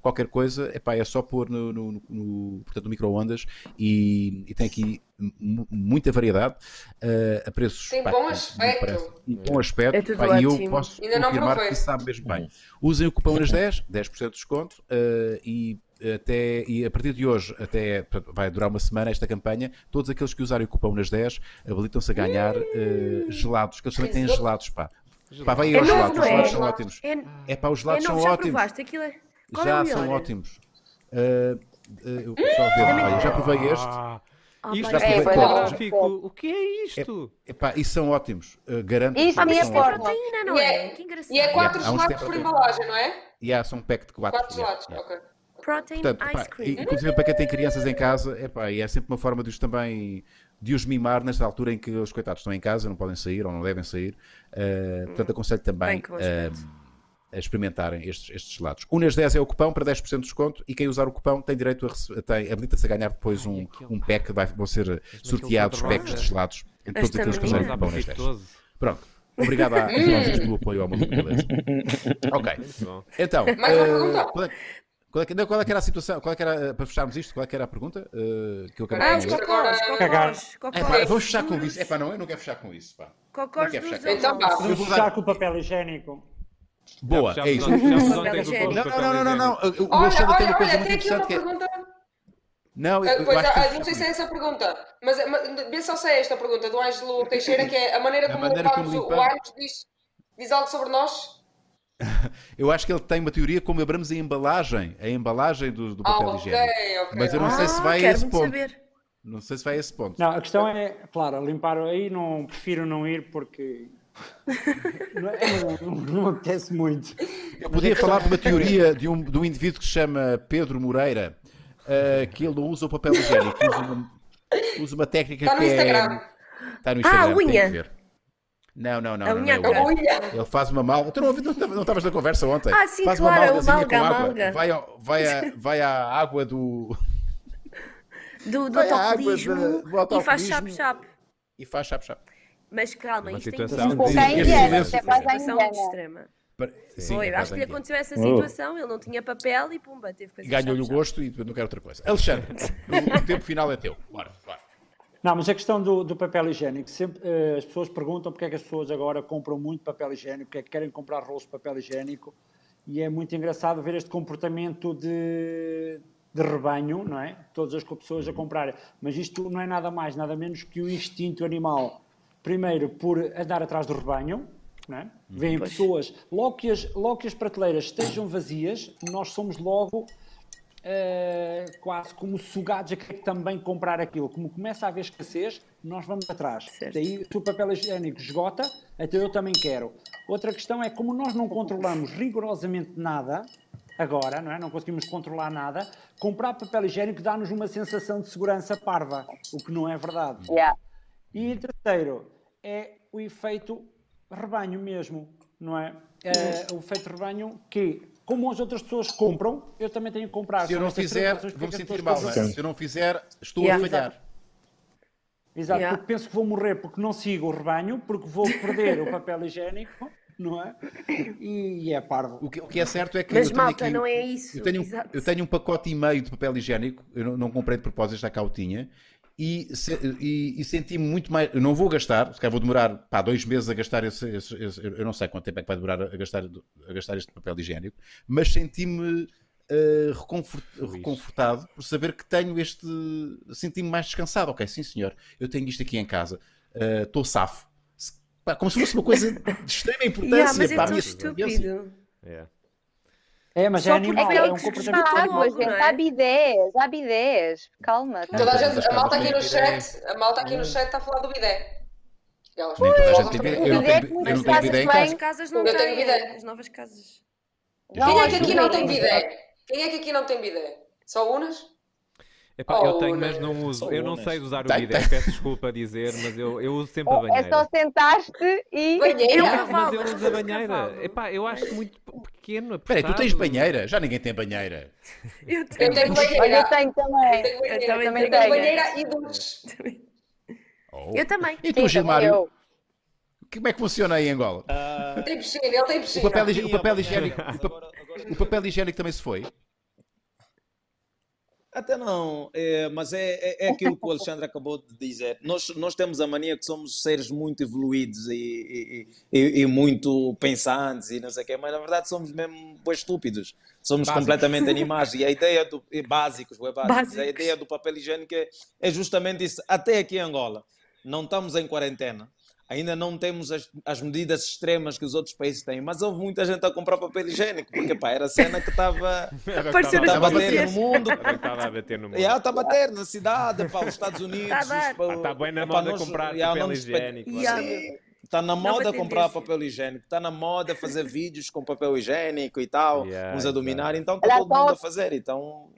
qualquer coisa, epá, é só pôr no, no, no- no- portanto, no micro-ondas e, e tem aqui mu- muita variedade uh, a preços Tem pá, bom aspecto. parece- e bom aspecto É tudo pá, e eu posso Ainda não confirmar que sabe mesmo bem. Usem o cupom nas 10, 10% de desconto uh, e até e a partir de hoje até vai durar uma semana esta campanha todos aqueles que usarem o cupom nas 10 habilitam-se a ganhar uh, gelados que eles também têm gelados pá. Pá, vai aí É aos novo, gelados, os é? gelados são ótimos É, é pá, os é gelados novo, são já ótimos provaste aquilo? É... Qual é já são ótimos Uh, uh, eu só ver, olha, já provei este Ah, Ah, isto já é provei todos. gráfico. O que é isto? Epá, e são ótimos uh, garanto Isso que é são ótimos. proteína, não E é? é-. E é 4 há uns gelados por embalagem, não é? e há são um pack de 4 4 gelados, ok. Protein Portanto, ice pá, cream. inclusive para quem tem crianças em casa, epá, e é sempre uma forma de os também de os mimar nesta altura em que os coitados estão em casa, não podem sair ou não devem sair. Uh, portanto, aconselho também uh, a experimentarem estes, estes gelados. Unas 10 é o cupão para 10% de desconto e quem usar o cupão tem direito a tem, habilita-se a ganhar depois um, um pack, vai, vão ser sorteados packs de gelados entre todos Esta aqueles que usarem o cupão nas 10. Apetitoso. Pronto. Obrigado às vozes pelo apoio ao maluco, beleza. Ok. Então, Mais uma eh, pergunta? Qual, é, qual, que- não, qual é que era a situação? Qual é que era, eh, para fecharmos isto, qual é que era a pergunta eh, que eu acabei Ah, de? Agora- cocós, cocós, É, pá, vamos fechar com isso. É pá, não, eu não quero fechar com isso. Pá. Cocós Não quer dos fechar com isso. Então avós. Vamos vou fechar com o papel higiênico. Boa, é isso. Não, não, não, não, não. O Olha, Alexandre tem olha, uma coisa olha, muito tem aqui uma interessante que é. pergunta. Não, Ah, eu, eu pois, ah, não sei se é essa a pergunta, mas, mas vê só se é esta a pergunta do Ângelo Teixeira, que é a maneira A como maneira como limpamos o- o limpamos. ânus diz, diz algo sobre nós? Eu acho que ele tem uma teoria como abramos a embalagem, a embalagem do, do Ah, papel ok, higiênico. ok. Mas eu não sei se Ah, vai a esse ponto. saber. Não sei se vai a esse ponto. Não, a questão é, claro, limpar aí não prefiro não ir porque não, é- não, não, apetece muito. Eu podia falar de uma teoria de um, de um indivíduo que se chama Pedro Moreira, eh, que ele não usa o papel higiênico, usa uma, usa uma técnica Está no que Instagram. é. Está no Ah, Instagram, tem unha. Que. Não, não, não. A não, unha não é Unha. Ele faz uma mal. Tu não, ouvi- não, não estavas na conversa ontem. Ah, sim, faz claro, uma é malga, com água. malga. Vai, ao- vai, a, vai à água do. Do, do autocolismo e faz chap-chap. e faz chap-chap. Mas calma, Uma isto situação tem Um até quase à situação extrema. Sim, Foi, é acho que lhe aconteceu essa Oh. situação, ele não tinha papel e pumba, teve que fazer Ganhou-lhe o gosto e depois não quero outra coisa. Alexandre, o, o tempo final é teu. Bora, bora. Não, mas a questão do, do papel higiênico, sempre eh, as pessoas perguntam porque é que as pessoas agora compram muito papel higiênico, porque é que querem comprar rolos de papel higiênico, e é muito engraçado ver este comportamento de, de rebanho, não é? Todas as pessoas a comprarem. Mas isto não é nada mais, nada menos que o instinto animal. Primeiro, por andar atrás do rebanho, não é? Vêm pessoas, logo que, as, logo que as prateleiras estejam vazias, nós somos logo eh, quase como sugados a querer também comprar aquilo. Como começa a haver escassez, nós vamos atrás. Certo. Daí, se o papel higiênico esgota, então eu também quero. Outra questão é como nós não controlamos rigorosamente nada, agora, não é? Não conseguimos controlar nada, comprar papel higiênico dá-nos uma sensação de segurança parva, o que não é verdade. Yeah. E terceiro, é o efeito rebanho mesmo, não é? É o efeito rebanho que, como as outras pessoas compram, eu também tenho que comprar. Se eu não fizer, vou-me as sentir mal. é? Se eu não fizer, estou Yeah. a falhar. Exato, Yeah. porque penso que vou morrer porque não sigo o rebanho, porque vou perder o papel higiênico, não é? E, é parvo. O que, o que é certo é que Mas eu tenho malta, aqui, não é isso. Eu tenho, Exato. eu tenho um pacote e meio de papel higiênico, eu não, não comprei de propósito, já cá o tinha, e, e, e senti-me muito mais. Eu não vou gastar, se calhar vou demorar pá, dois meses a gastar esse, esse- esse- Eu não sei quanto tempo é que vai demorar a gastar, a gastar este papel higiênico, mas senti-me eh, reconfort- reconfortado por saber que tenho este. Senti-me mais descansado. Ok, sim senhor, eu tenho isto aqui em casa, eh, estou safo. Se- pá, como se fosse uma coisa de extrema importância Yeah, mas é para a minha estúpido. Yeah. É, mas Só é animal, é é que um se comportamento. Água, gente, é? há bidés, há bidés. Calma. Toda a, gente, a malta aqui no chat, a malta aqui no chat está a falar do bidé. Elas- Nem toda a elas gente tem bidé. Eu não Bidé tenho, que eu muitas não tenho casas bidé em têm. As casa. casas não Eu tenho têm, bidé. as novas casas. Não, Quem é que aqui não. tem bidé? Quem é que aqui não tem bidé? Só unas? Epá, Oh, eu tenho, mas não uso. Eu não sei de usar o Tem, bidé, tem. peço desculpa a dizer, mas eu, eu uso sempre a É banheira. só sentaste e. Banheira? Eu Mas cavalo, eu mas uso a banheira. Epá, eu acho muito pequeno. Espera aí, tu tens banheira? Já ninguém tem banheira. Eu Eu tenho. tenho banheira. Olha, eu tenho também. Eu tenho banheira. Eu também Eu tenho. tenho banheira e duche. Oh. Eu também. E tu, Sim, também Gilmário, como é que funciona aí em Angola? Ah, Tem piscina, ele tem O piscina. papel, o papel higiênico, mas o, pa- agora- agora- o papel higiênico também se foi? Até não, é, mas é, é, é aquilo que o Alexandre acabou de dizer. Nós, nós temos a mania que somos seres muito evoluídos e, e, e- e muito pensantes e não sei o quê, mas na verdade somos mesmo bué estúpidos. Somos Básicos. completamente animais. E a ideia do. básicos, bué básicos. A Básicos. ideia do papel higiênico é, é justamente isso. Até aqui em Angola, não estamos em quarentena. Ainda não temos as, as medidas extremas que os outros países têm, mas houve muita gente a comprar papel higiênico, porque pá, era a cena que estava a bater no mundo. Estava a bater no mundo. Está a bater na cidade, para os Estados Unidos. Tá para- Ah, tá bem na moda nós- comprar já papel higiênico. Yeah. Sim, Está na moda comprar tendência. papel higiênico, está na moda fazer vídeos com papel higiênico e tal, Yeah, uns a dominar, então está todo mundo a fazer. Então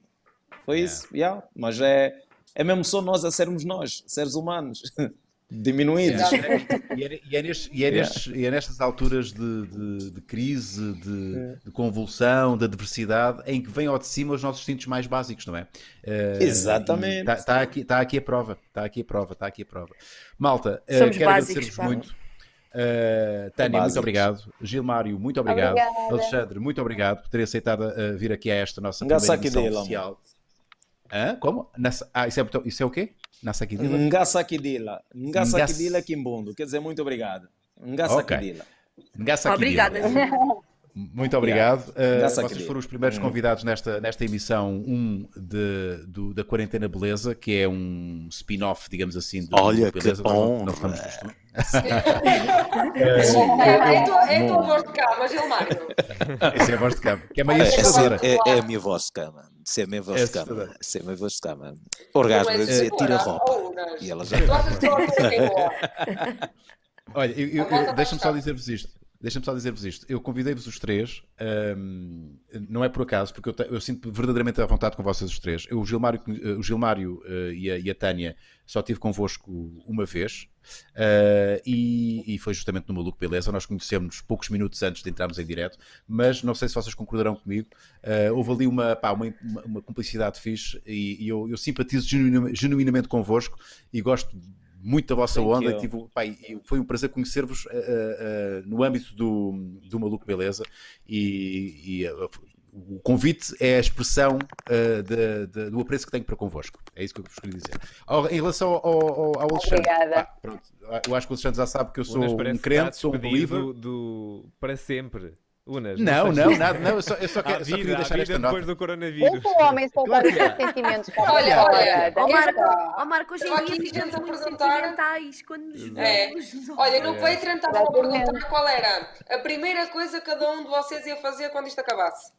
foi Yeah. isso, yeah. mas é, é mesmo só nós a sermos nós, seres humanos, diminuídos. E é, e é nestes- e é nestes- e é nestas alturas de, de- de crise, de, de convulsão, de adversidade, em que vêm ao de cima os nossos instintos mais básicos, não é? Exatamente. Está aqui, tá aqui a prova, está aqui a prova, está aqui a prova. Malta, Somos quero agradecer-vos muito. Uh, Tânia, muito obrigado. Gilmário, muito obrigado. Obrigada. Alexandre, muito obrigado por terem aceitado uh, vir aqui a esta nossa primeira Kidela, oficial. Hã? Como? Nasa- Ah, isso é, isso é o quê? Nasakidila? Ngasakidila, Ngas- Ngasakidila Kimbundo, quer dizer muito obrigado. Ngasakidila. Ngasa Obrigada. Kidila. Muito obrigado. Uh, Graças a vocês foram os primeiros convidados nesta, nesta emissão 1 de, do- da Quarentena Beleza, que é um spin-off, digamos assim, do Olha do que Beleza. Nós não- não honra. estamos. É, é, a tua, é a tua voz de cá, mas Gilmário. Essa é a voz de cabo, que é meio É, assustadora. é, é a minha voz de cama. Isso é a minha voz É de cama. Assustador. Isso é a minha voz de cama. Orgasmo, eu dizia, tira a roupa. E ela já. É? Olha, deixa-me só dizer-vos isto. Deixa-me só dizer-vos isto. Eu convidei-vos os três, ahm, não é por acaso, porque eu, te- eu sinto verdadeiramente à vontade com vocês os três. Eu, o Gilmário, o Gilmário eh, e, a, e a Tânia só estive convosco uma vez eh, e, e foi justamente no Maluco Beleza. Nós conhecemos poucos minutos antes de entrarmos em direto, mas não sei se vocês concordarão comigo. eh, houve ali uma, pá, uma, uma- uma cumplicidade fixe e, e eu, eu simpatizo genuina- genuinamente convosco e gosto muito da vossa Thank onda you. e tive, pá, e foi um prazer conhecer-vos eh, eh, no âmbito do, do Maluco Beleza e, e, eh, o convite é a expressão de- de- do apreço que tenho para convosco. É isso que eu vos queria dizer. Ao- em relação ao, ao- ao Alexandre, Obrigada. pá, pronto, eu acho que o Alexandre já sabe que eu sou um crente, sou um despedido believer. do, para sempre. Unas, Não, não, se- nada, não, eu só, eu só, quero, só vida, queria há deixar esta depois nota. do coronavírus. O homem soltar os seus sentimentos. Olha, olha, Ó Marco, ó Marco, hoje em dia ficamos muito perguntar. sentimentais quando nos É. vemos. Olha, no É. Patreon estava a perguntar qual era a primeira coisa que cada um de vocês ia fazer quando isto acabasse.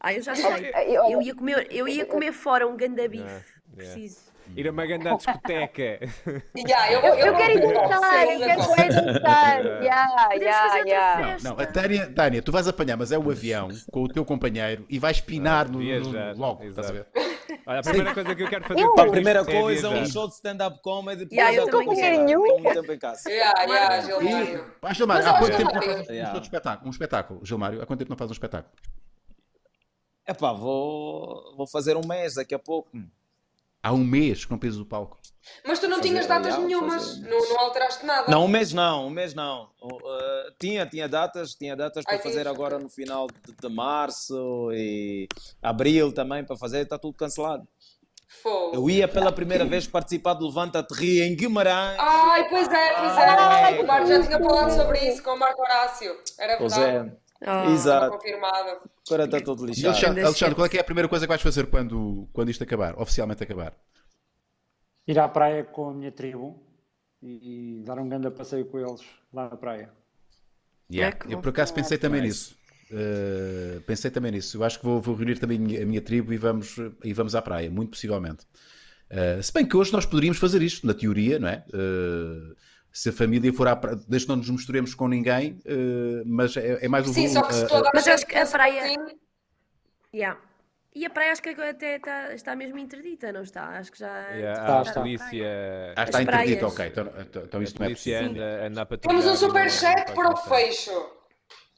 Ah, eu já sei. Eu ia comer, eu ia comer fora um ganda bife. Yeah. Preciso. Ir a uma grande discoteca. Yeah, eu, Eu, eu quero ir dançar, eu quero Sim, ir dançar. É. Fazer outra ya. Não, não, a Tânia, Tânia, tu vais apanhar, mas é o avião com o teu companheiro e vais pinar no, no- logo, estás a ver? Olha, a primeira coisa que eu quero fazer Eu- A primeira é coisa, um viajar. show de stand-up comedy. Yeah, eu estou com muito tempo em casa. Yeah, yeah, Gilmário. Gilmário, há quanto tempo não um Yeah. show de espetáculo? Um espetáculo, Gilmário, há quanto tempo não fazes um espetáculo? Epá, vou, vou fazer um mês daqui a pouco. Há um mês que não pisas o palco. Mas tu não Fazer, tinhas datas yeah, nenhumas, fazer. não, não alteraste nada. Não, um mês não, um mês não. Uh, tinha, tinha datas, tinha datas para Ai, fazer agora no final de, de março e abril também para fazer, está tudo cancelado. Fogo. Eu ia pela primeira vez participar do Levanta-te em Guimarães. Ai, pois é, pois Ai, é. O Marco já tinha falado sobre isso com o Marco Horácio. Era Pois verdade. é, Ah. Estava exato. confirmado. Agora está tudo E lixado. Alexandre, Alexandre, qual é, que é a primeira coisa que vais fazer quando, quando isto acabar, oficialmente acabar? Ir à praia com a minha tribo e, e dar um grande passeio com eles lá na praia. Yeah. que Eu por acaso pensei também Nice. nisso. Uh, pensei também nisso. Eu acho que vou, vou reunir também a minha, a minha tribo e vamos, e vamos à praia, muito possivelmente. Uh, se bem que hoje nós poderíamos fazer isto, na teoria, não é? Uh, se a família for à praia, desde que não nos misturemos com ninguém, uh, mas é, é mais o Sim, só que se uh, toda a Mas acho que a praia- assim, Yeah. E a praia acho que até está, está mesmo interdita, não está? Acho que já. Yeah, Está, a está. polícia. Ah, está praias. ok. Então, então, então a isso não é possível. anda, anda a Temos um superchat para o fecho.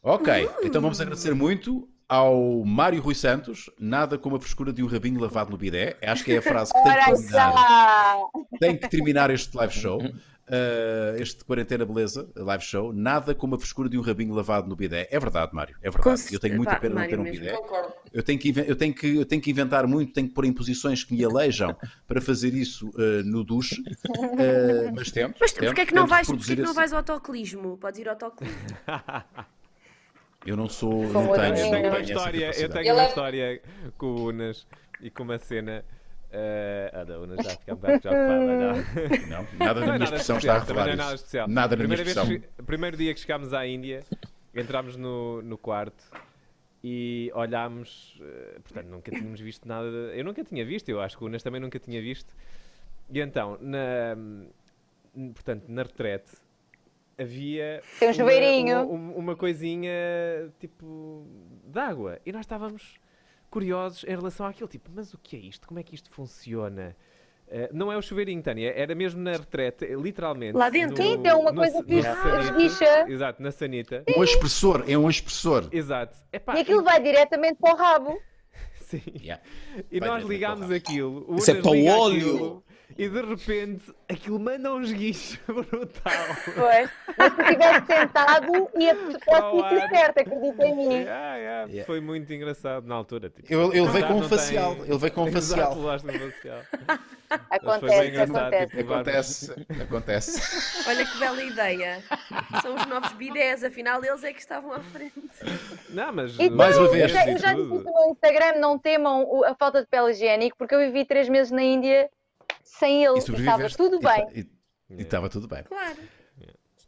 Ok, então vamos agradecer muito ao Mário Rui Santos. Nada como a frescura de um rabinho lavado no bidé. Acho que é a frase que tem que terminar. tem que terminar este live show. Uh, este Quarentena Beleza live show. Nada como a frescura de um rabinho lavado no bidé. É verdade, Mário. É verdade. Com Eu tenho muita pena de não ter um bidé. Eu tenho, que, eu, tenho que, eu tenho que inventar muito, tenho que pôr em posições que me alejam para fazer isso uh, no duche. Uh, mas tento. Mas tento, porquê é que não vais, reproduzir porquê é que não esse- vais ao autoclismo? Podes ir ao autoclismo. Eu não sou. Não tenho, Eu tenho uma história, eu tenho uma é- história com o Unas e com uma cena. Eh, a da Unas já fica um bocado preocupada. Não, nada Não na é minha nada expressão especial, está a também revelar não é nada isso. especial. Nada na minha Primeira expressão. que- primeiro dia que chegámos à Índia, entramos no, no quarto e olhámos. eh, portanto, nunca tínhamos visto nada. de- eu nunca tinha visto, eu acho que o Unas também nunca tinha visto. E então, na, portanto, na retrete havia Tem um uma- chuveirinho. uma, uma- uma coisinha tipo de água e nós estávamos curiosos em relação àquilo, tipo, mas o que é isto? Como é que isto funciona? Eh, não é o chuveirinho, Tânia, era mesmo na retrete, literalmente. Lá dentro? Sim, tem uma no- coisa que esguicha. Exato, na sanita. Um expressor, é um expressor. Exato. Epá, E aquilo vai diretamente para o rabo. Sim. Yeah. E Vai nós ligámos aquilo, o Isso é o óleo. aquilo, e de repente aquilo manda um esguicho brutal. Pois. Mas se estivesse sentado, ia para Ao o sítio certo, acredita em mim. Yeah, yeah, Yeah. Foi muito engraçado na altura. Tipo, Ele, ele veio já com um não tem- facial. Ele veio com um facial. um facial. Acontece, acontece. tipo, Acontece, acontece. Olha que bela ideia. São os novos bidés, afinal eles é que estavam à frente. Não, mas Então, Mais uma eu vez. já, e eu já disse no meu Instagram, não temam a falta de papel higiênico, porque eu vivi três meses na Índia sem ele estava tudo bem. E e estava tudo bem. Claro.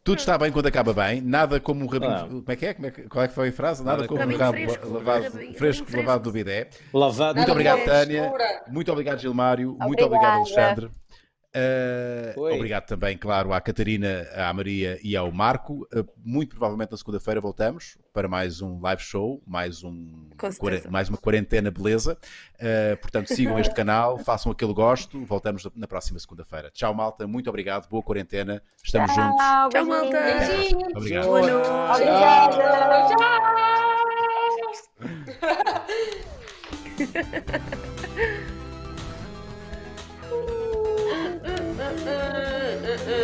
Tudo está bem quando acaba bem. Nada como um rabinho. Como é que é? Como é que- qual é que foi a frase? Nada, Nada como um rabo fresco. lavado, Rabinho- fresco, rabinho lavado do bidé. Lavado. Muito obrigado, Tânia. Muito obrigado, Gilmário. Muito Obrigada. obrigado, Alexandre. Uh, obrigado também, claro, à Catarina, à Maria e ao Marco. Uh, muito provavelmente na segunda-feira voltamos para mais um live show, mais, um, mais uma quarentena beleza. Uh, portanto, sigam este canal, façam aquele gosto. Voltamos na próxima segunda-feira. Tchau, malta. Muito obrigado. Boa quarentena. Estamos juntos. Tchau, Tchau, malta. Beijinhos. Obrigado. Boa noite. Obrigada.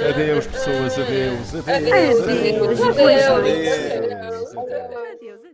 Adeus, pessoas, adeus, adeus, adeus, adeus. adeus. adeus. adeus. adeus.